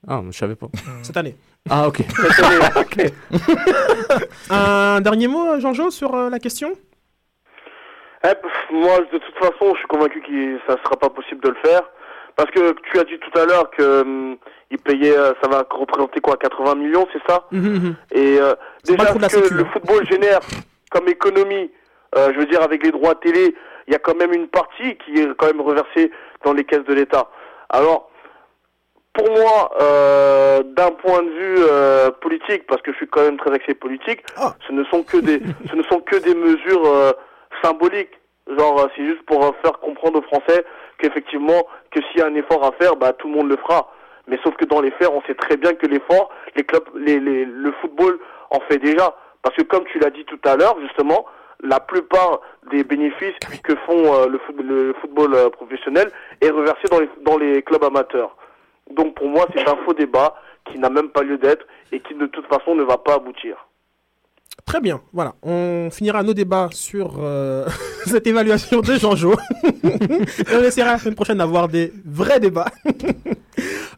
F: Ah, je savais pas.
K: cette année.
F: Ah ok. Ok.
K: Un dernier mot, Jean-Jo, sur euh, la question?
N: Eh, pff, moi, de toute façon, je suis convaincu que ça sera pas possible de le faire. Parce que tu as dit tout à l'heure que hum, il payait, euh, ça va représenter quoi, 80 millions, c'est ça Et euh,
K: C'est pas
N: déjà ce que
K: sécu,
N: le
K: hein.
N: football génère comme économie, euh, je veux dire avec les droits télé, il y a quand même une partie qui est quand même reversée dans les caisses de l'État. Alors, pour moi, euh, d'un point de vue euh, politique, parce que je suis quand même très axé politique,
K: Ah.
N: ce ne sont que des, ce ne sont que des mesures euh, symboliques. Genre, euh, c'est juste pour euh, faire comprendre aux Français qu'effectivement, que s'il y a un effort à faire, bah tout le monde le fera. Mais sauf que dans les faits, on sait très bien que l'effort, les clubs, les, les, le football en fait déjà. Parce que comme tu l'as dit tout à l'heure, justement, la plupart des bénéfices que font euh, le, foot- le football euh, professionnel est reversé dans les, dans les clubs amateurs. Donc pour moi, c'est un faux débat qui n'a même pas lieu d'être et qui de toute façon ne va pas aboutir.
K: Très bien, voilà. On finira nos débats sur euh, cette évaluation de Jean-Jo. On essaiera la semaine prochaine d'avoir des vrais débats.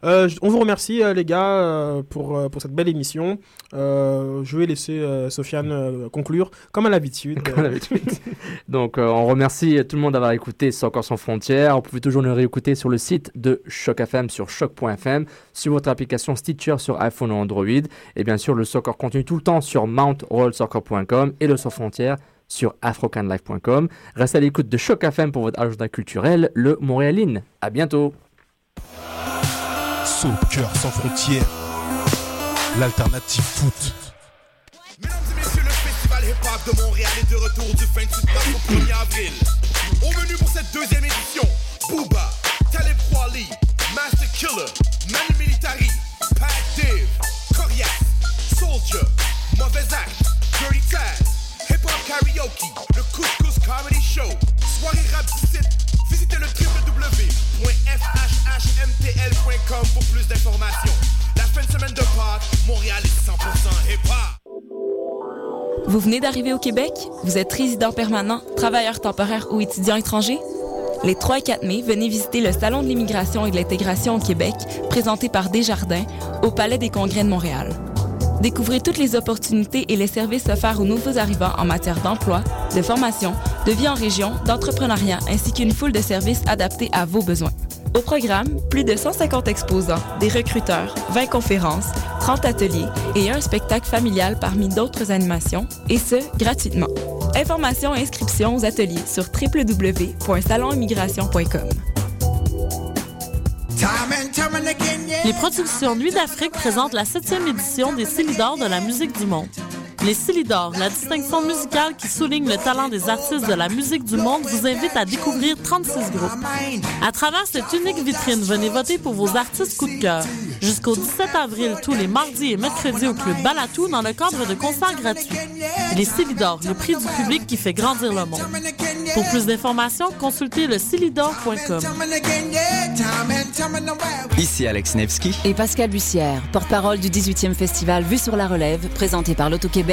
K: Euh, on vous remercie, euh, les gars, euh, pour, pour cette belle émission. Je vais laisser Sofiane conclure, comme à l'habitude.
F: Donc, on remercie tout le monde d'avoir écouté encore sans frontières. Vous pouvez toujours nous réécouter sur le site de Choc FM sur choc.fm, sur votre application Stitcher sur iPhone ou Android. Et bien sûr, le soccer continue tout le temps sur mountrollsoccer.com et le sans frontières sur afrocanlife.com. Restez à l'écoute de Choc FM pour votre agenda culturel, le Montréaline. À bientôt.
E: Soccer sans frontières, l'alternative foot.
B: Mesdames et messieurs, le festival hip-hop de Montréal est de retour du 28 mars au 1er avril. Au menu pour cette deuxième édition, Booba, Talib Kweli, Master Killer, Manu Militari, Pat Div, Corias, Soldier, Mauvais Act, Dirty Taz, Hip Hop Karaoke, le Couscous Comedy Show, Soirée Rap 17 Visitez le www.fhhmtl.com pour plus d'informations. La fin de semaine de Pâques, Montréal est 100% hip-hop.
C: Vous venez d'arriver au Québec? Vous êtes résident permanent, travailleur temporaire ou étudiant étranger? Les 3 et 4 mai, venez visiter le Salon de l'immigration et de l'intégration au Québec, présenté par Desjardins, au Palais des Congrès de Montréal. Découvrez toutes les opportunités et les services offerts aux nouveaux arrivants en matière d'emploi, de formation, de vie en région, d'entrepreneuriat, ainsi qu'une foule de services adaptés à vos besoins. Au programme, plus de 150 exposants, des recruteurs, 20 conférences, 30 ateliers et un spectacle familial parmi d'autres animations, et ce, gratuitement. Informations et inscriptions aux ateliers sur www.salonimmigration.com.
D: Les productions Nuit d'Afrique présentent la 7e édition des Célidors de la musique du monde. Les Célidors, la distinction musicale qui souligne le talent des artistes de la musique du monde, vous invite à découvrir 36 groupes. À travers cette unique vitrine, venez voter pour vos artistes coup de cœur. Jusqu'au 17 avril, tous les mardis et mercredis au Club Balatou dans le cadre de concerts gratuits. Les Célidors, le prix du public qui fait grandir le monde. Pour plus d'informations, consultez le
O: Ici Alex Nevsky.
P: Et Pascal Bussière, porte-parole du 18e festival Vue sur la Relève, présenté par l'Auto-Québec